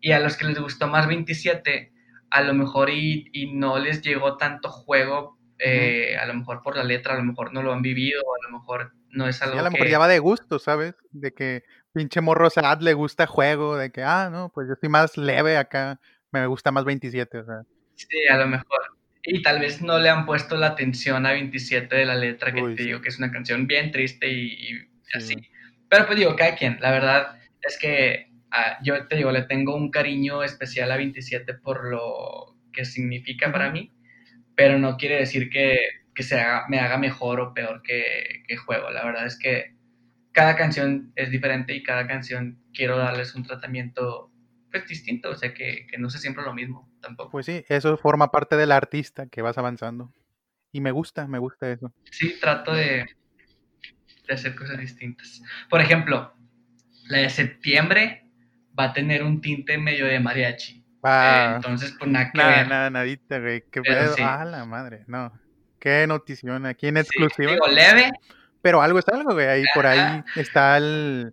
Speaker 1: Y a los que les gustó más 27, a lo mejor y, y no les llegó tanto juego, eh, a lo mejor por la letra, a lo mejor no lo han vivido, a lo mejor no es algo
Speaker 2: a lo mejor ya va de gusto, ¿sabes? De que pinche morro sad le gusta juego, de que, ah, no, pues yo estoy más leve acá, me gusta más 27, o sea.
Speaker 1: Sí, a lo mejor. Y tal vez no le han puesto la atención a 27 de la letra, que te digo que es una canción bien triste y, así. Pero pues digo, cada quien, la verdad es que ah, yo te digo, le tengo un cariño especial a 27 por lo que significa para mí, pero no quiere decir que, que se me haga mejor o peor que, que juego. La verdad es que cada canción es diferente y cada canción quiero darles un tratamiento pues distinto, o sea que, que no sea siempre lo mismo tampoco.
Speaker 2: Pues sí, eso forma parte del artista que vas avanzando. Y me gusta, me gusta eso.
Speaker 1: Sí, trato de, de hacer cosas distintas. Por ejemplo, la de septiembre va a tener un tinte medio de mariachi. Ah, entonces, pues nada que
Speaker 2: nada, Nada, nadita, güey. Qué pedo. Ah, la madre, no. Qué notición, aquí en exclusiva.
Speaker 1: digo, leve.
Speaker 2: Pero algo es algo, güey. Ahí por ahí está el,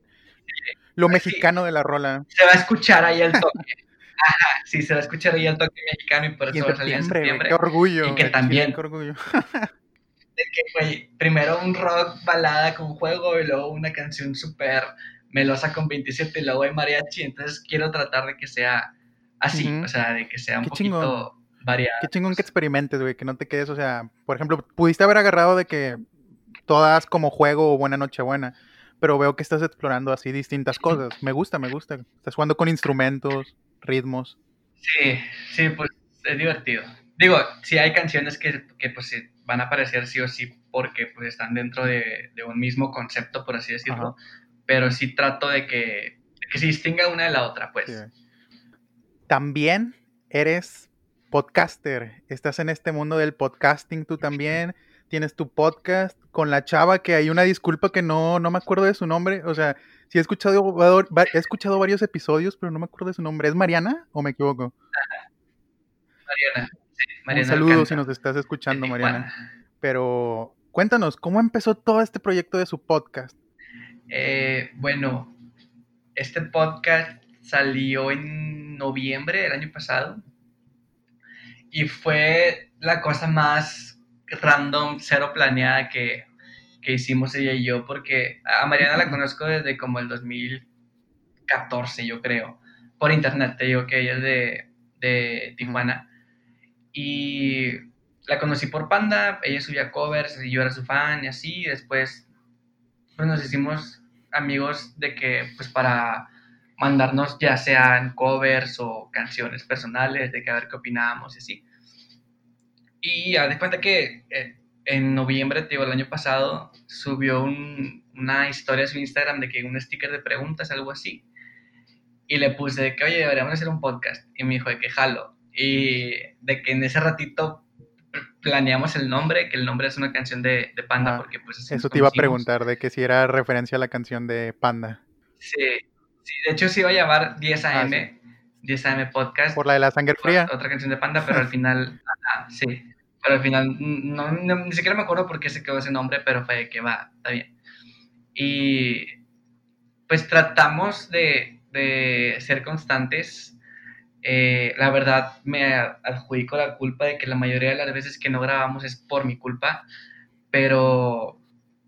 Speaker 2: lo pues mexicano de la rola.
Speaker 1: Se va a escuchar ahí el toque. Ajá, sí, se va a escuchar ahí el toque mexicano y por eso va a salir en septiembre.
Speaker 2: Qué orgullo.
Speaker 1: Y que también.
Speaker 2: Qué orgullo.
Speaker 1: de que, primero un rock balada con juego y luego una canción súper melosa con 27 y luego hay mariachi. Entonces quiero tratar de que sea así, o sea, de que sea un poquito variado.
Speaker 2: Qué chingón que experimentes, güey, que no te quedes, o sea, por ejemplo, pudiste haber agarrado de que todas como juego o buena noche buena pero veo que estás explorando así distintas cosas. Me gusta, me gusta. Estás jugando con instrumentos, ritmos.
Speaker 1: Sí, sí, pues es divertido. Digo, sí hay canciones que, que pues van a aparecer sí o sí porque pues están dentro de, de un mismo concepto, por así decirlo, pero sí trato de que, que se distinga una de la otra, pues.
Speaker 2: También eres podcaster, estás en este mundo del podcasting tú también tienes tu podcast con la chava que hay una disculpa que no, no me acuerdo de su nombre. O sea, sí he escuchado, he escuchado varios episodios, pero no me acuerdo de su nombre. ¿Es Mariana o me equivoco?
Speaker 1: Mariana. Sí, Mariana
Speaker 2: Un saludo si nos estás escuchando, Mariana. Pero cuéntanos, ¿cómo empezó todo este proyecto de su podcast?
Speaker 1: Eh, bueno, este podcast salió en noviembre del año pasado y fue la cosa más random, cero planeada que, hicimos ella y yo, porque a Mariana la conozco desde como el 2014, yo creo, por internet, te digo que ella es de, Tijuana. Y la conocí por Panda, ella subía covers y yo era su fan y así, después pues nos hicimos amigos de que pues para mandarnos ya sean covers o canciones personales, de que a ver qué opinábamos y así. Y a de cuenta que eh, en noviembre, digo, el año pasado, subió una historia a su Instagram de que un sticker de preguntas, algo así. Y le puse de que, oye, deberíamos hacer un podcast. Y me dijo de que jalo. Y de que en ese ratito planeamos el nombre, que el nombre es una canción de, Panda, porque pues...
Speaker 2: Eso te iba a preguntar, de que si era referencia a la canción de Panda.
Speaker 1: Sí, sí de hecho se iba a llamar 10 AM, 10 AM Podcast.
Speaker 2: Por la de la sangre fría.
Speaker 1: Otra canción de Panda, pero al final, sí, pero al final no, ni siquiera me acuerdo por qué se quedó ese nombre, pero fue que va, está bien. Y pues tratamos de, de ser constantes. Eh, la verdad me adjudico la culpa de que la mayoría de las veces que no grabamos es por mi culpa, pero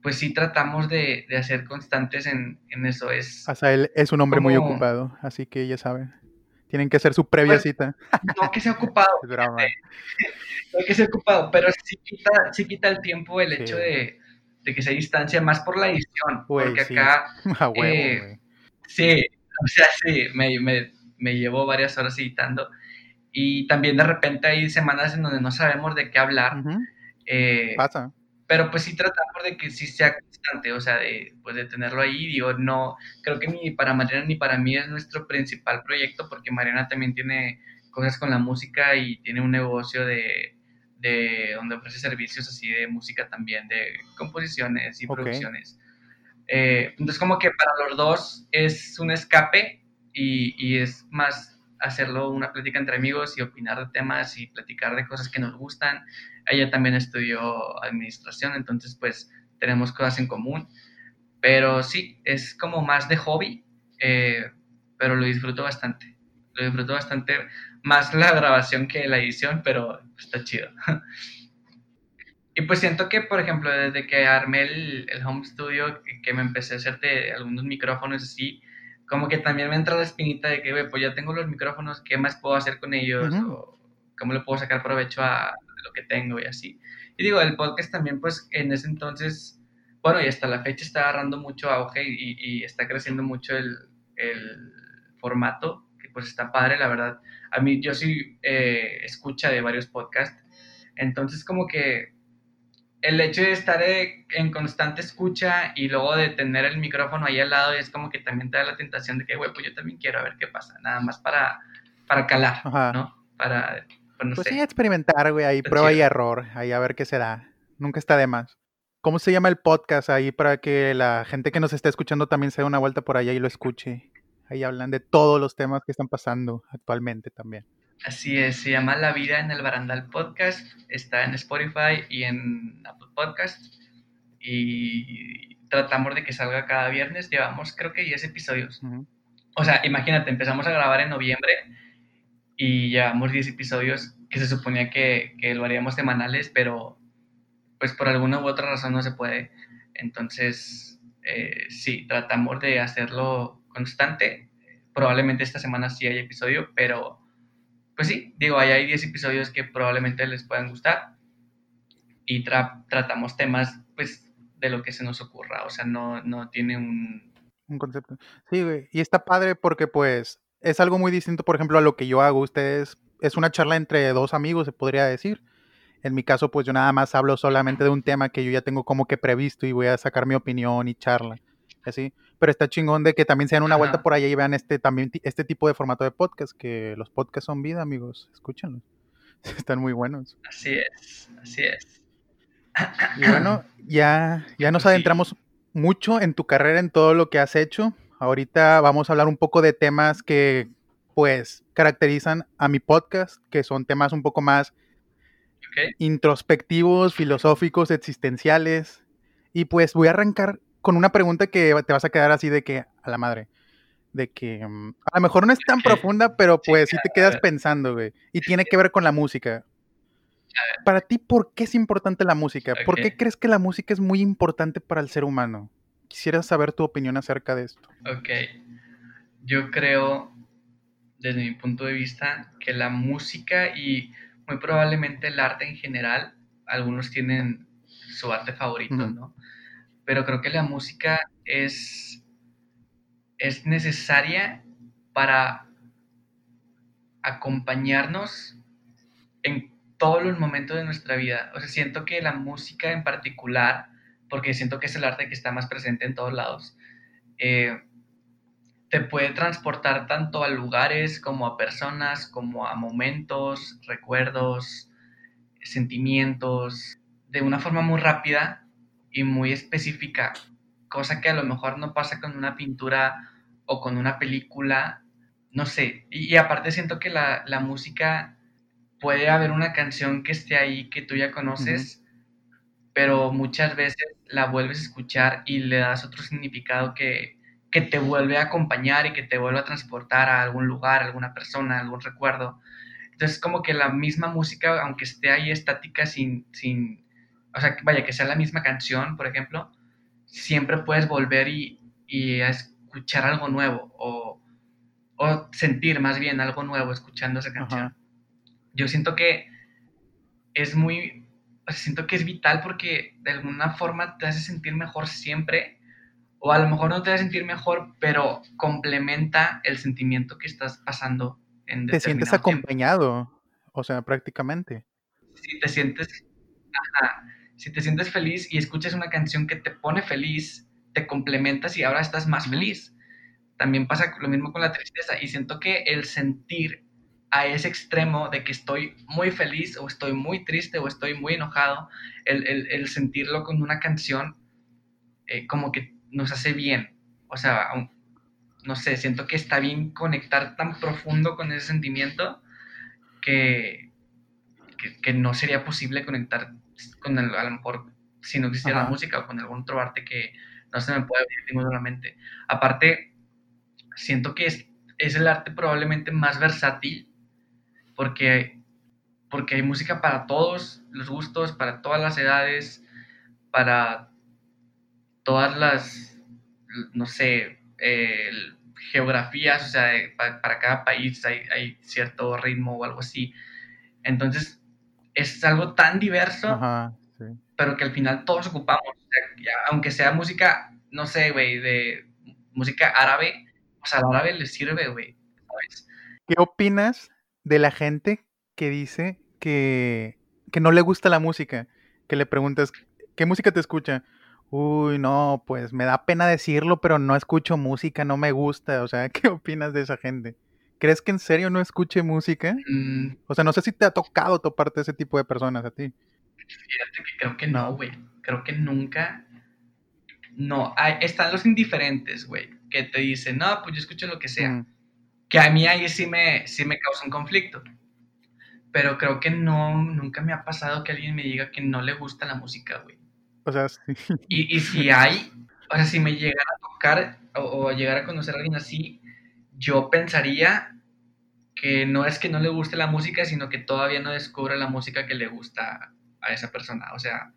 Speaker 1: pues sí tratamos de, de hacer constantes en, en, eso. Es
Speaker 2: él es un hombre muy ocupado, así que ya saben. Tienen que hacer su previa pues, cita.
Speaker 1: No que sea ocupado. no que sea ocupado, pero sí quita, sí quita el tiempo el hecho de, de que se distancia más por la edición, porque acá...
Speaker 2: Eh,
Speaker 1: sí, o sea, sí, me, me, me llevo varias horas editando y también de repente hay semanas en donde no sabemos de qué hablar.
Speaker 2: Eh, Pasa.
Speaker 1: Pero pues sí tratamos de que sí sea constante, o sea, de, pues de tenerlo ahí. Digo, no, creo que ni para Mariana ni para mí es nuestro principal proyecto, porque Mariana también tiene cosas con la música y tiene un negocio de, de donde ofrece servicios así de música también, de composiciones y producciones. Eh, entonces como que para los dos es un escape y, y es más hacerlo una plática entre amigos y opinar de temas y platicar de cosas que nos gustan. Ella también estudió administración, entonces pues tenemos cosas en común. Pero sí, es como más de hobby, eh, pero lo disfruto bastante. Lo disfruto bastante, más la grabación que la edición, pero está chido. y pues siento que, por ejemplo, desde que armé el, el home studio, que me empecé a hacer de algunos micrófonos así, como que también me entra la espinita de que, pues ya tengo los micrófonos, ¿qué más puedo hacer con ellos? O cómo le puedo sacar provecho a lo que tengo y así. Y digo, el podcast también, pues en ese entonces, bueno, y hasta la fecha está agarrando mucho auge y, está creciendo mucho el, el, formato, que pues está padre, la verdad. A mí, yo sí eh, escucha de varios podcasts, entonces como que el hecho de estar eh, en constante escucha y luego de tener el micrófono ahí al lado es como que también te da la tentación de que, güey, pues yo también quiero a ver qué pasa, nada más para, para calar, ¿no? Para,
Speaker 2: pues, pues sí, experimentar, güey, ahí prueba y error, ahí a ver qué se da, nunca está de más. ¿Cómo se llama el podcast ahí para que la gente que nos está escuchando también se dé una vuelta por allá y lo escuche? Ahí hablan de todos los temas que están pasando actualmente también.
Speaker 1: Así es, se llama La Vida en el Barandal Podcast, está en Spotify y en Apple Podcast y tratamos de que salga cada viernes, llevamos creo que 10 episodios. O sea, imagínate, empezamos a grabar en noviembre y llevamos 10 episodios que se suponía que, que lo haríamos semanales, pero pues por alguna u otra razón no se puede. Entonces, eh, sí, tratamos de hacerlo constante. Probablemente esta semana sí hay episodio, pero pues sí, digo, ahí hay 10 episodios que probablemente les puedan gustar y tratamos temas, pues, de lo que se nos ocurra, o sea, no, no tiene un...
Speaker 2: Un concepto. Sí, güey, y está padre porque, pues, es algo muy distinto, por ejemplo, a lo que yo hago. Ustedes, es una charla entre dos amigos, se podría decir. En mi caso, pues yo nada más hablo solamente de un tema que yo ya tengo como que previsto y voy a sacar mi opinión y charla. Así pero está chingón de que también se den una vuelta por allá y vean este también este tipo de formato de podcast, que los podcasts son vida, amigos, escúchenlos. Están muy buenos.
Speaker 1: Así es, así es.
Speaker 2: Y bueno, ya, ya nos adentramos mucho en tu carrera, en todo lo que has hecho. Ahorita vamos a hablar un poco de temas que pues caracterizan a mi podcast, que son temas un poco más introspectivos, filosóficos, existenciales. Y pues voy a arrancar con una pregunta que te vas a quedar así de que, a la madre, de que mm, a lo mejor no es tan profunda, pero pues sí, te quedas pensando, güey. Y tiene que ver con la música. Para ti, ¿por qué es importante la música? ¿Por qué crees que la música es muy importante para el ser humano? Quisiera saber tu opinión acerca de esto.
Speaker 1: Ok. Yo creo, desde mi punto de vista, que la música y muy probablemente el arte en general, algunos tienen su arte favorito, ¿no? pero creo que la música es, es necesaria para acompañarnos en todos los momentos de nuestra vida. O sea, siento que la música en particular, porque siento que es el arte que está más presente en todos lados, eh, te puede transportar tanto a lugares como a personas, como a momentos, recuerdos, sentimientos, de una forma muy rápida y muy específica, cosa que a lo mejor no pasa con una pintura o con una película, no sé, y, aparte siento que la, música puede haber una canción que esté ahí que tú ya conoces, pero muchas veces la vuelves a escuchar y le das otro significado que, que te vuelve a acompañar y que te vuelve a transportar a algún lugar, a alguna persona, algún recuerdo. Entonces, como que la misma música, aunque esté ahí estática sin, sin, o sea, vaya, que sea la misma canción, por ejemplo, siempre puedes volver y, y a escuchar algo nuevo o, o, sentir más bien algo nuevo escuchando esa canción. Yo siento que es muy siento que es vital porque de alguna forma te hace sentir mejor siempre, o a lo mejor no te hace sentir mejor, pero complementa el sentimiento que estás pasando
Speaker 2: en Te sientes acompañado, o sea, prácticamente.
Speaker 1: Si te sientes, si te sientes feliz y escuchas una canción que te pone feliz, te complementas y ahora estás más feliz. También pasa lo mismo con la tristeza y siento que el sentir a ese extremo de que estoy muy feliz o estoy muy triste o estoy muy enojado, el, sentirlo con una canción eh, como que nos hace bien. O sea, no sé, siento que está bien conectar tan profundo con ese sentimiento que, que, no sería posible conectar con el, a lo mejor si no existiera la música o con algún otro arte que no se me puede venir la mente. Aparte, siento que es, es el arte probablemente más versátil porque, porque hay música para todos los gustos, para todas las edades, para todas las, no sé, geografías, o sea, para, cada país hay, cierto ritmo o algo así. Entonces, es algo tan diverso, pero que al final todos ocupamos. aunque sea música, no sé, güey, de música árabe, o sea, al árabe le sirve, güey,
Speaker 2: ¿Qué opinas de la gente que dice que, que no le gusta la música, que le preguntas, ¿qué música te escucha? Uy, no, pues me da pena decirlo, pero no escucho música, no me gusta. O sea, ¿qué opinas de esa gente? ¿Crees que en serio no escuche música? Mm. O sea, no sé si te ha tocado toparte ese tipo de personas a ti.
Speaker 1: Fíjate que creo que no, güey. Creo que nunca. No, hay, están los indiferentes, güey, que te dicen, no, pues yo escucho lo que sea. Mm que a mí ahí sí me, sí me causa un conflicto. Pero creo que no, nunca me ha pasado que alguien me diga que no le gusta la música, güey.
Speaker 2: O sea, sí.
Speaker 1: Y, y si hay, o sea, si me llegara a tocar o, o llegar a conocer a alguien así, yo pensaría que no es que no le guste la música, sino que todavía no descubre la música que le gusta a esa persona. O sea,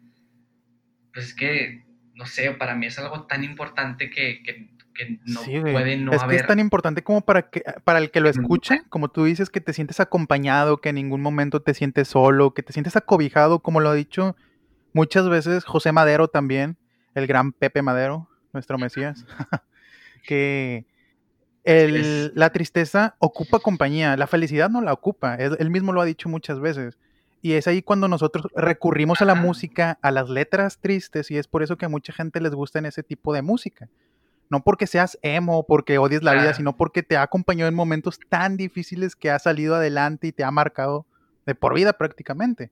Speaker 1: pues es que, no sé, para mí es algo tan importante que, que que no puede no
Speaker 2: es que es tan importante como para que para el que lo escucha, como tú dices que te sientes acompañado, que en ningún momento te sientes solo, que te sientes acobijado, como lo ha dicho muchas veces José Madero también, el gran Pepe Madero, nuestro Mesías, que el, la tristeza ocupa compañía, la felicidad no la ocupa, él mismo lo ha dicho muchas veces. Y es ahí cuando nosotros recurrimos a la música, a las letras tristes, y es por eso que a mucha gente les gusta en ese tipo de música no porque seas emo, porque odies la vida, sino porque te ha acompañado en momentos tan difíciles que ha salido adelante y te ha marcado de por vida prácticamente.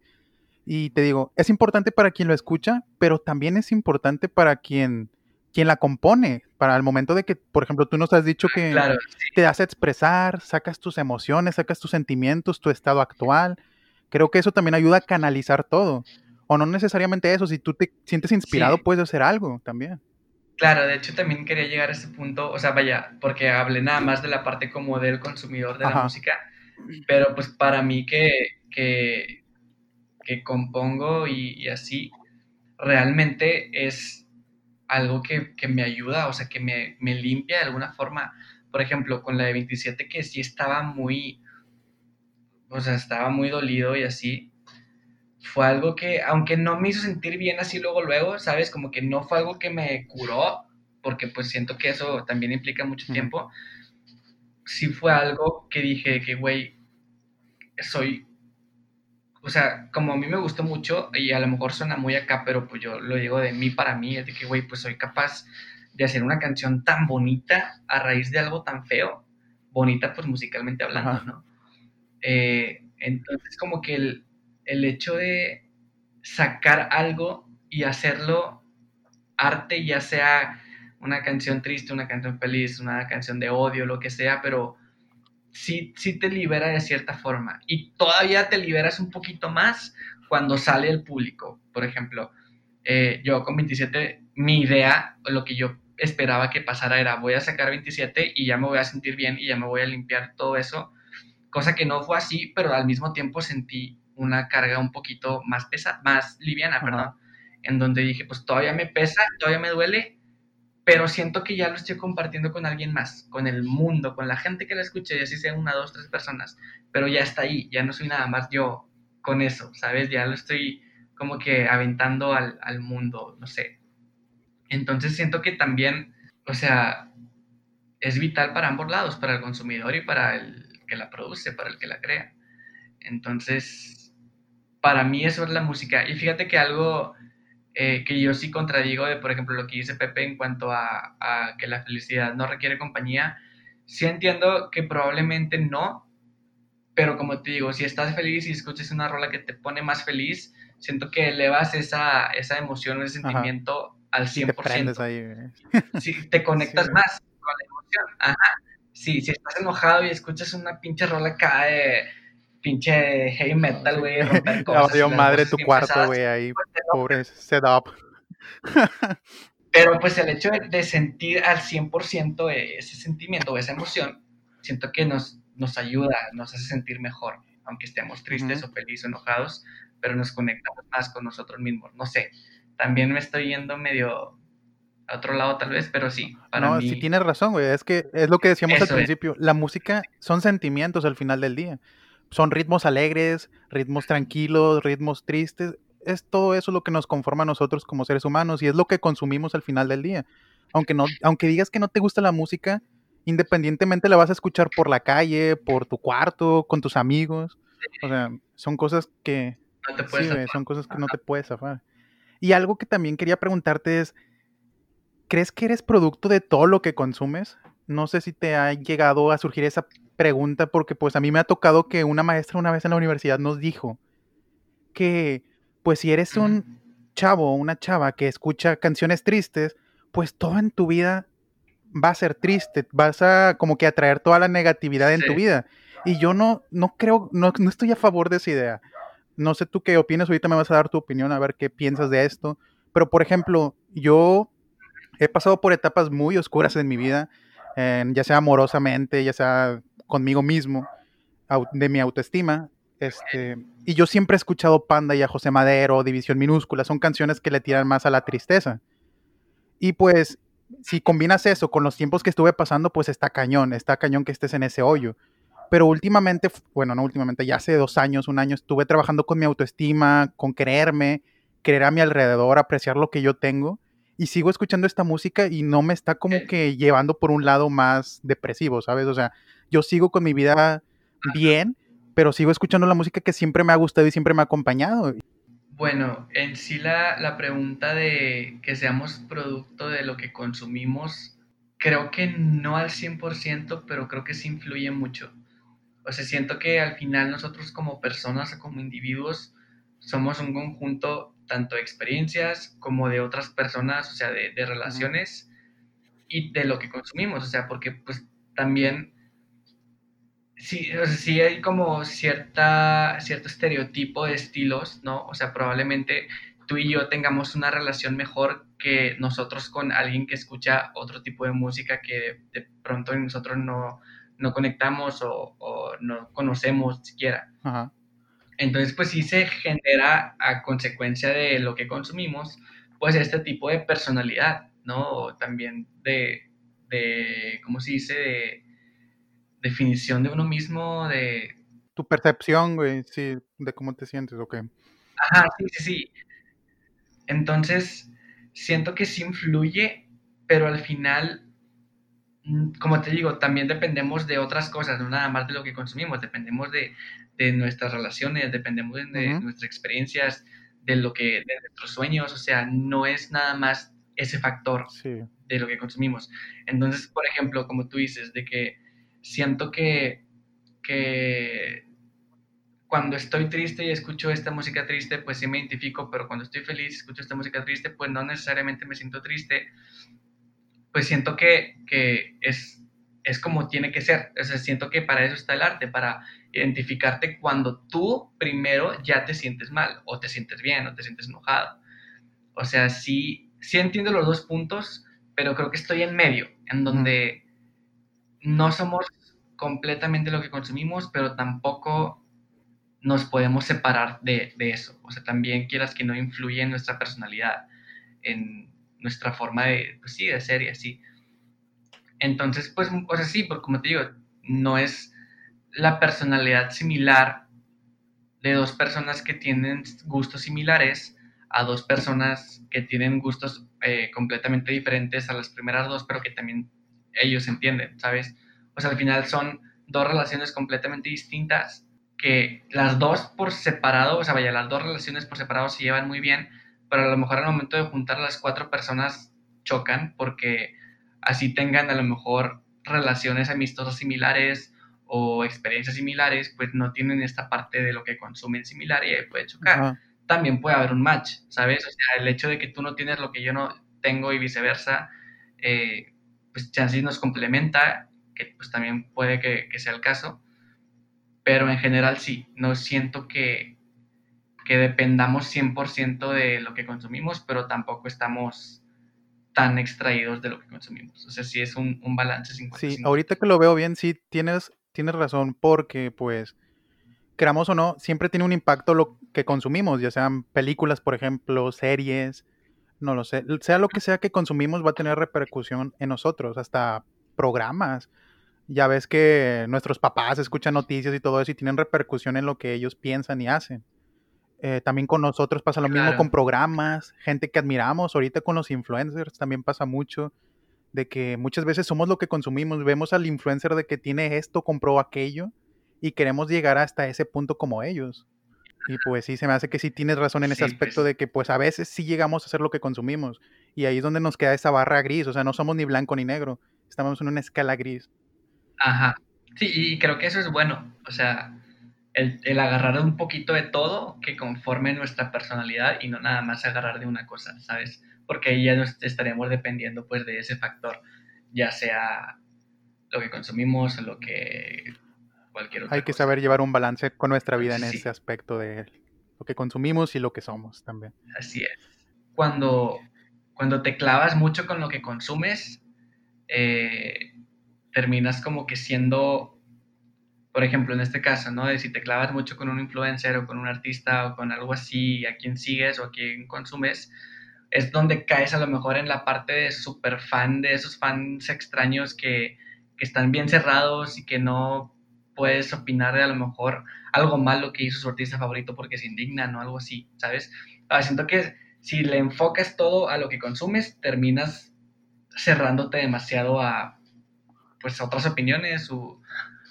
Speaker 2: Y te digo, es importante para quien lo escucha, pero también es importante para quien, quien la compone, para el momento de que, por ejemplo, tú nos has dicho que te hace expresar, sacas tus emociones, sacas tus sentimientos, tu estado actual. Creo que eso también ayuda a canalizar todo. O no necesariamente eso, si tú te sientes inspirado, puedes hacer algo también.
Speaker 1: Claro, de hecho también quería llegar a ese punto, o sea, vaya, porque hablé nada más de la parte como del consumidor de la música, pero pues para mí que, que, que compongo y, así, realmente es algo que, me ayuda, o sea, que me, me, limpia de alguna forma. Por ejemplo, con la de 27 que sí estaba muy, o sea, estaba muy dolido y así, fue algo que, aunque no me hizo sentir bien así luego, luego, ¿sabes? Como que no fue algo que me curó, porque pues siento que eso también implica mucho tiempo. Sí fue algo que dije que, güey, soy, o sea, como a mí me gustó mucho, y a lo mejor suena muy acá, pero pues yo lo digo de mí para mí, es de que, güey, pues soy capaz de hacer una canción tan bonita a raíz de algo tan feo, bonita pues musicalmente hablando, ¿no? Eh, entonces como que el, el hecho de sacar algo y hacerlo arte, ya sea una canción triste, una canción feliz, una canción de odio, lo que sea, pero sí, sí te libera de cierta forma. Y todavía te liberas un poquito más cuando sale el público. Por ejemplo, eh, yo con 27, mi idea, lo que yo esperaba que pasara era, voy a sacar 27 y ya me voy a sentir bien y ya me voy a limpiar todo eso. Cosa que no fue así, pero al mismo tiempo sentí una carga un poquito más pesada, más liviana, perdón, en donde dije, pues todavía me pesa, todavía me duele, pero siento que ya lo estoy compartiendo con alguien más, con el mundo, con la gente que la escuche, y así sean una, dos, tres personas, pero ya está ahí, ya no soy nada más yo con eso, ¿sabes? Ya lo estoy como que aventando al, al mundo, no sé. Entonces siento que también, o sea, es vital para ambos lados, para el consumidor y para el que la produce, para el que la crea. Entonces, para mí eso es la música. Y fíjate que algo eh, que yo sí contradigo de, por ejemplo, lo que dice Pepe en cuanto a, a, que la felicidad no requiere compañía, sí entiendo que probablemente no, pero como te digo, si estás feliz y escuchas una rola que te pone más feliz, siento que elevas esa, esa emoción, ese sentimiento al 100%. Te ahí, sí, te conectas sí. más con la emoción. Ajá. Sí, si estás enojado y escuchas una pinche rola acá de pinche heavy metal, güey, romper
Speaker 2: cosas. Dios, madre tu cuarto, güey, ahí, pues, pobre setup.
Speaker 1: Pero pues el hecho de, de sentir al 100% ese sentimiento o esa emoción, siento que nos, nos ayuda, nos hace sentir mejor, aunque estemos tristes uh -huh. o felices o enojados, pero nos conectamos más con nosotros mismos. No sé, también me estoy yendo medio a otro lado tal vez, pero sí.
Speaker 2: Para no, mí... sí tienes razón, güey. Es que es lo que decíamos Eso al principio. Es. La música son sentimientos al final del día. Son ritmos alegres, ritmos tranquilos, ritmos tristes. Es todo eso lo que nos conforma a nosotros como seres humanos y es lo que consumimos al final del día. Aunque, no, aunque digas que no te gusta la música, independientemente la vas a escuchar por la calle, por tu cuarto, con tus amigos. O sea, son cosas que...
Speaker 1: No te puedes
Speaker 2: sí, son cosas que no te puedes zafar. Y algo que también quería preguntarte es, ¿crees que eres producto de todo lo que consumes? No sé si te ha llegado a surgir esa pregunta porque pues a mí me ha tocado que una maestra una vez en la universidad nos dijo que pues si eres un chavo o una chava que escucha canciones tristes, pues todo en tu vida va a ser triste, vas a como que atraer toda la negatividad en sí. tu vida. Y yo no, no creo, no, no estoy a favor de esa idea. No sé tú qué opinas, ahorita me vas a dar tu opinión, a ver qué piensas de esto. Pero, por ejemplo, yo he pasado por etapas muy oscuras en mi vida, eh, ya sea amorosamente, ya sea conmigo mismo, de mi autoestima. Este, y yo siempre he escuchado Panda y a José Madero, División Minúscula, son canciones que le tiran más a la tristeza. Y pues, si combinas eso con los tiempos que estuve pasando, pues está cañón, está cañón que estés en ese hoyo. Pero últimamente, bueno, no últimamente, ya hace dos años, un año, estuve trabajando con mi autoestima, con quererme, querer a mi alrededor, apreciar lo que yo tengo. Y sigo escuchando esta música y no me está como que llevando por un lado más depresivo, ¿sabes? O sea, yo sigo con mi vida bien, pero sigo escuchando la música que siempre me ha gustado y siempre me ha acompañado.
Speaker 1: Bueno, en sí la, la pregunta de que seamos producto de lo que consumimos, creo que no al 100%, pero creo que sí influye mucho. O sea, siento que al final nosotros como personas o como individuos somos un conjunto tanto de experiencias como de otras personas, o sea, de, de relaciones uh -huh. y de lo que consumimos, o sea, porque pues también sí, o sea, sí hay como cierta, cierto estereotipo de estilos, ¿no? O sea, probablemente tú y yo tengamos una relación mejor que nosotros con alguien que escucha otro tipo de música que de pronto nosotros no, no conectamos o, o, no conocemos siquiera. Ajá. Entonces, pues sí se genera a consecuencia de lo que consumimos, pues este tipo de personalidad, ¿no? También de, de, ¿cómo se dice? De definición de uno mismo, de...
Speaker 2: Tu percepción, güey, sí, de cómo te sientes, ok.
Speaker 1: Ajá, sí, sí, sí. Entonces, siento que sí influye, pero al final como te digo, también dependemos de otras cosas, no nada más de lo que consumimos, dependemos de, de nuestras relaciones, dependemos de, uh -huh. nuestras experiencias, de lo que, de nuestros sueños, o sea, no es nada más ese factor sí. de lo que consumimos. Entonces, por ejemplo, como tú dices, de que siento que, que cuando estoy triste y escucho esta música triste, pues sí me identifico, pero cuando estoy feliz y escucho esta música triste, pues no necesariamente me siento triste, pues siento que, que es, es como tiene que ser. O sea, siento que para eso está el arte, para identificarte cuando tú primero ya te sientes mal, o te sientes bien, o te sientes enojado. O sea, sí, sí entiendo los dos puntos, pero creo que estoy en medio, en donde no somos completamente lo que consumimos, pero tampoco nos podemos separar de, de eso. O sea, también quieras que no influye en nuestra personalidad, en, nuestra forma de, pues sí, de ser y así. Entonces, pues, o sea, sí, porque como te digo, no es la personalidad similar de dos personas que tienen gustos similares a dos personas que tienen gustos eh, completamente diferentes a las primeras dos, pero que también ellos entienden, ¿sabes? O sea, al final son dos relaciones completamente distintas que las dos por separado, o sea, vaya, las dos relaciones por separado se llevan muy bien, pero a lo mejor al momento de juntar las cuatro personas chocan porque así tengan a lo mejor relaciones amistosas similares o experiencias similares, pues no tienen esta parte de lo que consumen similar y ahí puede chocar. También puede haber un match, ¿sabes? O sea, el hecho de que tú no tienes lo que yo no tengo y viceversa, eh, pues así nos complementa, que pues también puede que, sea el caso, pero en general sí, no siento que, que dependamos 100% de lo que consumimos, pero tampoco estamos tan extraídos de lo que consumimos. O sea, sí es un, un balance 50
Speaker 2: Sí, ahorita que lo veo bien, sí tienes tienes razón, porque pues, queramos o no, siempre tiene un impacto lo que consumimos, ya sean películas, por ejemplo, series, no lo sé, sea lo que sea que consumimos va a tener repercusión en nosotros, hasta programas. Ya ves que nuestros papás escuchan noticias y todo eso y tienen repercusión en lo que ellos piensan y hacen. Eh, también con nosotros pasa lo mismo con programas, gente que admiramos, ahorita con los influencers también pasa mucho de que muchas veces somos lo que consumimos, vemos al influencer de que tiene esto, compró aquello y queremos llegar hasta ese punto como ellos. Y pues sí, se me hace que sí tienes razón en ese aspecto pues de que pues a veces sí llegamos a hacer lo que consumimos y ahí es donde nos queda esa barra gris, o sea, no somos ni blanco ni negro, estamos en una escala gris.
Speaker 1: Ajá, sí, y creo que eso es bueno, o sea, el, el agarrar un poquito de todo que conforme nuestra personalidad y no nada más agarrar de una cosa, ¿sabes? porque ahí ya nos estaremos dependiendo pues de ese factor, ya sea lo que consumimos o lo que cualquier
Speaker 2: otro. Hay que saber llevar un balance con nuestra vida en ese aspecto de lo que consumimos y lo que somos también.
Speaker 1: Así es. Cuando, cuando te clavas mucho con lo que consumes, eh, terminas como que siendo, por ejemplo, en este caso, ¿no? De si te clavas mucho con un influencer o con un artista o con algo así, a quien sigues o a quien consumes, es donde caes a lo mejor en la parte de super fan, de esos fans extraños que, están bien cerrados y que no puedes opinar de a lo mejor algo malo que hizo su artista favorito porque se indignan o algo así, ¿sabes? Ah, siento que si le enfocas todo a lo que consumes, terminas cerrándote demasiado a pues otras opiniones o,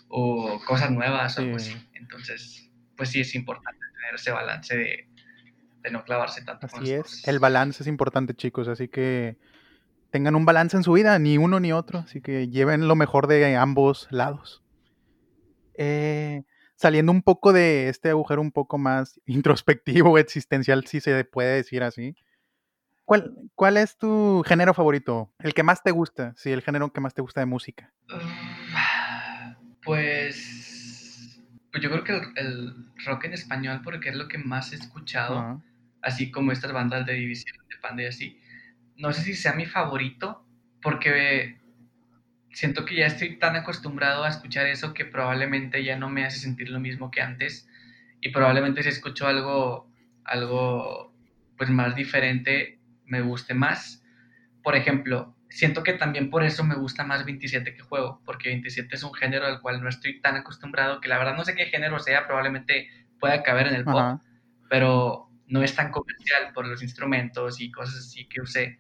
Speaker 1: cosas nuevas o algo así. Entonces, pues sí es importante tener ese balance de, de no clavarse tanto.
Speaker 2: Así es, el balance es importante chicos, así que tengan un balance en su vida, ni uno ni otro, así que lleven lo mejor de ambos lados. Eh, saliendo un poco de este agujero un poco más introspectivo, existencial, si se puede decir así. ¿Cuál, ¿Cuál es tu género favorito? El que más te gusta, sí, el género que más te gusta de música.
Speaker 1: Pues, pues yo creo que el, rock en español, porque es lo que más he escuchado así como estas bandas de división de Panda y así. No sé si sea mi favorito, porque siento que ya estoy tan acostumbrado a escuchar eso que probablemente ya no me hace sentir lo mismo que antes. Y probablemente si escucho algo, algo pues más diferente, me guste más. Por ejemplo, siento que también por eso me gusta más 27 que juego, porque 27 es un género al cual no estoy tan acostumbrado, que la verdad no sé qué género sea, probablemente pueda caber en el pop, pero no es tan comercial por los instrumentos y cosas así que usé.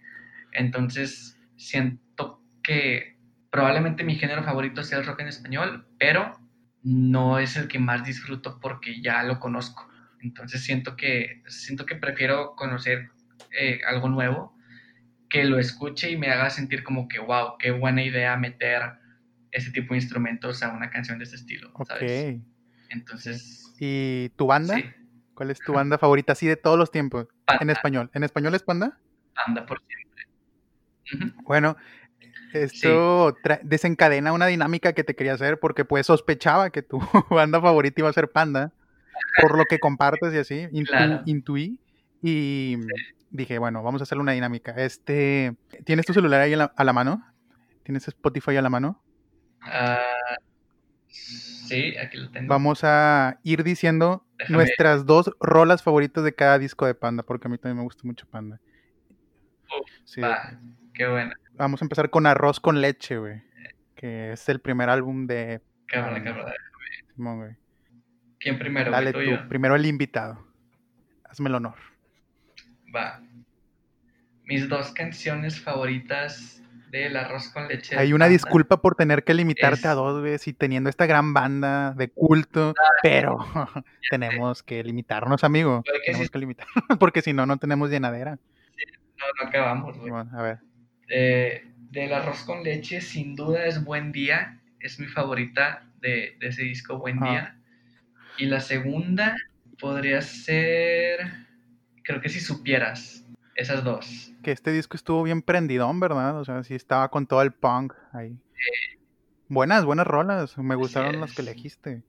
Speaker 1: Entonces, siento que probablemente mi género favorito sea el rock en español, pero no es el que más disfruto porque ya lo conozco. Entonces, siento que, siento que prefiero conocer eh, algo nuevo, que lo escuche y me haga sentir como que, wow, qué buena idea meter ese tipo de instrumentos a una canción de este estilo. ¿sabes? Entonces.
Speaker 2: ¿Y tu banda? Sí. ¿Cuál es tu banda favorita así de todos los tiempos? En español. ¿En español es Panda?
Speaker 1: Panda por siempre.
Speaker 2: Bueno, esto desencadena una dinámica que te quería hacer porque pues sospechaba que tu banda favorita iba a ser Panda por lo que compartes y así, intuí y dije, bueno, vamos a hacer una dinámica. Este, ¿tienes tu celular ahí a la, mano? ¿Tienes Spotify a la mano?
Speaker 1: Ah, sí, aquí lo tengo.
Speaker 2: Vamos a ir diciendo nuestras dos rolas favoritas de cada disco de Panda, porque a mí también me gusta mucho Panda.
Speaker 1: sí. qué buena.
Speaker 2: Vamos a empezar con Arroz con Leche, güey. Que es el primer álbum de.
Speaker 1: Buena. ¿Quién primero?
Speaker 2: Dale tú, primero el invitado. Hazme el honor.
Speaker 1: Va. Mis dos canciones favoritas del arroz con leche.
Speaker 2: Hay una disculpa por tener que limitarte a dos, güey, y teniendo esta gran banda de culto, pero tenemos que limitarnos, amigo.
Speaker 1: Que
Speaker 2: Tenemos
Speaker 1: sí.
Speaker 2: que limitarnos, porque si no, no tenemos llenadera.
Speaker 1: No, no acabamos, güey.
Speaker 2: Bueno, a ver.
Speaker 1: Eh, del arroz con leche, sin duda es Buen Día. Es mi favorita de, de ese disco, Buen
Speaker 2: Ah.
Speaker 1: Día. Y la segunda podría ser. Creo que si supieras. Esas dos.
Speaker 2: Que este disco estuvo bien prendidón, ¿verdad? O sea, sí estaba con todo el punk ahí. Buenas, buenas rolas. Me gustaron las que elegiste.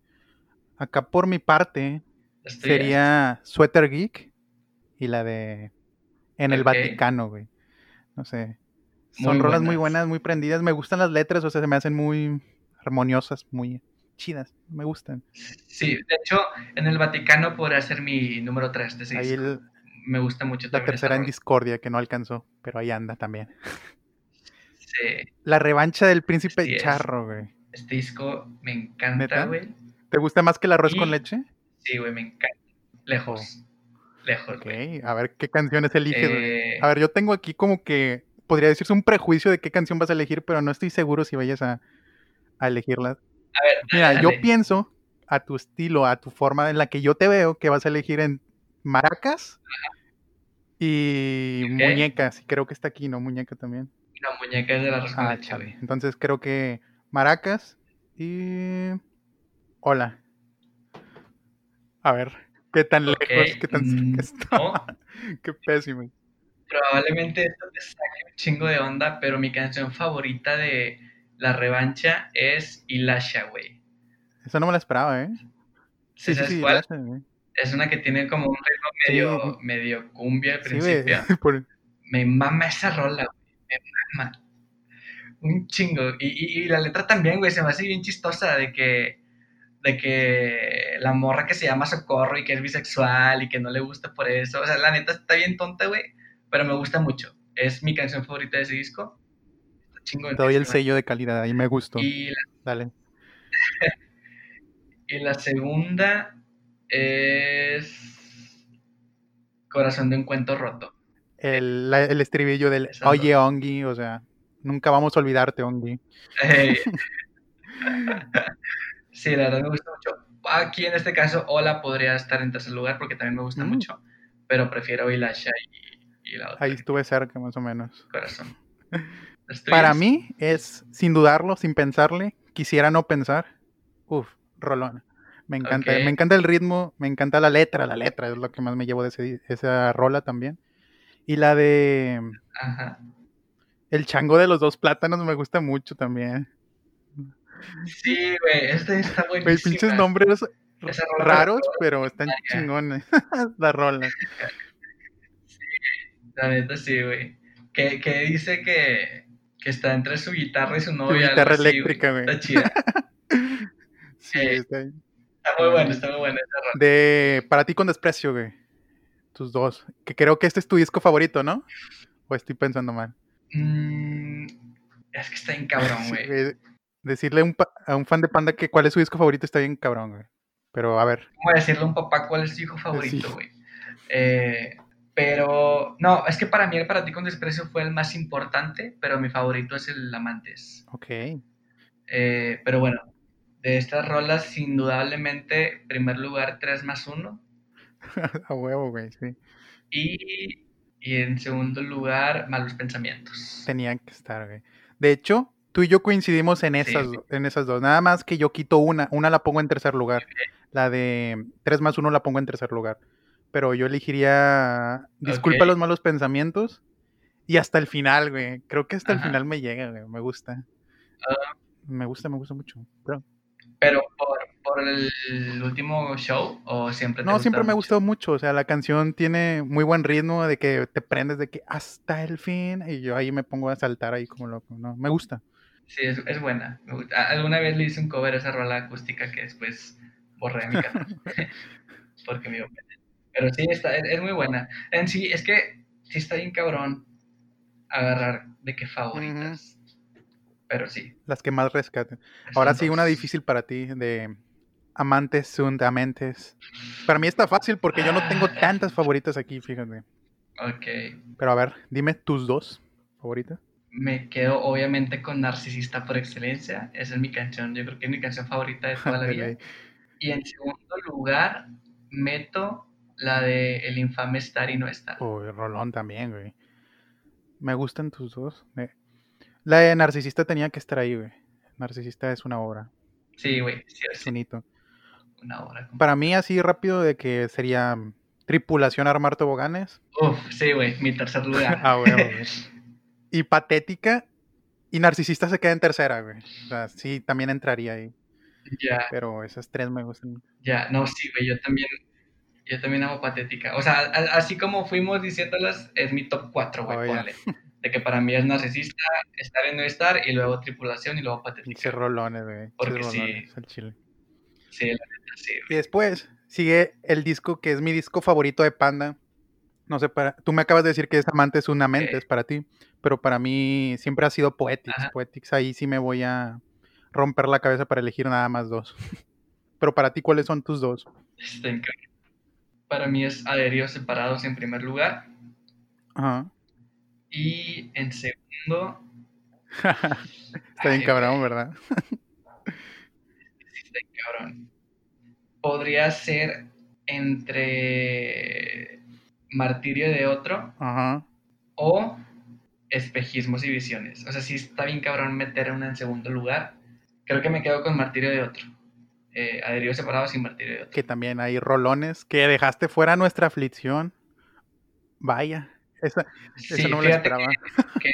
Speaker 2: Acá por mi parte sería Sweater Geek y la de En el. Vaticano, güey. No sé. Son
Speaker 1: Muy
Speaker 2: rolas muy
Speaker 1: buenas.
Speaker 2: muy prendidas. Me gustan las letras, o sea, se me hacen muy armoniosas, muy chidas. Me gustan.
Speaker 1: Sí, de hecho, en el Vaticano podría ser mi número 3 de ese
Speaker 2: Ahí
Speaker 1: disco.
Speaker 2: el-
Speaker 1: Me gusta mucho
Speaker 2: la tercera en discordia que no alcanzó, pero ahí anda también.
Speaker 1: Sí,
Speaker 2: La revancha del príncipe charro, güey.
Speaker 1: este disco me encanta, güey.
Speaker 2: ¿Te gusta más que el arroz con leche?
Speaker 1: Sí, güey, me encanta. Lejos. Lejos,
Speaker 2: Ok,
Speaker 1: güey.
Speaker 2: a ver qué canciones eliges.
Speaker 1: Eh,
Speaker 2: A ver, yo tengo aquí como que podría decirse un prejuicio de qué canción vas a elegir, pero no estoy seguro si vayas a, a elegirlas.
Speaker 1: a ver,
Speaker 2: Mira,
Speaker 1: dale,
Speaker 2: yo pienso a tu estilo, a tu forma en la que yo te veo, que vas a elegir en maracas y muñecas. Y creo que está aquí, ¿no? Muñeca también.
Speaker 1: No, muñeca es de la
Speaker 2: Ah. Entonces creo que maracas y... Hola. A ver, ¿qué tan lejos, qué tan
Speaker 1: mm,
Speaker 2: cerca está?
Speaker 1: no,
Speaker 2: Qué pésimo.
Speaker 1: probablemente esto te saque un chingo de onda, pero mi canción favorita de La Revancha es Ilasha, güey.
Speaker 2: Eso no me la esperaba, ¿eh? Sí, sí,
Speaker 1: ¿Sabes
Speaker 2: sí.
Speaker 1: cuál? Es una que tiene como un ritmo
Speaker 2: Sí.
Speaker 1: medio, medio cumbia al
Speaker 2: Sí,
Speaker 1: principio.
Speaker 2: por-
Speaker 1: Me mama esa rola, güey. Me mama. Un chingo. Y, y- y la letra también, güey, se me hace bien chistosa de que, de que la morra que se llama Socorro y que es bisexual y que no le gusta por eso. O sea, la neta está bien tonta, güey, pero me gusta mucho. Es mi canción favorita de ese disco. Chingón.
Speaker 2: Te doy el sello de calidad, ahí me gustó.
Speaker 1: Y la,
Speaker 2: Dale.
Speaker 1: y la segunda es Corazón de un cuento roto.
Speaker 2: El, la- el estribillo del Oye, Ongi, o sea, nunca vamos a olvidarte, Ongi.
Speaker 1: Sí, la verdad me gusta mucho. Aquí en este caso, Hola podría estar en tercer lugar porque también me gusta
Speaker 2: Mm.
Speaker 1: mucho, pero prefiero Ilasha y, y la otra,
Speaker 2: Ahí estuve cerca, más o menos.
Speaker 1: corazón. ¿Las
Speaker 2: Para mí es, sin dudarlo, sin pensarle, quisiera no pensar. Uf, rolona. Me encanta, me encanta el ritmo, me encanta la letra, la letra es lo que más me llevo de ese- esa rola también. Y la de
Speaker 1: Ajá.
Speaker 2: El chango de los dos plátanos me gusta mucho también.
Speaker 1: Sí, güey, este está
Speaker 2: Güey,
Speaker 1: buenísimo.
Speaker 2: pinches nombres raros, pero están chingones. la rola.
Speaker 1: La neta sí, güey. Que, que dice que, que está entre su guitarra y su
Speaker 2: Su
Speaker 1: novia. algo
Speaker 2: guitarra eléctrica, güey.
Speaker 1: Está chida.
Speaker 2: Sí,
Speaker 1: Eh,
Speaker 2: está-
Speaker 1: Está muy buena, está muy buena esa.
Speaker 2: De Para ti con desprecio, güey. Tus dos. Que creo que este es tu disco favorito, ¿no? O estoy pensando mal.
Speaker 1: Mm, es que está bien cabrón, güey.
Speaker 2: Decirle a un, pa- a un fan de Panda que cuál es su disco favorito está bien cabrón, güey. Pero a ver.
Speaker 1: A decirle a un papá cuál es su hijo favorito,
Speaker 2: Sí.
Speaker 1: güey. Eh, pero, no, es que para mí el para ti con desprecio fue el más importante, pero mi favorito es el Amantes.
Speaker 2: Ok.
Speaker 1: Eh, pero bueno, de estas rolas, indudablemente, primer lugar, 3 más 1.
Speaker 2: a huevo, güey, sí.
Speaker 1: Y, y en segundo lugar, Malos Pensamientos.
Speaker 2: Tenían que estar, güey. De hecho, tú y yo coincidimos en
Speaker 1: Sí,
Speaker 2: esas, en esas dos. Nada más que yo quito una. Una la pongo en tercer lugar. La de 3 más 1 la pongo en tercer lugar. Pero yo elegiría Disculpa los malos pensamientos. Y hasta el final, güey. Creo que hasta el final me llega, güey. Me gusta.
Speaker 1: Ah.
Speaker 2: Me gusta, me gusta mucho. Pero-
Speaker 1: Pero por, por el último show, o siempre te
Speaker 2: no, siempre me ha
Speaker 1: mucho?
Speaker 2: gustado mucho. O sea, la canción tiene muy buen ritmo de que te prendes de que hasta el fin. Y yo ahí me pongo a saltar ahí como loco. No, me gusta.
Speaker 1: Sí, es, es buena. Alguna vez le hice un cover a esa rola acústica que después borré de mi canal. porque me. Pero sí, está, es, es muy buena. En sí, es que sí está bien cabrón agarrar de qué favoritas. Pero sí.
Speaker 2: Las que más rescaten.
Speaker 1: esas
Speaker 2: Ahora sí, una difícil para ti de amantes, sunt amantes. Para mí está fácil porque yo no tengo
Speaker 1: Ah.
Speaker 2: tantas favoritas aquí, fíjate.
Speaker 1: Ok.
Speaker 2: Pero a ver, dime tus dos favoritas.
Speaker 1: Me quedo obviamente con Narcisista por excelencia. Esa es mi canción. Yo creo que es mi canción favorita de toda la vida.
Speaker 2: ley.
Speaker 1: Y en segundo lugar, meto la de El infame estar y no estar.
Speaker 2: Uy, Rolón también, güey. Me gustan tus dos. Me- La de Narcisista tenía que estar ahí, güey. Narcisista es una obra,
Speaker 1: Sí, güey. Sí,
Speaker 2: es
Speaker 1: una hora.
Speaker 2: Para mí, así rápido, de que sería Tripulación Armar Toboganes.
Speaker 1: Uf, sí, güey. Mi tercer lugar.
Speaker 2: Ah, güey, güey. Y Patética. Y Narcisista se queda en tercera, güey. O sea, sí, también entraría ahí.
Speaker 1: ya,
Speaker 2: Pero esas tres me gustan.
Speaker 1: ya. No, sí, güey. Yo también. Yo también amo Patética. O sea, a- así como fuimos diciéndolas, es mi top 4, güey.
Speaker 2: Oh,
Speaker 1: ponle. De que para mí es Narcisista, Estar y no estar, y luego Tripulación, y luego Patética.
Speaker 2: Rolones, güey.
Speaker 1: Porque sí.
Speaker 2: chile.
Speaker 1: Sí, la neta, sí.
Speaker 2: Y después sigue el disco que es mi disco favorito de Panda. No sé, para... tú me acabas de decir que es Amantes una mente, es para ti. Pero para mí siempre ha sido Poetics.
Speaker 1: Ajá.
Speaker 2: Poetics, ahí sí me voy a romper la cabeza para elegir nada más dos. Pero para ti, ¿cuáles son tus dos?
Speaker 1: Increíble. Para mí es Adheridos Separados en primer lugar.
Speaker 2: Ajá.
Speaker 1: Y en segundo.
Speaker 2: Está bien
Speaker 1: Ay,
Speaker 2: cabrón, ¿verdad?
Speaker 1: sí está bien cabrón. Podría ser entre Martirio de otro
Speaker 2: Ajá.
Speaker 1: o Espejismos y Visiones. O sea, sí está bien cabrón meter una en segundo lugar. Creo que me quedo con Martirio de otro. Eh, Adheridos Separados y Martirio de otro.
Speaker 2: Que también hay rolones que dejaste fuera nuestra aflicción. Vaya. Esa, no me la esperaba.
Speaker 1: que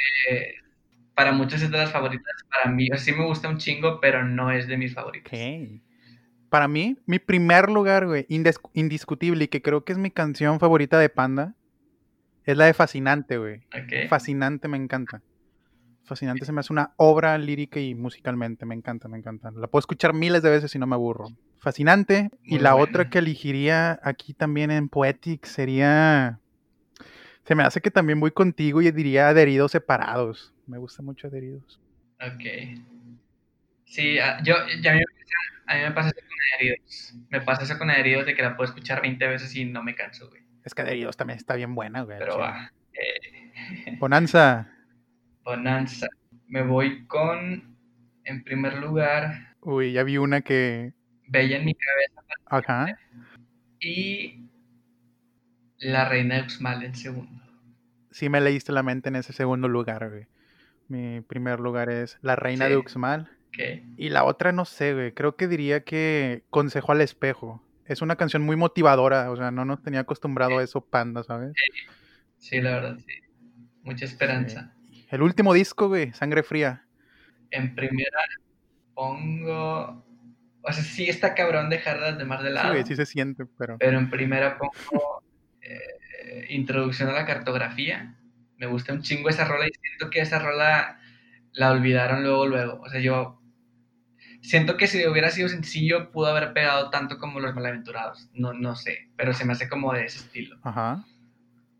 Speaker 1: para muchos es de las favoritas. Para mí, sí me gusta un chingo, pero no es de mis favoritas.
Speaker 2: Para mí, mi primer lugar, güey, indiscutible y que creo que es mi canción favorita de Panda, es la de Fascinante, güey.
Speaker 1: Ok.
Speaker 2: Fascinante me encanta. Fascinante se me hace una obra lírica y musicalmente, me encanta, me encanta. La puedo escuchar miles de veces y no me aburro. Fascinante. y la
Speaker 1: buena.
Speaker 2: otra que elegiría aquí también en Poetic sería... Se me hace que también voy contigo y diría Adheridos Separados. Me gusta mucho Adheridos.
Speaker 1: Ok. Sí, ah, yo, ya a mí, me pasa- a mí me pasa eso con Adheridos. Me pasa eso con Adheridos de que la puedo escuchar 20 veces y no me canso, güey.
Speaker 2: Es que Adheridos también está bien buena, güey.
Speaker 1: Pero va. Eh,
Speaker 2: Bonanza.
Speaker 1: Bonanza. Me voy con, en primer lugar,
Speaker 2: Uy, ya vi una que.
Speaker 1: Bella en mi cabeza
Speaker 2: Ajá.
Speaker 1: y La Reina de Uxmal en segundo.
Speaker 2: Sí me leíste la mente en ese segundo lugar, güey. Mi primer lugar es La Reina
Speaker 1: Sí.
Speaker 2: de Uxmal.
Speaker 1: Ok.
Speaker 2: Y la otra no sé, güey. Creo que diría que Consejo al Espejo. Es una canción muy motivadora. O sea, no nos tenía acostumbrado a eso, Panda, ¿sabes?
Speaker 1: Sí, la verdad, sí. Mucha esperanza.
Speaker 2: El último disco, güey, Sangre Fría.
Speaker 1: En primera pongo. O sea, sí está cabrón dejarlas de más de
Speaker 2: Sí,
Speaker 1: lado.
Speaker 2: güey, sí se siente, pero.
Speaker 1: Pero en primera pongo eh, Introducción a la cartografía. Me gusta un chingo esa rola y siento que esa rola la olvidaron luego, luego. O sea, yo siento que si hubiera sido sencillo pudo haber pegado tanto como Los Malaventurados. No, no sé, pero se me hace como de ese estilo.
Speaker 2: Ajá.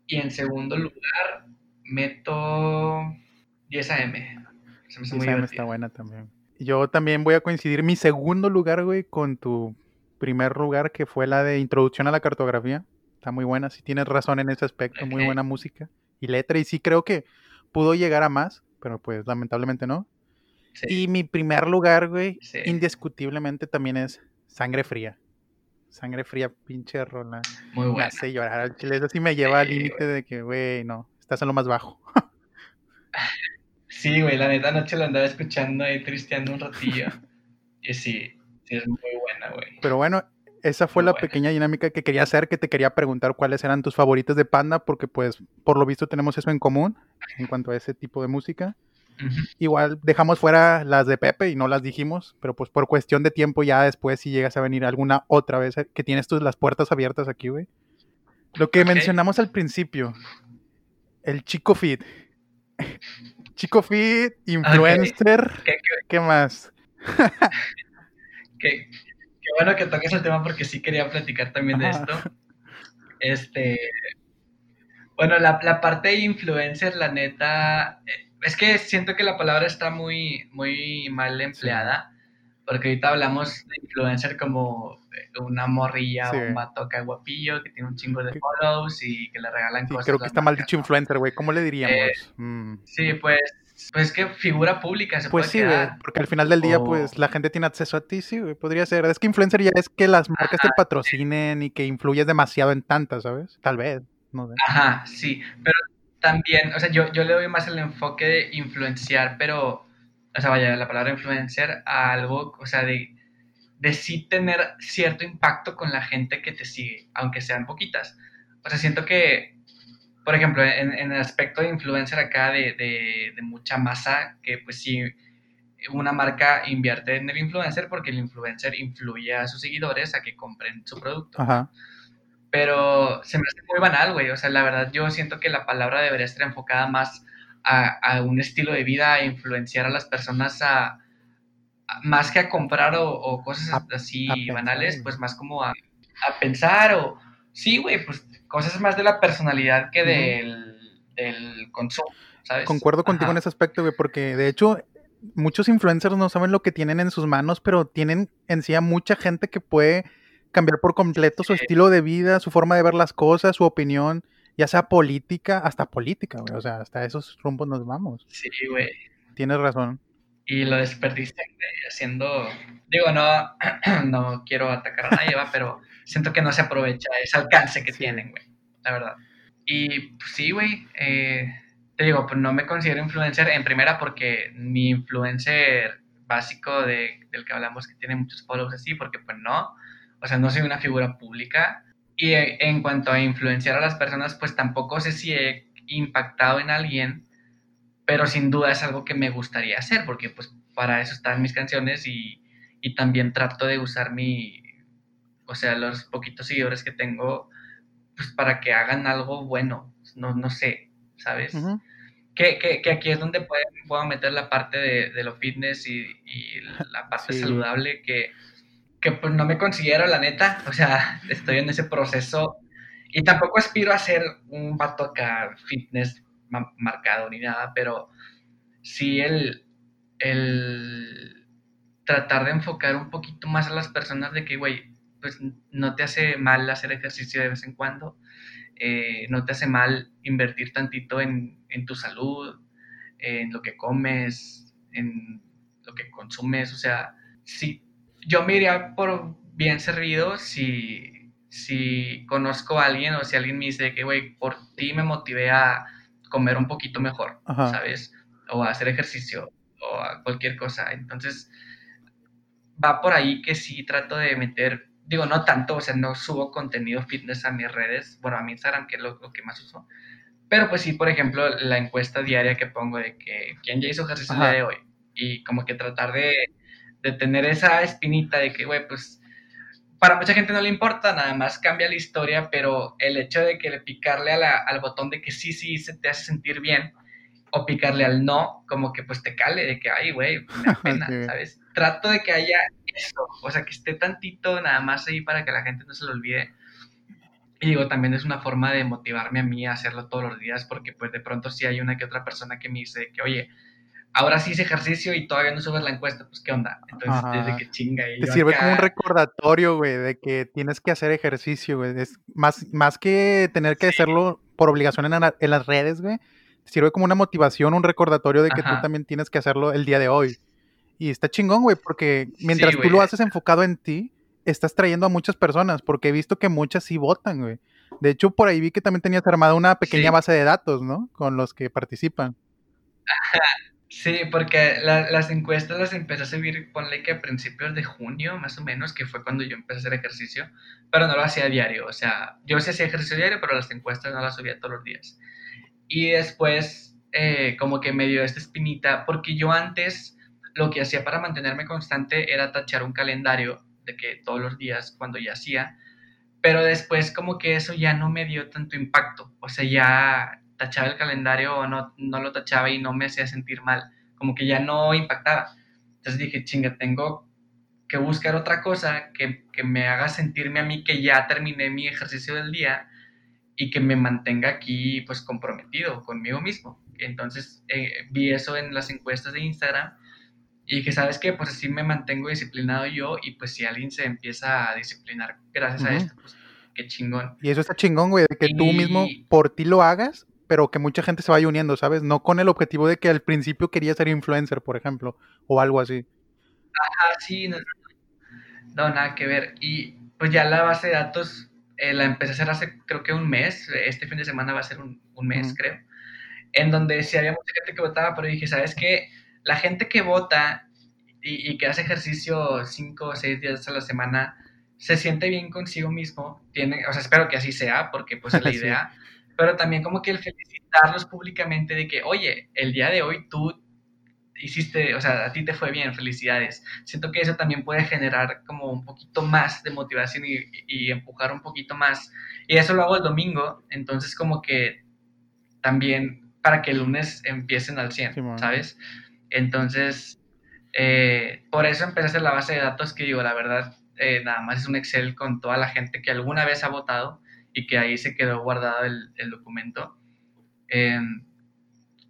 Speaker 1: Y en segundo lugar meto 10 AM. Se me hace
Speaker 2: Y
Speaker 1: muy
Speaker 2: esa está buena también. Yo también voy a coincidir mi segundo lugar, güey, con tu primer lugar, que fue la de Introducción a la Cartografía. Está muy buena, sí tienes razón en ese aspecto, muy buena música y letra. Y sí creo que pudo llegar a más, pero pues lamentablemente no.
Speaker 1: Sí,
Speaker 2: Y mi primer lugar, güey,
Speaker 1: Sí.
Speaker 2: indiscutiblemente también es Sangre Fría. Sangre Fría, pinche rola.
Speaker 1: muy
Speaker 2: Me
Speaker 1: buena.
Speaker 2: hace llorar al chile. Eso sí me lleva al límite de que, güey, no, estás en lo más bajo.
Speaker 1: Sí, güey, la neta anoche la andaba escuchando ahí tristeando un ratillo. y sí, sí es muy buena, güey.
Speaker 2: Pero bueno, esa fue
Speaker 1: Muy
Speaker 2: la
Speaker 1: buena.
Speaker 2: pequeña dinámica que quería hacer, que te quería preguntar cuáles eran tus favoritas de Panda, porque pues por lo visto tenemos eso en común en cuanto a ese tipo de música. Igual dejamos fuera las de Pepe y no las dijimos, pero pues por cuestión de tiempo ya después si llegas a venir alguna otra vez, eh, que tienes tus las puertas abiertas aquí, güey. Lo que mencionamos al principio, el Chico Fit. Chico Fit, influencer,
Speaker 1: Qué, qué-
Speaker 2: ¿qué más?
Speaker 1: qué- qué bueno que toques el tema porque sí quería platicar también de esto. Este, bueno, la, la parte de influencer, la neta, eh, es que siento que la palabra está muy, muy mal empleada, porque ahorita hablamos de influencer como una morrilla o un vato acá guapillo que tiene un chingo de follows y que le regalan cosas.
Speaker 2: Creo que está mal dicho influencer, güey. ¿Cómo le diríamos? Eh,
Speaker 1: mm. Sí, pues pues que figura pública se
Speaker 2: pues
Speaker 1: sí,
Speaker 2: porque al final del día, pues la gente tiene acceso a ti, sí, güey, podría ser. Es que influencer ya es que las marcas te patrocinen y que influyes demasiado en tantas, ¿sabes? Tal vez, no sé.
Speaker 1: Ajá, sí, pero también, o sea, yo, yo le doy más el enfoque de influenciar, pero, o sea, vaya, la palabra influencer a algo, o sea, de, de sí tener cierto impacto con la gente que te sigue, aunque sean poquitas. O sea, siento que por ejemplo, en, el aspecto de influencer acá de, de, mucha masa, que pues sí, una marca invierte en el influencer porque el influencer influye a sus seguidores a que compren su producto. Ajá. Pero se me hace muy banal, güey. O sea, la verdad yo siento que la palabra debería estar enfocada más a, un estilo de vida, a influenciar a las personas a, más que a comprar o, cosas así banales, pues más como a, a pensar o, sí, güey, pues cosas más de la personalidad que del, consumo, ¿sabes?
Speaker 2: Concuerdo contigo en ese aspecto, güey, porque de hecho muchos influencers no saben lo que tienen en sus manos, pero tienen en sí a mucha gente que puede cambiar por completo su estilo de vida, su forma de ver las cosas, su opinión, ya sea política, hasta política, güey. O sea, hasta esos rumbos nos vamos.
Speaker 1: Sí, güey.
Speaker 2: Tienes razón.
Speaker 1: Y lo desperdician haciendo. Digo, no, no quiero atacar a nadie, va, pero siento que no se aprovecha ese alcance que tienen, güey, la verdad. Y pues, sí, güey, eh, te digo, pues no me considero influencer en primera porque mi influencer básico de, del que hablamos que tiene muchos followers así, porque pues no, o sea, no soy una figura pública. Y eh, en cuanto a influenciar a las personas, pues tampoco sé si he impactado en alguien, pero sin duda es algo que me gustaría hacer, porque pues para eso están mis canciones y, y también trato de usar mi, o sea, los poquitos seguidores que tengo, pues para que hagan algo bueno, no, no sé, ¿sabes? que, que, aquí es donde puedo, meter la parte de, de lo fitness y, y la parte saludable que, que pues no me considero, la neta, o sea, estoy en ese proceso y tampoco aspiro a ser un vato acá fitness marcado ni nada, pero sí el, el tratar de enfocar un poquito más a las personas de que, güey, pues no te hace mal hacer ejercicio de vez en cuando, eh, no te hace mal invertir tantito en, tu salud, en lo que comes, en lo que consumes, o sea, sí, yo me iría por bien servido si, si conozco a alguien o si alguien me dice que, güey, por ti me motivé a comer un poquito mejor, ¿sabes? O a hacer ejercicio o a cualquier cosa. Entonces, va por ahí que sí trato de meter digo, no tanto, o sea, no subo contenido fitness a mis redes, bueno, a mi Instagram, que es lo, que más uso. Pero pues sí, por ejemplo, la encuesta diaria que pongo de que quién ya hizo ejercicio el día de hoy. Y como que tratar de, de tener esa espinita de que, güey, pues para mucha gente no le importa, nada más cambia la historia, pero el hecho de que le picarle al botón de que sí, sí, se te hace sentir bien, o picarle al no, como que pues te cale, de que, ay, güey, me da pena, ¿sabes? Trato de que haya eso, o sea, que esté tantito nada más ahí para que la gente no se lo olvide. Y digo, también es una forma de motivarme a mí a hacerlo todos los días, porque pues de pronto si hay una que otra persona que me dice que, oye, ahora sí hice ejercicio y todavía no subes la encuesta, pues qué onda. Entonces, desde que chinga.
Speaker 2: Y Te sirve como un recordatorio, güey, de que tienes que hacer ejercicio, güey. Es más, más que tener que hacerlo por obligación en, en las redes, güey sirve como una motivación, un recordatorio de que tú también tienes que hacerlo el día de hoy. Y está chingón, güey, porque mientras tú lo haces enfocado en ti, estás trayendo a muchas personas, porque he visto que muchas sí votan, güey. De hecho, por ahí vi que también tenías armada una pequeña base de datos, ¿no? Con los que participan.
Speaker 1: Sí, porque las encuestas las empecé a subir, ponle que a principios de junio, más o menos, que fue cuando yo empecé a hacer ejercicio, pero no lo hacía a diario, o sea, yo sí hacía ejercicio diario, pero las encuestas no las subía todos los días. Y después, eh, como que me dio esta espinita, porque yo antes lo que hacía para mantenerme constante era tachar un calendario de que todos los días cuando ya hacía, pero después como que eso ya no me dio tanto impacto, o sea, ya tachaba el calendario o no, no lo tachaba y no me hacía sentir mal, como que ya no impactaba. Entonces dije, chinga, tengo que buscar otra cosa que, que me haga sentirme a mí que ya terminé mi ejercicio del día y que me mantenga aquí pues comprometido conmigo mismo. Entonces eh, vi eso en las encuestas de Instagram Y dije, ¿sabes qué? Pues así me mantengo disciplinado yo y pues si alguien se empieza a disciplinar gracias a esto, pues qué chingón.
Speaker 2: Y eso está chingón, güey, de que tú mismo por ti lo hagas, pero que mucha gente se vaya uniendo, ¿sabes? No con el objetivo de que al principio quería ser influencer, por ejemplo, o algo así.
Speaker 1: Ajá, sí, no, no, nada que ver. Y pues ya la base de datos eh, la empecé a hacer hace creo que un mes, este fin de semana va a ser un, mes, creo, en donde sí había mucha gente que votaba, pero dije, ¿sabes qué? La gente que vota y, y que hace ejercicio cinco o seis días a la semana, se siente bien consigo mismo, tiene, o sea, espero que así sea, porque pues es la idea, pero también como que el felicitarlos públicamente de que, oye, el día de hoy tú hiciste, o sea, a ti te fue bien, felicidades. Siento que eso también puede generar como un poquito más de motivación y, empujar un poquito más. Y eso lo hago el domingo, entonces como que también para que el lunes empiecen al 100, ¿sabes? Entonces, eh, por eso empecé a hacer la base de datos que digo, la verdad, eh, nada más es un Excel con toda la gente que alguna vez ha votado y que ahí se quedó guardado el, documento. Em,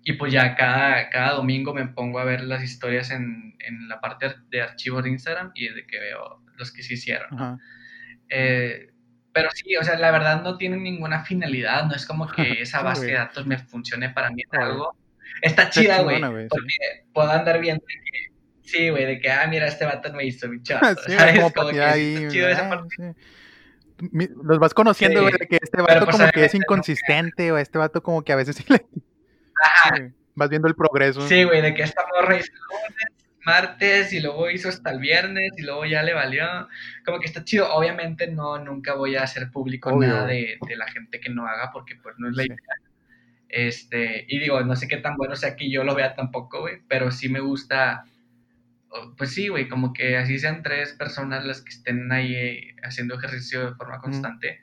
Speaker 1: y pues ya cada, cada domingo me pongo a ver las historias en, en la parte de archivos de Instagram y de que veo los que se hicieron. Eh, pero sí, o sea, la verdad no tiene ninguna finalidad, no es como que esa base de datos me funcione para mí en algo. Está chida, güey, porque puedo andar viendo que, sí, güey, de que, ah, mira, este vato me hizo mi chat, ¿sabes? Como, que
Speaker 2: ahí, chido esa parte. Los vas conociendo, güey, de que este vato pues, como que es inconsistente, o este vato como que a veces sí le vas viendo el progreso.
Speaker 1: Sí, güey, de que esta morra hizo lunes, martes, y luego hizo hasta el viernes, y luego ya le valió. Como que está chido. Obviamente no, nunca voy a hacer público nada de, la gente que no haga, porque pues no es la idea. Este, y digo, no sé qué tan bueno sea que yo lo vea tampoco, güey, pero sí me gusta, pues sí, güey, como que así sean tres personas las que estén ahí eh, haciendo ejercicio de forma constante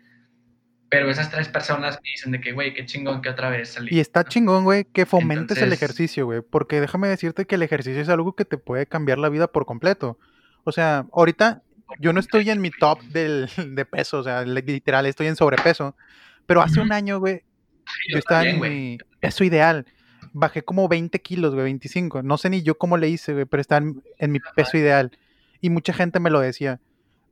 Speaker 1: pero esas tres personas me dicen de que, güey, qué chingón que otra vez salí.
Speaker 2: Y está chingón, güey, que fomentes el ejercicio, güey. Porque déjame decirte que el ejercicio es algo que te puede cambiar la vida por completo. O sea, ahorita yo no estoy en mi top del, de peso, o sea, literal, estoy en sobrepeso. Pero hace un año, güey, yo, estaba en mi peso ideal. Bajé como 20 kilos, güey, 25. No sé ni yo cómo le hice, güey, pero estaba en mi peso ideal. Y mucha gente me lo decía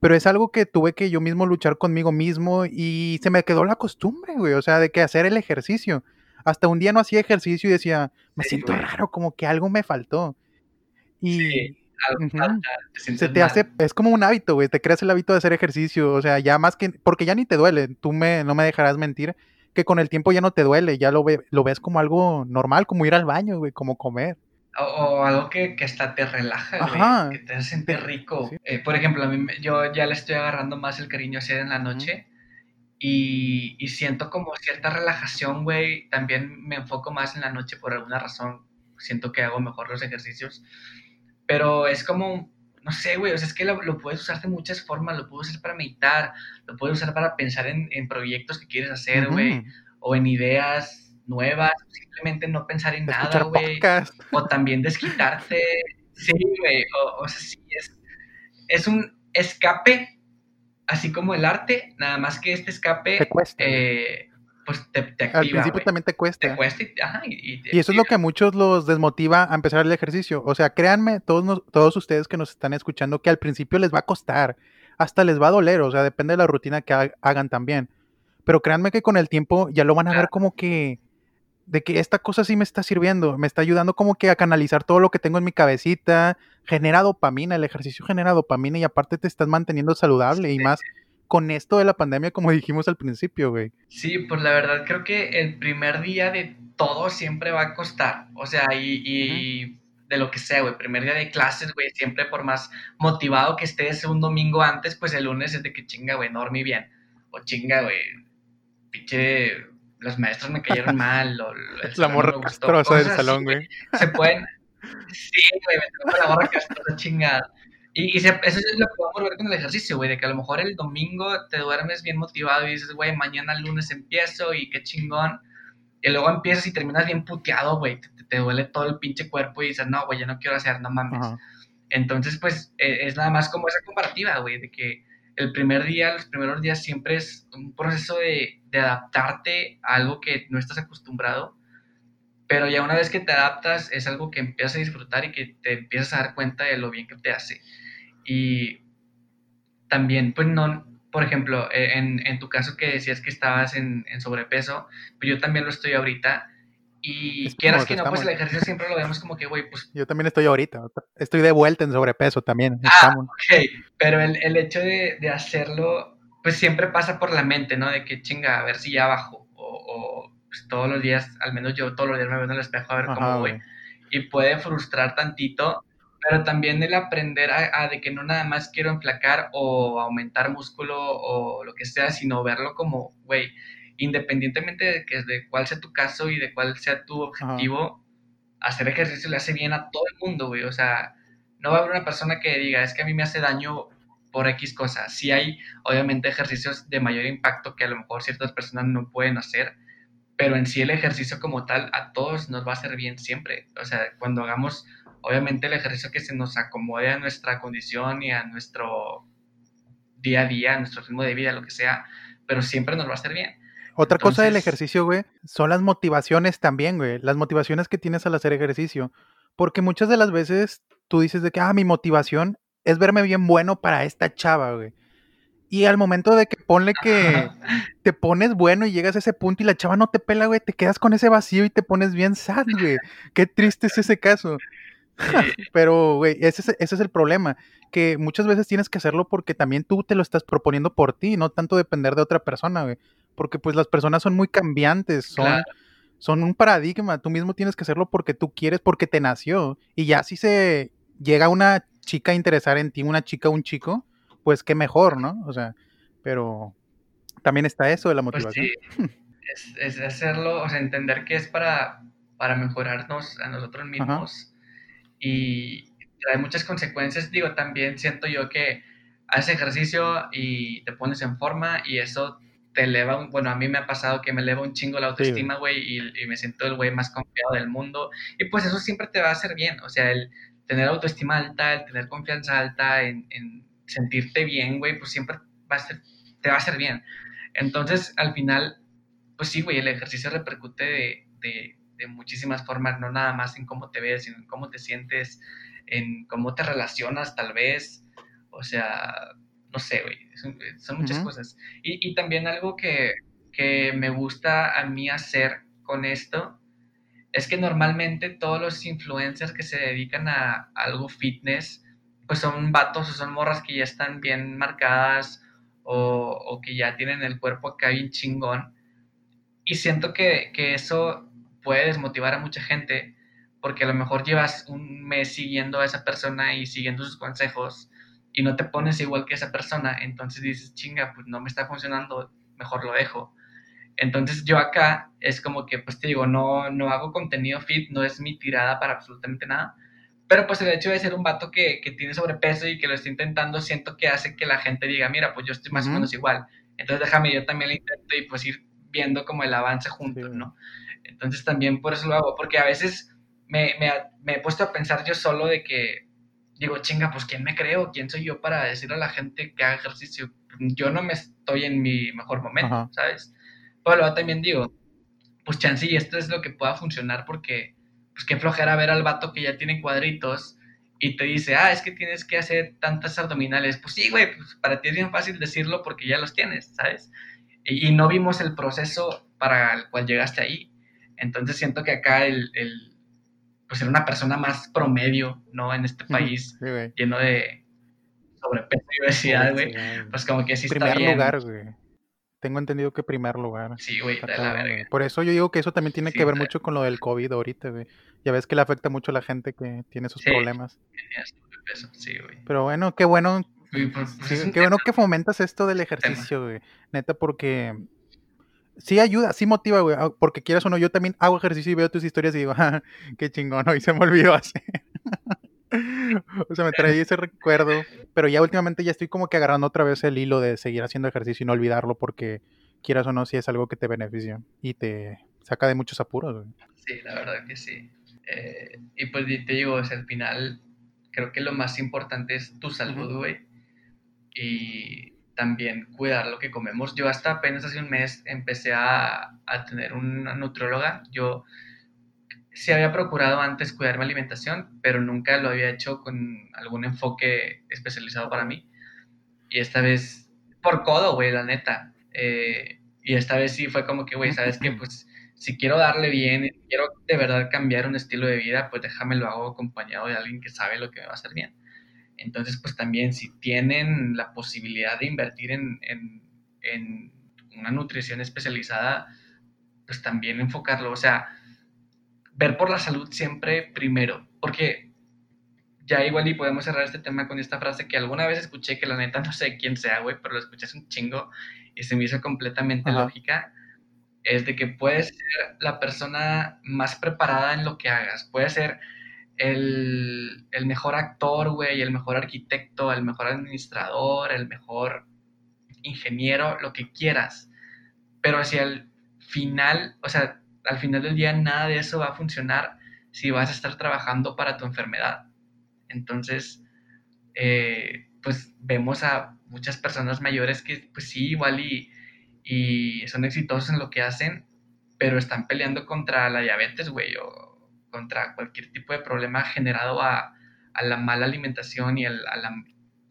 Speaker 2: pero es algo que tuve que yo mismo luchar conmigo mismo y se me quedó la costumbre, güey, o sea, de que hacer el ejercicio. Hasta un día no hacía ejercicio y decía, me siento raro, como que algo me faltó. Y se te hace, es como un hábito, güey, te creas el hábito de hacer ejercicio, o sea, ya más que, porque ya ni te duele, tú me, no me dejarás mentir, que con el tiempo ya no te duele, ya lo, ve, lo ves como algo normal, como ir al baño, güey, como comer.
Speaker 1: O, algo que, que, hasta te relaja, güey, que te hace sentir rico. Eh, por ejemplo, a mí, yo ya le estoy agarrando más el cariño hacia en la noche y, y, siento como cierta relajación, güey. También me enfoco más en la noche por alguna razón. Siento que hago mejor los ejercicios. Pero es como, no sé, güey, o sea, es que lo, lo, puedes usar de muchas formas. Lo puedes usar para meditar, lo puedes usar para pensar en, en proyectos que quieres hacer, güey, o en ideas nuevas, simplemente no pensar en nada, güey. O también desquitarte. Sí, güey. O, sea, sí, es, es un escape, así como el arte, nada más que este escape.
Speaker 2: Te cuesta.
Speaker 1: Eh, pues te, activa,
Speaker 2: Al principio también te cuesta.
Speaker 1: Te cuesta y, ajá, y,
Speaker 2: y, eso es lo que a muchos los desmotiva a empezar el ejercicio. O sea, créanme, todos, todos ustedes que nos están escuchando, que al principio les va a costar, hasta les va a doler, o sea, depende de la rutina que hagan también. Pero créanme que con el tiempo ya lo van a ver como que de que esta cosa sí me está sirviendo, me está ayudando como que a canalizar todo lo que tengo en mi cabecita, genera dopamina, el ejercicio genera dopamina y aparte te estás manteniendo saludable y más con esto de la pandemia como dijimos al principio, güey.
Speaker 1: Sí, pues la verdad creo que el primer día de todo siempre va a costar, o sea, y, de lo que sea, güey, primer día de clases, güey, siempre por más motivado que estés un domingo antes, pues el lunes es de que chinga, güey, no dormí bien, o chinga, güey, pinche los maestros me cayeron mal, o
Speaker 2: la morra castrosa del salón, güey.
Speaker 1: Se pueden, sí, güey, me tengo la morra castrosa chingada. Y, y eso es lo que podemos ver con el ejercicio, güey, de que a lo mejor el domingo te duermes bien motivado y dices, güey, mañana lunes empiezo y qué chingón. Y luego empiezas y terminas bien puteado, güey, te, duele todo el pinche cuerpo y dices, no, güey, ya no quiero hacer, no mames. Entonces, pues, e, es nada más como esa comparativa, güey, de que el primer día, los primeros días siempre es un proceso de, de, adaptarte a algo que no estás acostumbrado. pero ya una vez que te adaptas es algo que empiezas a disfrutar y que te empiezas a dar cuenta de lo bien que te hace. Y también, pues no, por ejemplo, e, en, en tu caso que decías que estabas en, en sobrepeso, pues yo también lo estoy ahorita. Y quieras que no, pues el ejercicio siempre lo vemos como que, güey, pues...
Speaker 2: Yo también estoy ahorita, estoy de vuelta en sobrepeso también.
Speaker 1: Ah, ok, pero el, el hecho de, de, hacerlo, pues siempre pasa por la mente, ¿no? De que chinga, a ver si ya bajo, o, o pues, todos los días, al menos yo todos los días me veo en el espejo a ver cómo voy. Y puede frustrar tantito, pero también el aprender a, de que no nada más quiero enflacar o aumentar músculo o lo que sea, sino verlo como, güey, independientemente de, que, de cuál sea tu caso y de cuál sea tu objetivo, hacer ejercicio le hace bien a todo el mundo, güey. O sea, no va a haber una persona que diga, es que a mí me hace daño por X cosa. Sí hay, obviamente, ejercicios de mayor impacto que a lo mejor ciertas personas no pueden hacer, pero en sí el ejercicio como tal a todos nos va a hacer bien siempre. O sea, cuando hagamos, obviamente, el ejercicio que se nos acomode a nuestra condición y a nuestro día a día, a nuestro ritmo de vida, lo que sea, pero siempre nos va a hacer bien.
Speaker 2: Otra cosa del ejercicio, güey, son las motivaciones también, güey. Las motivaciones que tienes al hacer ejercicio. Porque muchas de las veces tú dices de que, ah, mi motivación es verme bien bueno para esta chava, güey. Y al momento de que ponle que te pones bueno y llegas a ese punto y la chava no te pela, güey, te quedas con ese vacío y te pones bien sad, güey. Qué triste es ese caso. Pero, güey, ese es, ese es el problema. Que muchas veces tienes que hacerlo porque también tú te lo estás proponiendo por ti, no tanto depender de otra persona, güey. Porque pues las personas son muy cambiantes, son, son un paradigma. Tú mismo tienes que hacerlo porque tú quieres, porque te nació. Y ya si se llega una chica a interesar en ti, una chica o un chico, pues qué mejor, ¿no? O sea, pero también está eso de la pues motivación.
Speaker 1: sí. es, hacerlo, o sea, entender que es para, para mejorarnos a nosotros mismos y trae muchas consecuencias. Digo, también siento yo que haces ejercicio y te pones en forma y eso te eleva, un, bueno, a mí me ha pasado que me eleva un chingo la autoestima, güey, y, y, me siento el güey más confiado del mundo. Y pues eso siempre te va a hacer bien, o sea, el tener autoestima alta, el tener confianza alta en, en sentirte bien, güey, pues siempre va a ser, te va a hacer bien. Entonces, al final, pues sí, güey, el ejercicio repercute de, de, de, muchísimas formas, no nada más en cómo te ves, sino en cómo te sientes, en cómo te relacionas, tal vez. O sea, no sé, güey, son, muchas cosas. Y, y, también algo que, que me gusta a mí hacer con esto es que normalmente todos los influencers que se dedican a algo fitness, pues son vatos o son morras que ya están bien marcadas o, que ya tienen el cuerpo acá bien chingón. Y siento que, eso puede desmotivar a mucha gente porque a lo mejor llevas un mes siguiendo a esa persona y siguiendo sus consejos y no te pones igual que esa persona, entonces dices, chinga, pues no me está funcionando, mejor lo dejo. Entonces yo acá es como que, pues te digo, no, no hago contenido fit, no es mi tirada para absolutamente nada, pero pues el hecho de ser un vato que, que, tiene sobrepeso y que lo está intentando, siento que hace que la gente diga, mira, pues yo estoy más o menos igual. Entonces déjame yo también lo intento y pues ir viendo como el avance juntos, ¿no? Entonces también por eso lo hago, porque a veces me, me, me, he puesto a pensar yo solo de que, digo, chinga, pues ¿quién me creo? ¿Quién soy yo para decirle a la gente que haga ejercicio? Yo no me estoy en mi mejor momento, ¿sabes? Pero luego también digo, pues chance y esto es lo que pueda funcionar porque pues qué flojera ver al vato que ya tiene cuadritos y te dice, ah, es que tienes que hacer tantas abdominales. Pues sí, güey, pues para ti es bien fácil decirlo porque ya los tienes, ¿sabes? Y, no vimos el proceso para el cual llegaste ahí. Entonces siento que acá el, el pues ser una persona más promedio, ¿no? En este país lleno de sobrepeso y obesidad, güey, pues como que sí está
Speaker 2: Primer lugar, güey. Tengo entendido que primer lugar.
Speaker 1: Sí, güey.
Speaker 2: Por eso yo digo que eso también tiene que ver mucho con lo del COVID ahorita, güey. Ya ves que le afecta mucho a la gente que tiene esos problemas.
Speaker 1: Sí, güey.
Speaker 2: Pero bueno, qué bueno. Pues, pues, qué bueno que fomentas esto del ejercicio, güey. Neta, porque sí ayuda, sí motiva, güey. Ah, porque quieras o no, yo también hago ejercicio y veo tus historias y digo, ah, qué chingón, hoy se me olvidó hacer. o sea, me traí ese recuerdo, pero ya últimamente ya estoy como que agarrando otra vez el hilo de seguir haciendo ejercicio y no olvidarlo porque quieras o no, si es algo que te beneficia y te saca de muchos apuros.
Speaker 1: Sí, la verdad que sí. Eh, y pues te digo, es al final creo que lo más importante es tu salud, güey. Y también cuidar lo que comemos. Yo hasta apenas hace un mes empecé a, a tener una nutrióloga. Yo sí había procurado antes cuidar mi alimentación, pero nunca lo había hecho con algún enfoque especializado para mí. Y esta vez, por codo, güey, la neta. Eh, y esta vez sí fue como que, güey, ¿sabes qué? Pues si quiero darle bien, quiero de verdad cambiar un estilo de vida, pues déjame lo hago acompañado de alguien que sabe lo que me va a hacer bien. Entonces, pues también si tienen la posibilidad de invertir en, en una nutrición especializada, pues también enfocarlo. O sea, ver por la salud siempre primero, porque ya igual y podemos cerrar este tema con esta frase que alguna vez escuché que la neta no sé quién sea, güey, pero lo escuché hace un chingo y se me hizo completamente lógica, es de que puedes ser la persona más preparada en lo que hagas, puedes ser el, el mejor actor, güey, el mejor arquitecto, el mejor administrador, el mejor ingeniero, lo que quieras, pero hacia el final, o sea, al final del día nada de eso va a funcionar si vas a estar trabajando para tu enfermedad. Entonces, eh, pues vemos a muchas personas mayores que pues sí, igual y, y son exitosos en lo que hacen, pero están peleando contra la diabetes, güey, o contra cualquier tipo de problema generado a, a la mala alimentación y al,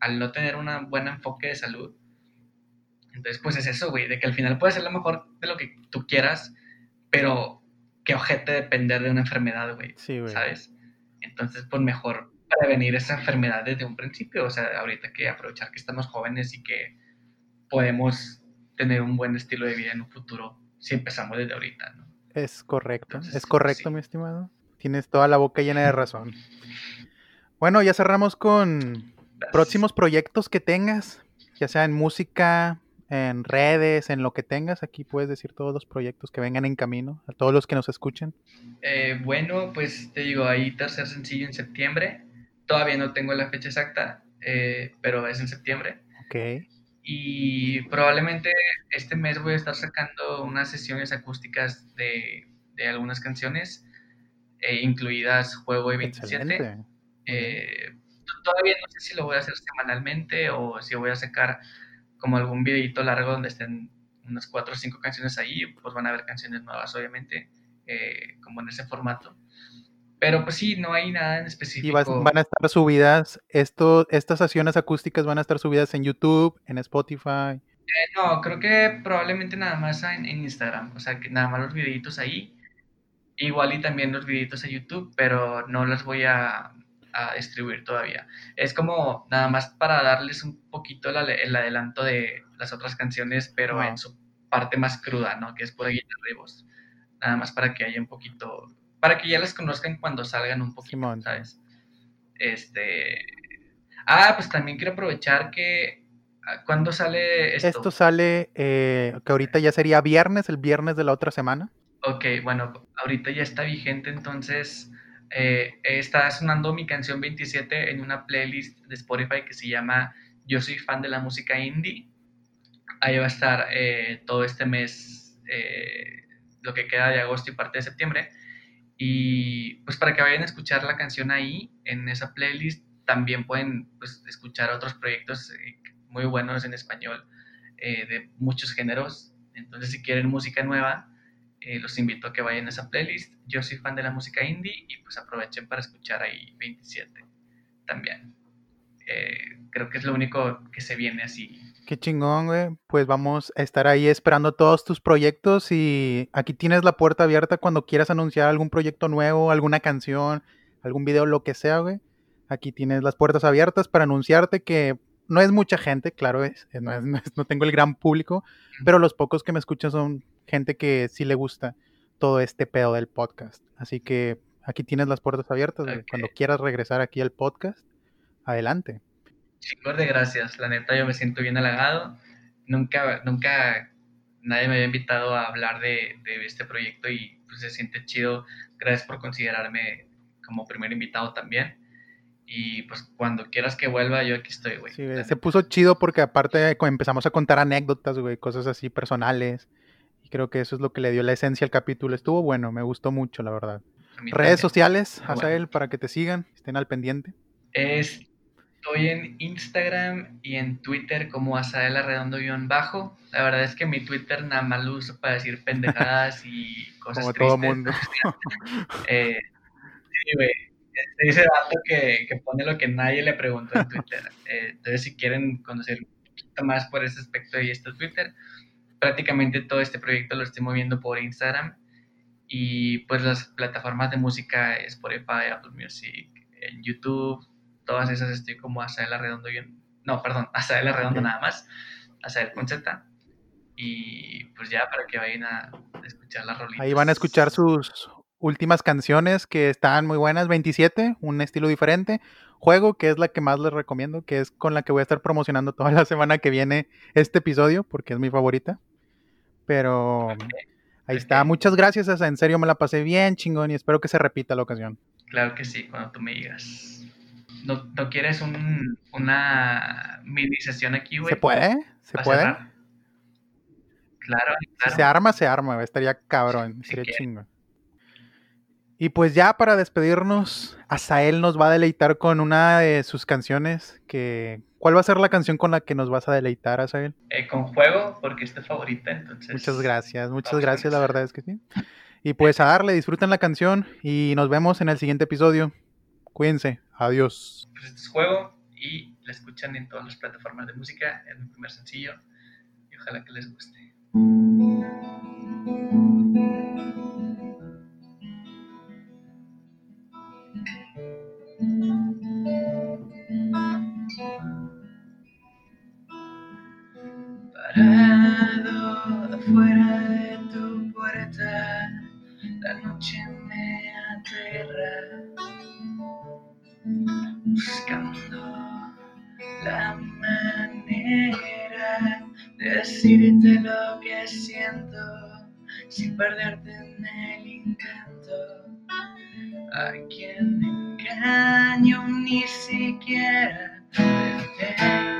Speaker 1: al no tener un buen enfoque de salud. Entonces, pues es eso, güey, de que al final puede ser lo mejor de lo que tú quieras, pero qué ojete depender de una enfermedad, güey. Sí, güey. ¿Sabes? Entonces, pues mejor prevenir esa enfermedad desde un principio. O sea, ahorita que aprovechar que estamos jóvenes y que podemos tener un buen estilo de vida en un futuro si empezamos desde ahorita, ¿no?
Speaker 2: Es correcto, es correcto, mi estimado. Tienes toda la boca llena de razón. Bueno, ya cerramos con próximos proyectos que tengas, ya sea en música, en redes, en lo que tengas. Aquí puedes decir todos los proyectos que vengan en camino, a todos los que nos escuchen.
Speaker 1: Eh, bueno, pues te digo, ahí tercer sencillo en septiembre. Todavía no tengo la fecha exacta, eh, pero es en septiembre.
Speaker 2: Ok.
Speaker 1: Y probablemente este mes voy a estar sacando unas sesiones acústicas de, de algunas canciones, eh, incluidas Juego y 27. Todavía no sé si lo voy a hacer semanalmente o si voy a sacar como algún videito largo donde estén unas cuatro o cinco canciones ahí, pues van a haber canciones nuevas, obviamente, eh, como en ese formato. Pero pues sí, no hay nada en específico.
Speaker 2: Y van a estar subidas, esto, estas sesiones acústicas van a estar subidas en YouTube, en Spotify.
Speaker 1: Eh, no, creo que probablemente nada más en, en, Instagram, o sea, que nada más los videitos ahí. Igual y también los videitos a YouTube, pero no los voy a, a distribuir todavía. Es como nada más para darles un poquito el, adelanto de las otras canciones, pero en su parte más cruda, ¿no? Que es pura guitarra y voz. Nada más para que haya un poquito, para que ya las conozcan cuando salgan un poquito, ¿sabes? Este... Ah, pues también quiero aprovechar que... Ah, ¿Cuándo sale esto?
Speaker 2: Esto sale, eh, que ahorita ya sería viernes, el viernes de la otra semana.
Speaker 1: Ok, bueno, ahorita ya está vigente, entonces eh, está sonando mi canción 27 en una playlist de Spotify que se llama Yo soy fan de la música indie. Ahí va a estar eh, todo este mes, eh, lo que queda de agosto y parte de septiembre. Y pues para que vayan a escuchar la canción ahí, en esa playlist, también pueden pues, escuchar otros proyectos muy buenos en español de muchos géneros. Entonces si quieren música nueva, eh, los invito a que vayan a esa playlist. Yo soy fan de la música indie y pues aprovechen para escuchar ahí 27 también. Eh, creo que es lo único que se viene así.
Speaker 2: Qué chingón, güey. Pues vamos a estar ahí esperando todos tus proyectos y aquí tienes la puerta abierta cuando quieras anunciar algún proyecto nuevo, alguna canción, algún video, lo que sea, güey. Aquí tienes las puertas abiertas para anunciarte que no es mucha gente, claro, es, no, no, tengo el gran público, pero los pocos que me escuchan son gente que sí le gusta todo este pedo del podcast. Así que aquí tienes las puertas abiertas. Cuando quieras regresar aquí al podcast, adelante.
Speaker 1: Chicos de gracias. La neta, yo me siento bien halagado. Nunca, nunca nadie me había invitado a hablar de, de este proyecto y pues se siente chido. Gracias por considerarme como primer invitado también. Y pues cuando quieras que vuelva, yo aquí estoy, güey.
Speaker 2: Sí, se puso chido porque aparte empezamos a contar anécdotas, güey, cosas así personales. Y creo que eso es lo que le dio la esencia al capítulo. Estuvo bueno, me gustó mucho, la verdad. Redes sociales, Azael, para que te sigan, estén al pendiente.
Speaker 1: Es Estoy en Instagram y en Twitter como Asaela Redondo-Bajo. La verdad es que mi Twitter nada más lo uso para decir pendejadas y cosas
Speaker 2: Como
Speaker 1: tristes.
Speaker 2: todo mundo.
Speaker 1: Eh, sí, güey. Este, ese dato que, que pone lo que nadie le preguntó en Twitter. Eh, entonces, si quieren conocer un poquito más por ese aspecto, ahí está Twitter. Prácticamente todo este proyecto lo estoy moviendo por Instagram. Y pues las plataformas de música, Spotify, Apple Music, YouTube, todas esas estoy como Asael Redondo. y en- No, perdón, Asael Redondo
Speaker 2: Ok.
Speaker 1: nada más. Asael con Z. Y pues ya para que vayan a escuchar las rolitas.
Speaker 2: Ahí van a escuchar sus últimas canciones que están muy buenas. 27, un estilo diferente. Juego, que es la que más les recomiendo, que es con la que voy a estar promocionando toda la semana que viene este episodio, porque es mi favorita. Pero ahí está. Muchas gracias, Asa. En serio, me la pasé bien chingón y espero que se repita la ocasión.
Speaker 1: Claro que sí, cuando tú me digas. ¿No, no quieres un, una mini sesión aquí, güey?
Speaker 2: ¿Se puede? ¿Se puede?
Speaker 1: cerrar? Claro,
Speaker 2: Si
Speaker 1: claro.
Speaker 2: se arma, se arma, estaría cabrón,
Speaker 1: Si
Speaker 2: sería chingón. Y pues ya para despedirnos, Asael nos va a deleitar con una de sus canciones. Que, ¿Cuál va a ser la canción con la que nos vas a deleitar, Asael?
Speaker 1: Eh, con juego, porque es tu favorita, entonces.
Speaker 2: Muchas gracias, muchas gracias, la verdad es que sí. Y pues a darle, disfruten la canción y nos vemos en el siguiente episodio. Cuídense, adiós.
Speaker 1: Pues este es juego y la escuchan en todas las plataformas de música. Es mi primer sencillo y ojalá que les guste. Parado afuera de tu puerta, la noche me aterra, buscando la manera de decirte lo que siento sin perderte en el intento. A quien engaño ni siquiera Down.